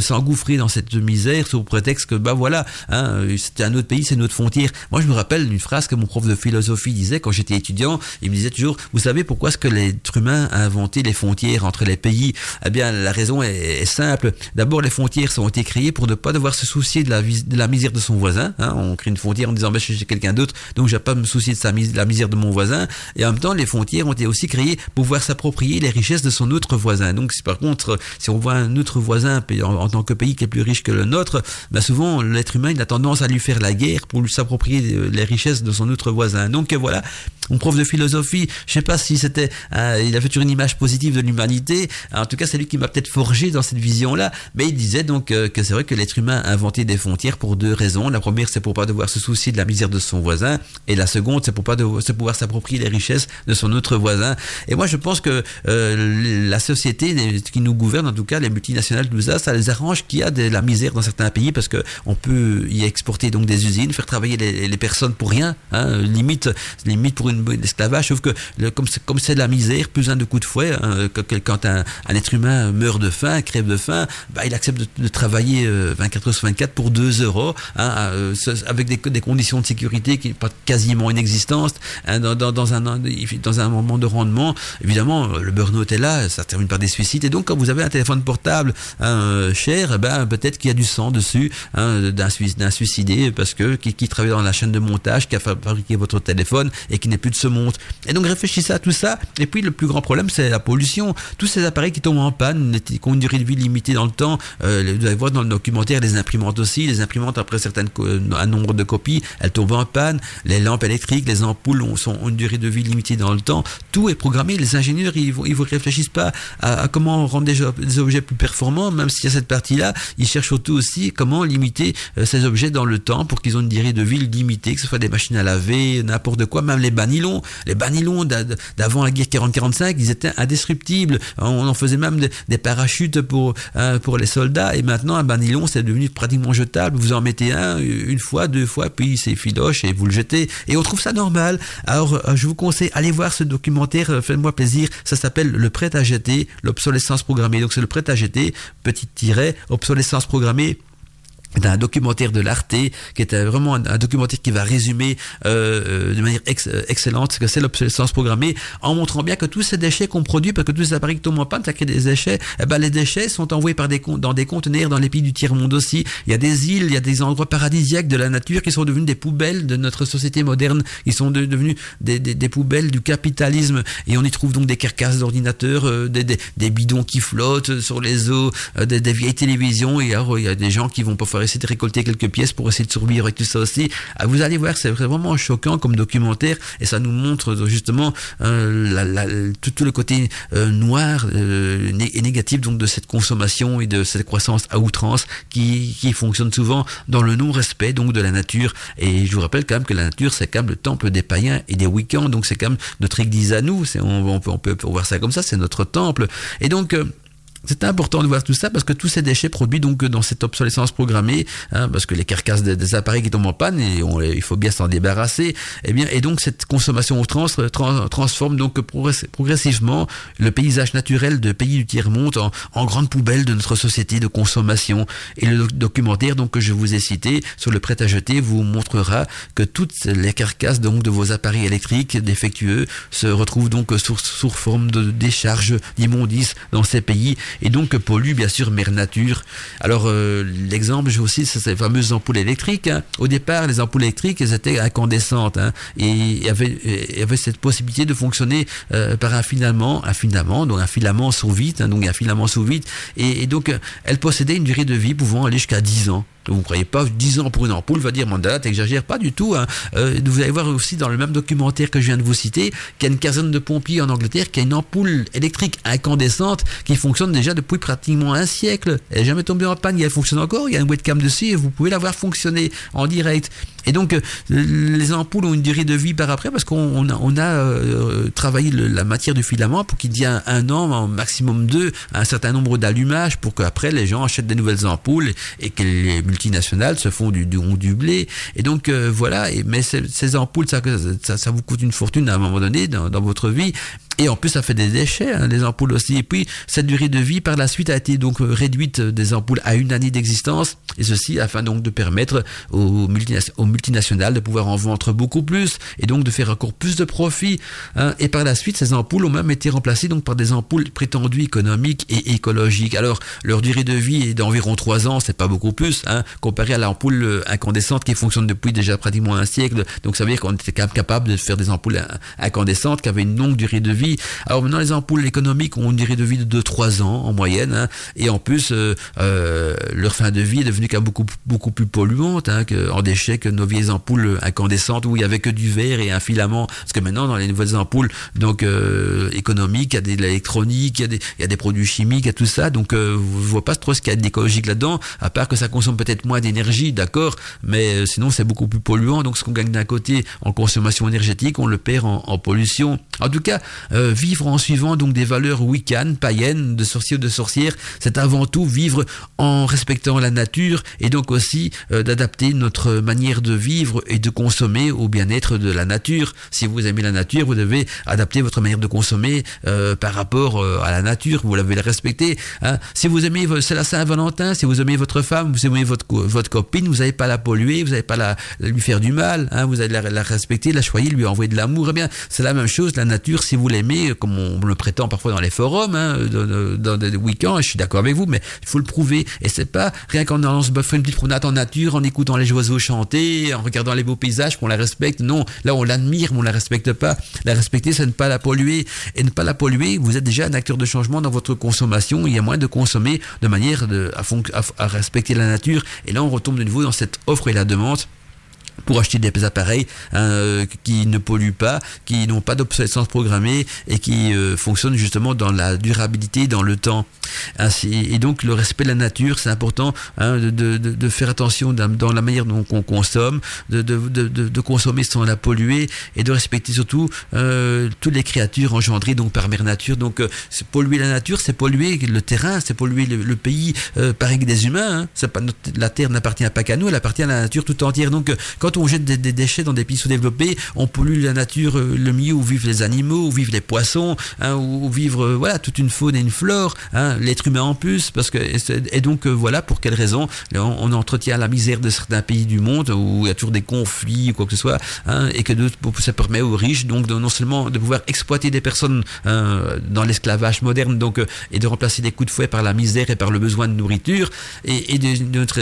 s'engouffrer dans cette misère sous prétexte que bah voilà, hein, c'était un autre pays, c'est notre frontière. Moi, je me rappelle d'une phrase que mon prof de philosophie disait quand j'étais étudiant. Il me disait toujours, vous savez pourquoi est-ce que l'être humain a inventé les frontières entre les pays? Eh bien, la raison est, simple. D'abord, les frontières ont été créées pour ne pas devoir se soucier de la, misère de son voisin. Hein. On crée une frontière en disant, bah, je suis quelqu'un d'autre, donc je vais pas me soucier de la misère de mon voisin. Et en même temps, les frontières ont été aussi créées pour pouvoir s'approprier les richesses de son autre voisin. Donc, par contre, si on voit un autre voisin en, en tant que pays qui est plus riche que le nôtre, ben souvent l'être humain il a tendance à lui faire la guerre pour lui s'approprier euh, les richesses de son autre voisin. Donc voilà, mon prof de philosophie, je sais pas si c'était, euh, il avait toujours une image positive de l'humanité. En tout cas, c'est lui qui m'a peut-être forgé dans cette vision-là. Mais il disait donc euh, que c'est vrai que l'être humain a inventé des frontières pour deux raisons. La première, c'est pour pas devoir se soucier de la misère de son voisin, et la seconde, c'est pour pas de, se pouvoir s'approprier les richesses de son autre voisin. Et moi, je pense que la société qui nous gouverne, en tout cas les multinationales, tout ça, ça les arrange qu'il y a de la misère dans certains pays parce que on peut y exporter donc des usines, faire travailler les, personnes pour rien, hein, limite, limite pour une, esclavage. Sauf que le, comme c'est comme c'est de la misère, plus un de coups de fouet. Hein, quand un, un, être humain meurt de faim, crève de faim, bah, il accepte de, travailler 24 euh, heures sur 24 pour 2 euros, hein, euh, avec des, conditions de sécurité qui pas quasiment inexistantes, dans, dans, dans, un dans un moment de rendement. Évidemment, le burn-out est là, ça termine par des suicides. Et donc, quand vous avez un téléphone portable hein, cher, eh ben peut-être qu'il y a du sang dessus. Hein, d'un suicidé parce que qui, travaille dans la chaîne de montage, qui a fabriqué votre téléphone et qui n'est plus de ce monde. Et donc réfléchissez à tout ça. Et puis le plus grand problème, c'est la pollution. Tous ces appareils qui tombent en panne, qui ont une durée de vie limitée dans le temps. Euh, vous allez voir dans le documentaire les imprimantes aussi. Les imprimantes après certaines un nombre de copies, elles tombent en panne. Les lampes électriques, les ampoules ont, une durée de vie limitée dans le temps. Tout est programmé. Les ingénieurs, ils ne ils réfléchissent pas à, à, comment rendre des, des objets plus performants, même s'il y a cette partie-là. Ils cherchent surtout aussi comment limiter euh, ces objets dans le temps pour qu'ils ont une durée de vie limitée, que ce soit des machines à laver, n'importe quoi, même les banylons. Les banylons d'avant la guerre 40-45, ils étaient indestructibles. On en faisait même des, parachutes pour, euh, pour les soldats. Et maintenant, un banylon, c'est devenu pratiquement jetable. Vous en mettez un une fois, deux fois, puis c'est filoche et vous le jetez. Et on trouve ça normal. Alors, euh, je vous conseille, allez voir ce documentaire, faites-moi plaisir. Ça s'appelle Le prêt à jeter, l'obsolescence programmée. Donc, c'est le prêt à jeter, petit tiret, obsolescence programmée d'un documentaire de l'Arte qui est vraiment un, documentaire qui va résumer euh, euh de manière euh, excellente ce que c'est l'obsolescence programmée en montrant bien que tous ces déchets qu'on produit parce que tous ces appareils qui tombent en panne ça crée des déchets eh ben les déchets sont envoyés par des dans des conteneurs dans les pays du tiers monde aussi. Il y a des îles il y a des endroits paradisiaques de la nature qui sont devenus des poubelles de notre société moderne ils sont de, devenus des, des, des, poubelles du capitalisme. Et on y trouve donc des carcasses d'ordinateurs euh, des, des, bidons qui flottent sur les eaux des, vieilles télévisions. Et alors il y a des gens qui vont pas essayer de récolter quelques pièces pour essayer de survivre avec tout ça aussi. Ah, vous allez voir, c'est vraiment choquant comme documentaire et ça nous montre justement euh, tout, le côté euh, noir euh, et négatif donc de cette consommation et de cette croissance à outrance qui, qui fonctionne souvent dans le non-respect donc de la nature. Et je vous rappelle quand même que la nature c'est quand même le temple des païens et des week-ends, donc c'est quand même notre église à nous. On, peut, on peut voir ça comme ça, c'est notre temple. Et donc c'est important de voir tout ça parce que tous ces déchets produits donc dans cette obsolescence programmée, hein, parce que les carcasses des, appareils qui tombent en panne et on, il faut bien s'en débarrasser, et eh bien et donc cette consommation au trans, trans transforme donc progressivement le paysage naturel de pays du tiers monde en, en, grande poubelle de notre société de consommation. Et le documentaire donc que je vous ai cité sur le prêt à jeter vous montrera que toutes les carcasses donc de vos appareils électriques défectueux se retrouvent donc sous, sous forme de décharges d'immondices dans ces pays et donc pollue bien sûr mère nature. Alors euh, l'exemple, j'ai aussi ces fameuses ampoules électriques. Hein. Au départ, les ampoules électriques, elles étaient incandescentes hein, et il y avait, il y avait cette possibilité de fonctionner euh, par un filament, un filament, donc un filament sous vide, hein, donc un filament sous vide, et, et donc elles possédaient une durée de vie pouvant aller jusqu'à 10 ans. Vous ne croyez pas 10 ans pour une ampoule, va dire Mandela, t'exagères pas du tout. Hein. Euh, vous allez voir aussi dans le même documentaire que je viens de vous citer qu'il y a une caserne de pompiers en Angleterre qui a une ampoule électrique incandescente qui fonctionne déjà depuis pratiquement un siècle. Elle n'est jamais tombée en panne, elle fonctionne encore, il y a une webcam dessus et vous pouvez la voir fonctionner en direct. Et donc, euh, les ampoules ont une durée de vie par après parce qu'on a, euh, travaillé la matière du filament pour qu'il y ait un, an, maximum deux, un certain nombre d'allumages pour qu'après les gens achètent des nouvelles ampoules et que les multinationales se font du, du, blé. Et donc, euh, voilà. Mais ces, ampoules, ça, ça, vous coûte une fortune à un moment donné dans, dans votre vie. Et en plus, ça fait des déchets, hein, les ampoules aussi. Et puis, cette durée de vie, par la suite, a été donc réduite des ampoules à une année d'existence. Et ceci afin donc de permettre aux, multinationales de pouvoir en vendre beaucoup plus et donc de faire encore plus de profit. Hein. Et par la suite, ces ampoules ont même été remplacées donc par des ampoules prétendues économiques et écologiques. Alors, leur durée de vie est d'environ trois ans, c'est pas beaucoup plus, hein, comparé à l'ampoule euh, incandescente qui fonctionne depuis déjà pratiquement un siècle. Donc, ça veut dire qu'on était capable de faire des ampoules incandescentes qui avaient une longue durée de vie alors maintenant, les ampoules économiques ont une durée de vie de 2-3 ans en moyenne, hein. et en plus, euh, euh, leur fin de vie est devenue beaucoup, beaucoup plus polluante hein, que, en déchets que nos vieilles ampoules incandescentes où il y avait que du verre et un filament. Parce que maintenant, dans les nouvelles ampoules donc euh, économiques, il y a de l'électronique, il, y a des produits chimiques, il y a tout ça. Donc, euh, je vois pas trop ce qu'il y a d'écologique là-dedans, à part que ça consomme peut-être moins d'énergie, d'accord, mais sinon c'est beaucoup plus polluant. Donc, ce qu'on gagne d'un côté en consommation énergétique, on le perd en, en pollution. En tout cas, euh, vivre en suivant donc des valeurs wiccanes, païennes, de sorciers ou de sorcières, c'est avant tout vivre en respectant la nature et donc aussi euh, d'adapter notre manière de vivre et de consommer au bien-être de la nature. Si vous aimez la nature, vous devez adapter votre manière de consommer euh, par rapport à la nature, vous devez la respecter. Hein. Si vous aimez, c'est la Saint-Valentin, si vous aimez votre femme, vous aimez votre, votre copine, vous n'allez pas la polluer, vous n'allez pas la, lui faire du mal, hein. vous allez la, respecter, la choyer, lui envoyer de l'amour. Eh bien, c'est la même chose, la nature, si vous l'aimez, comme on le prétend parfois dans les forums, hein, dans, des week-ends, je suis d'accord avec vous, mais il faut le prouver. Et c'est pas rien qu'en allant se faire une petite promenade en nature, en écoutant les oiseaux chanter, en regardant les beaux paysages qu'on la respecte. Non, là on l'admire, mais on la respecte pas. La respecter, c'est ne pas la polluer. Et ne pas la polluer, vous êtes déjà un acteur de changement dans votre consommation. Il y a moins de consommer de manière à respecter la nature. Et là, on retombe de nouveau dans cette offre et la demande pour acheter des appareils hein, euh, qui ne polluent pas, qui n'ont pas d'obsolescence programmée et qui euh, fonctionnent justement dans la durabilité, dans le temps. Et donc le respect de la nature, c'est important hein, de, faire attention dans la manière dont on consomme, de, de, consommer sans la polluer et de respecter surtout euh, toutes les créatures engendrées donc par mère nature. Donc polluer la nature, c'est polluer le terrain, c'est polluer le, pays pareil que des humains. Hein. La terre n'appartient pas qu'à nous, elle appartient à la nature tout entière. Donc on jette des, déchets dans des pays sous-développés, on pollue la nature, euh, le milieu où vivent les animaux, où vivent les poissons, hein, où, vivent euh, voilà toute une faune et une flore, hein, l'être humain en plus, parce que et donc euh, voilà pour quelle raison on, entretient la misère de certains pays du monde où il y a toujours des conflits ou quoi que ce soit, hein, et que ça permet aux riches donc non seulement de pouvoir exploiter des personnes dans l'esclavage moderne, donc et de remplacer des coups de fouet par la misère et par le besoin de nourriture, et, et de, notre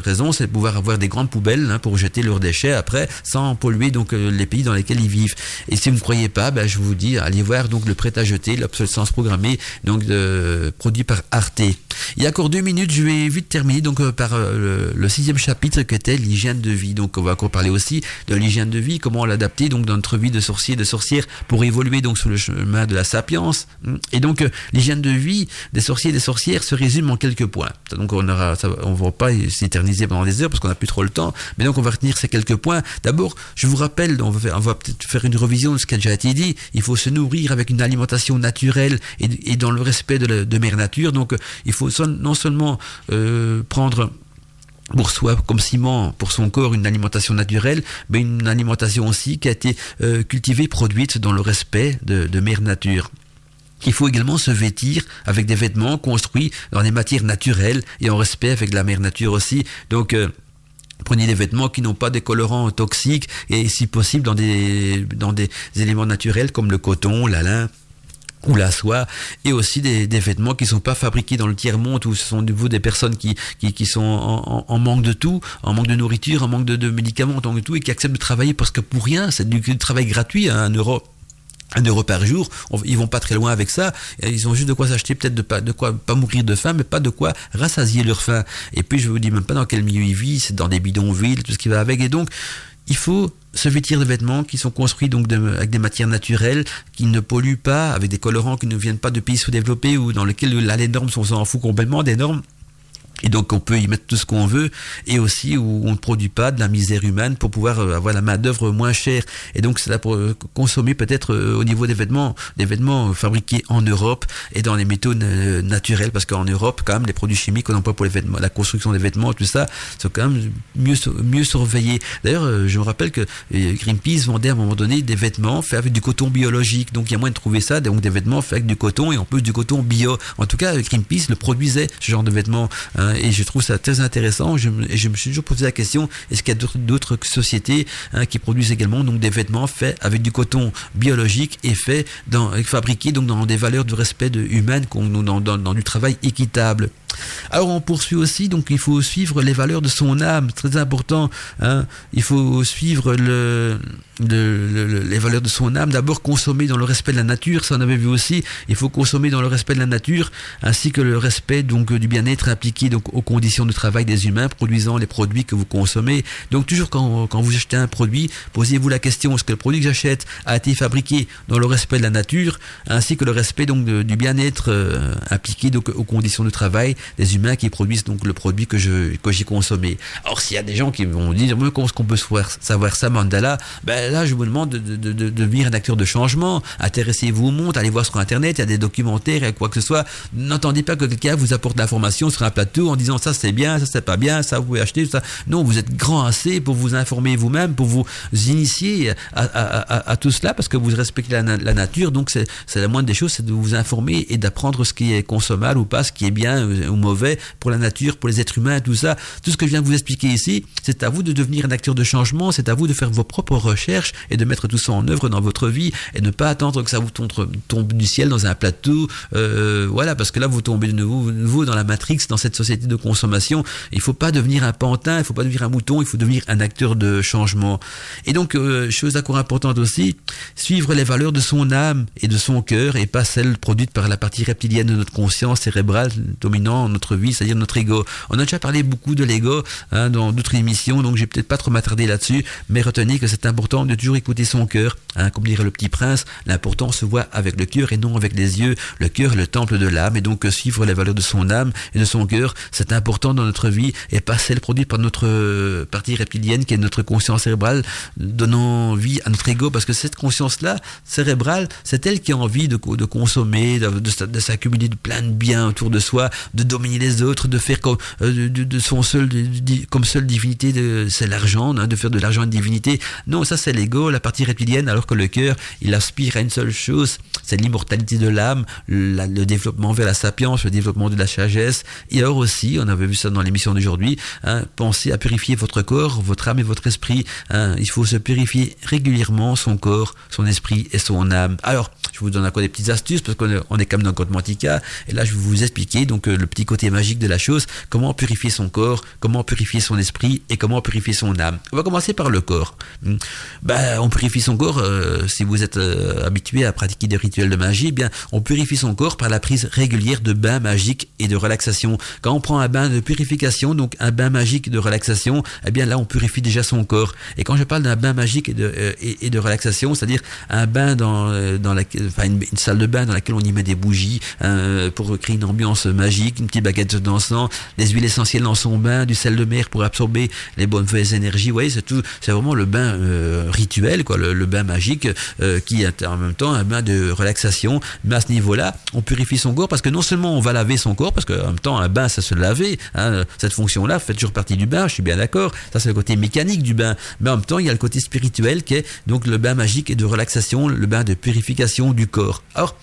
raison c'est de pouvoir avoir des grandes poubelles pour jeter leurs déchets après sans polluer donc euh, les pays dans lesquels ils vivent. Et si vous ne croyez pas, ben, je vous dis, allez voir donc le prêt à jeter, l'obsolescence programmée, donc produit par Arte. Il y a encore deux minutes, je vais vite terminer donc euh, par euh, le, sixième chapitre qui était l'hygiène de vie. Donc on va encore parler aussi de l'hygiène de vie, comment l'adapter donc dans notre vie de sorcier, de sorcière pour évoluer donc sur le chemin de la sapience. Et donc l'hygiène de vie des sorciers et des sorcières se résume en quelques points. Donc on aura, on va pas s'éterniser pendant des heures parce qu'on n'a plus trop le temps, mais donc on va retenir ces quelques points. D'abord, je vous rappelle, on va, peut-être faire une revision de ce qui a déjà été dit. Il faut se nourrir avec une alimentation naturelle et, dans le respect de, de mère nature. Donc, il faut non seulement euh, prendre pour soi comme ciment pour son corps une alimentation naturelle, mais une alimentation aussi qui a été euh, cultivée, produite dans le respect de, de mère nature. Il faut également se vêtir avec des vêtements construits dans des matières naturelles et en respect avec la mère nature aussi. Donc euh, Prenez des vêtements qui n'ont pas des colorants toxiques et si possible dans des, dans des éléments naturels comme le coton, la lin ou la soie, et aussi des, vêtements qui ne sont pas fabriqués dans le tiers-monde, où ce sont vous des personnes qui, sont en, manque de tout, en manque de nourriture, en manque de, médicaments, en manque de tout, et qui acceptent de travailler parce que pour rien, c'est du, du travail gratuit à un euro un euro par jour, ils vont pas très loin avec ça. Ils ont juste de quoi s'acheter, peut-être de pas, de quoi pas mourir de faim, mais pas de quoi rassasier leur faim. Et puis je vous dis même pas dans quel milieu ils vivent, c'est dans des bidonvilles, tout ce qui va avec. Et donc il faut se vêtir de vêtements qui sont construits donc avec des matières naturelles, qui ne polluent pas, avec des colorants qui ne viennent pas de pays sous-développés ou dans lesquels là, les normes sont s'en fout complètement des normes. Et donc on peut y mettre tout ce qu'on veut et aussi où on ne produit pas de la misère humaine pour pouvoir euh, avoir la main d'œuvre moins chère. Et donc c'est là euh, consommer peut-être euh, au niveau des vêtements, des vêtements fabriqués en Europe et dans les méthodes naturelles parce qu'en Europe quand même les produits chimiques qu'on emploie pour les vêtements, la construction des vêtements, tout ça, sont quand même mieux mieux surveillés. D'ailleurs je me rappelle que Greenpeace vendait à un moment donné des vêtements faits avec du coton biologique. Donc il y a moyen de trouver ça, donc des vêtements faits avec du coton et en plus du coton bio. En tout cas Greenpeace le produisait ce genre de vêtements. Hein, Hein, et je trouve ça très intéressant. Je, je me suis toujours posé la question est-ce qu'il y a d'autres sociétés hein, qui produisent également donc des vêtements faits avec du coton biologique et faits dans, fabriqués donc dans des valeurs de respect de, humaines, dans du travail équitable? Alors on poursuit aussi, donc il faut suivre les valeurs de son âme, très important. Hein. Il faut suivre le, les valeurs de son âme. D'abord consommer dans le respect de la nature, ça on avait vu aussi. Il faut consommer dans le respect de la nature, ainsi que le respect donc du bien-être appliqué donc aux conditions de travail des humains produisant les produits que vous consommez. Donc toujours quand, quand vous achetez un produit, posez-vous la question est-ce que le produit que j'achète a été fabriqué dans le respect de la nature, ainsi que le respect donc du bien-être euh, appliqué donc aux conditions de travail des humains qui produisent donc le produit que je que j'ai consommé. Alors s'il y a des gens qui vont dire comment est-ce qu'on peut savoir ça Mandala Ben là je vous demande de, de, de, devenir un acteur de changement. Intéressez-vous au monde, allez voir sur internet, il y a des documentaires, il y a quoi que ce soit. N'entendez pas que quelqu'un vous apporte l'information sur un plateau en disant ça c'est bien, ça c'est pas bien, ça vous pouvez acheter, ça. Non, vous êtes grand assez pour vous informer vous-même, pour vous initier à, à, tout cela parce que vous respectez la, la nature. Donc c'est la moindre des choses, c'est de vous informer et d'apprendre ce qui est consommable ou pas, ce qui est bien euh, mauvais pour la nature, pour les êtres humains, tout ça. Tout ce que je viens de vous expliquer ici, c'est à vous de devenir un acteur de changement, c'est à vous de faire vos propres recherches et de mettre tout ça en œuvre dans votre vie et ne pas attendre que ça vous tombe, du ciel dans un plateau. Euh, voilà, parce que là, vous tombez de nouveau, dans la matrix, dans cette société de consommation. Il faut pas devenir un pantin, il faut pas devenir un mouton, il faut devenir un acteur de changement. Et donc, euh, chose d'accord importante aussi, suivre les valeurs de son âme et de son cœur et pas celles produites par la partie reptilienne de notre conscience cérébrale notre vie, c'est-à-dire notre ego. On a déjà parlé beaucoup de l'ego hein, dans d'autres émissions, donc j'ai peut-être pas trop m'attarder là-dessus, mais retenez que c'est important de toujours écouter son cœur. Hein, comme dirait le petit prince, l'important se voit avec le cœur et non avec les yeux. Le cœur est le temple de l'âme et donc suivre les valeurs de son âme et de son cœur, c'est important dans notre vie et pas celle produite par notre euh, partie reptilienne qui est notre conscience cérébrale, donnant vie à notre ego parce que cette conscience-là, cérébrale, c'est elle qui a envie de, consommer, de s'accumuler de plein de biens autour de soi, de dominer les autres, de faire comme euh, de, son seul comme seule divinité, c'est l'argent, hein, de faire de l'argent une divinité. Non, ça c'est l'ego, la partie reptilienne, alors que le cœur, il aspire à une seule chose, c'est l'immortalité de l'âme, le développement vers la sapience, le développement de la sagesse. Et alors aussi, on avait vu ça dans l'émission d'aujourd'hui, hein, pensez à purifier votre corps, votre âme et votre esprit. Hein. il faut se purifier régulièrement son corps, son esprit et son âme. Alors, je vous donne encore des petites astuces parce qu'on est, quand même dans le code Mantica. Et là, je vais vous expliquer donc euh, le côté magique de la chose, comment purifier son corps, comment purifier son esprit et comment purifier son âme. On va commencer par le corps. Hmm. Ben, on purifie son corps, euh, si vous êtes euh, habitué à pratiquer des rituels de magie, eh bien, on purifie son corps par la prise régulière de bains magiques et de relaxation. Quand on prend un bain de purification, donc un bain magique de relaxation, eh bien là, on purifie déjà son corps. Et quand je parle d'un bain magique et de, de relaxation, c'est-à-dire un bain dans, la, enfin une, salle de bain dans laquelle on y met des bougies euh, pour créer une ambiance magique, une petite baguette d'encens, des huiles essentielles dans son bain, du sel de mer pour absorber les bonnes mauvaises énergies. Vous voyez, c'est tout, c'est vraiment le bain euh, rituel, quoi, le, bain magique euh, qui est en même temps un bain de relaxation. Mais à ce niveau-là, on purifie son corps parce que non seulement on va laver son corps, parce qu'en même temps un bain ça se laver, hein, cette fonction-là fait toujours partie du bain. Je suis bien d'accord. Ça c'est le côté mécanique du bain, mais en même temps il y a le côté spirituel qui est donc le bain magique et de relaxation, le bain de purification du corps. Alors,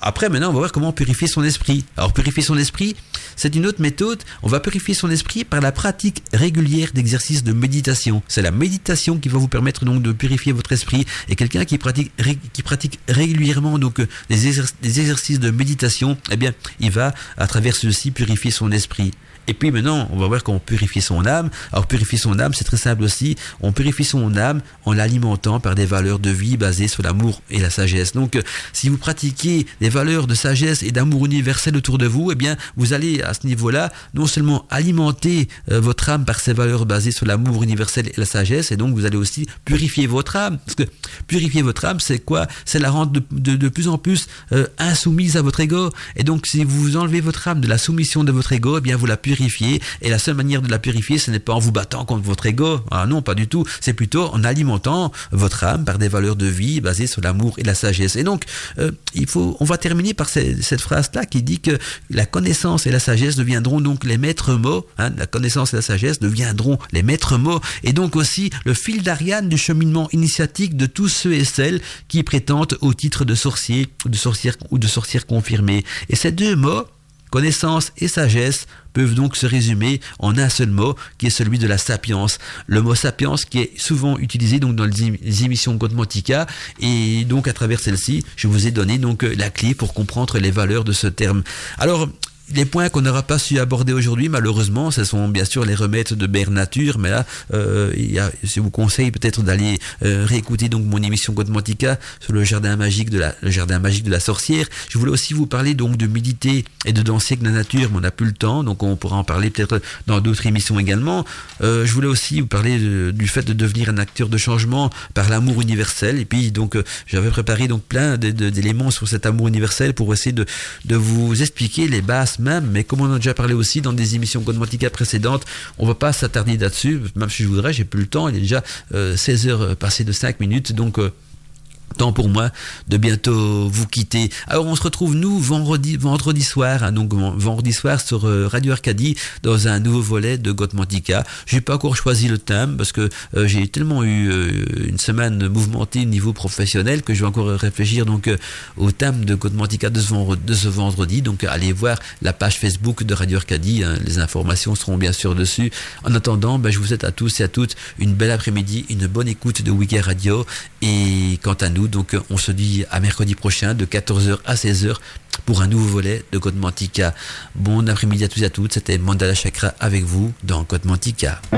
après, maintenant, on va voir comment purifier son esprit. Alors, purifier son esprit, c'est une autre méthode. On va purifier son esprit par la pratique régulière d'exercices de méditation. C'est la méditation qui va vous permettre donc de purifier votre esprit. Et quelqu'un qui pratique, qui pratique régulièrement donc euh, des, exercices de méditation, eh bien, il va, à travers ceci, purifier son esprit. Et puis maintenant, on va voir comment purifier son âme. Alors purifier son âme, c'est très simple aussi. On purifie son âme en l'alimentant par des valeurs de vie basées sur l'amour et la sagesse. Donc, euh, si vous pratiquez des valeurs de sagesse et d'amour universel autour de vous, eh bien, vous allez à ce niveau-là non seulement alimenter euh, votre âme par ces valeurs basées sur l'amour universel et la sagesse, et donc vous allez aussi purifier votre âme. Parce que purifier votre âme, c'est quoi? C'est la rendre de, de, plus en plus euh, insoumise à votre ego. Et donc, si vous enlevez votre âme de la soumission de votre ego, eh bien, vous la purifiez. Et la seule manière de la purifier, ce n'est pas en vous battant contre votre ego. Ah non, pas du tout. C'est plutôt en alimentant votre âme par des valeurs de vie basées sur l'amour et la sagesse. Et donc, euh, il faut, on va terminer par cette phrase-là qui dit que la connaissance et la sagesse deviendront donc les maîtres mots. Hein, la connaissance et la sagesse deviendront les maîtres mots. Et donc aussi le fil d'Ariane du cheminement initiatique de tous ceux et celles qui prétendent au titre de sorcier, de sorcière ou de sorcière confirmée. Et ces deux mots, connaissance et sagesse, peuvent donc se résumer en un seul mot, qui est celui de la sapience. Le mot sapience qui est souvent utilisé donc dans les émissions Godmantica, et donc à travers celle-ci, je vous ai donné donc la clé pour comprendre les valeurs de ce terme. Alors, les points qu'on n'aura pas su aborder aujourd'hui, malheureusement, ce sont bien sûr les remèdes de Berne Nature, mais là, euh, il y a, je vous conseille peut-être d'aller euh, réécouter donc mon émission Godmantica sur le jardin magique de la, le jardin magique de la sorcière. Je voulais aussi vous parler donc de méditer et de danser avec la nature, mais on n'a plus le temps, donc on pourra en parler peut-être dans d'autres émissions également. Euh, je voulais aussi vous parler du fait de devenir un acteur de changement par l'amour universel, et puis donc euh, j'avais préparé donc plein d'éléments sur cet amour universel pour essayer de, de vous expliquer les bases même, mais comme on a déjà parlé aussi dans des émissions Godmantica précédentes, on va pas s'attarder là-dessus, même si je voudrais, j'ai plus le temps, il est déjà 16 euh, heures passées de 5 minutes, donc euh, temps pour moi de bientôt vous quitter. Alors on se retrouve nous vendredi vendredi soir, hein, donc vendredi soir sur euh, Radio Arcadie dans un nouveau volet de Gotmantica. J'ai pas encore choisi le thème parce que euh, j'ai tellement eu euh, une semaine mouvementée au niveau professionnel que je vais encore réfléchir donc au thème de Gotmantica de ce, vendredi. Donc allez voir la page Facebook de Radio Arcadie, hein. les informations seront bien sûr dessus. En attendant, ben, je vous souhaite à tous et à toutes une belle après-midi, une bonne écoute de Weekend Radio et quant à donc on se dit à mercredi prochain de 14h à 16h pour un nouveau volet de Code Mantica. Bon après-midi à tous et à toutes, c'était Mandala Chakra avec vous dans Code Mantica.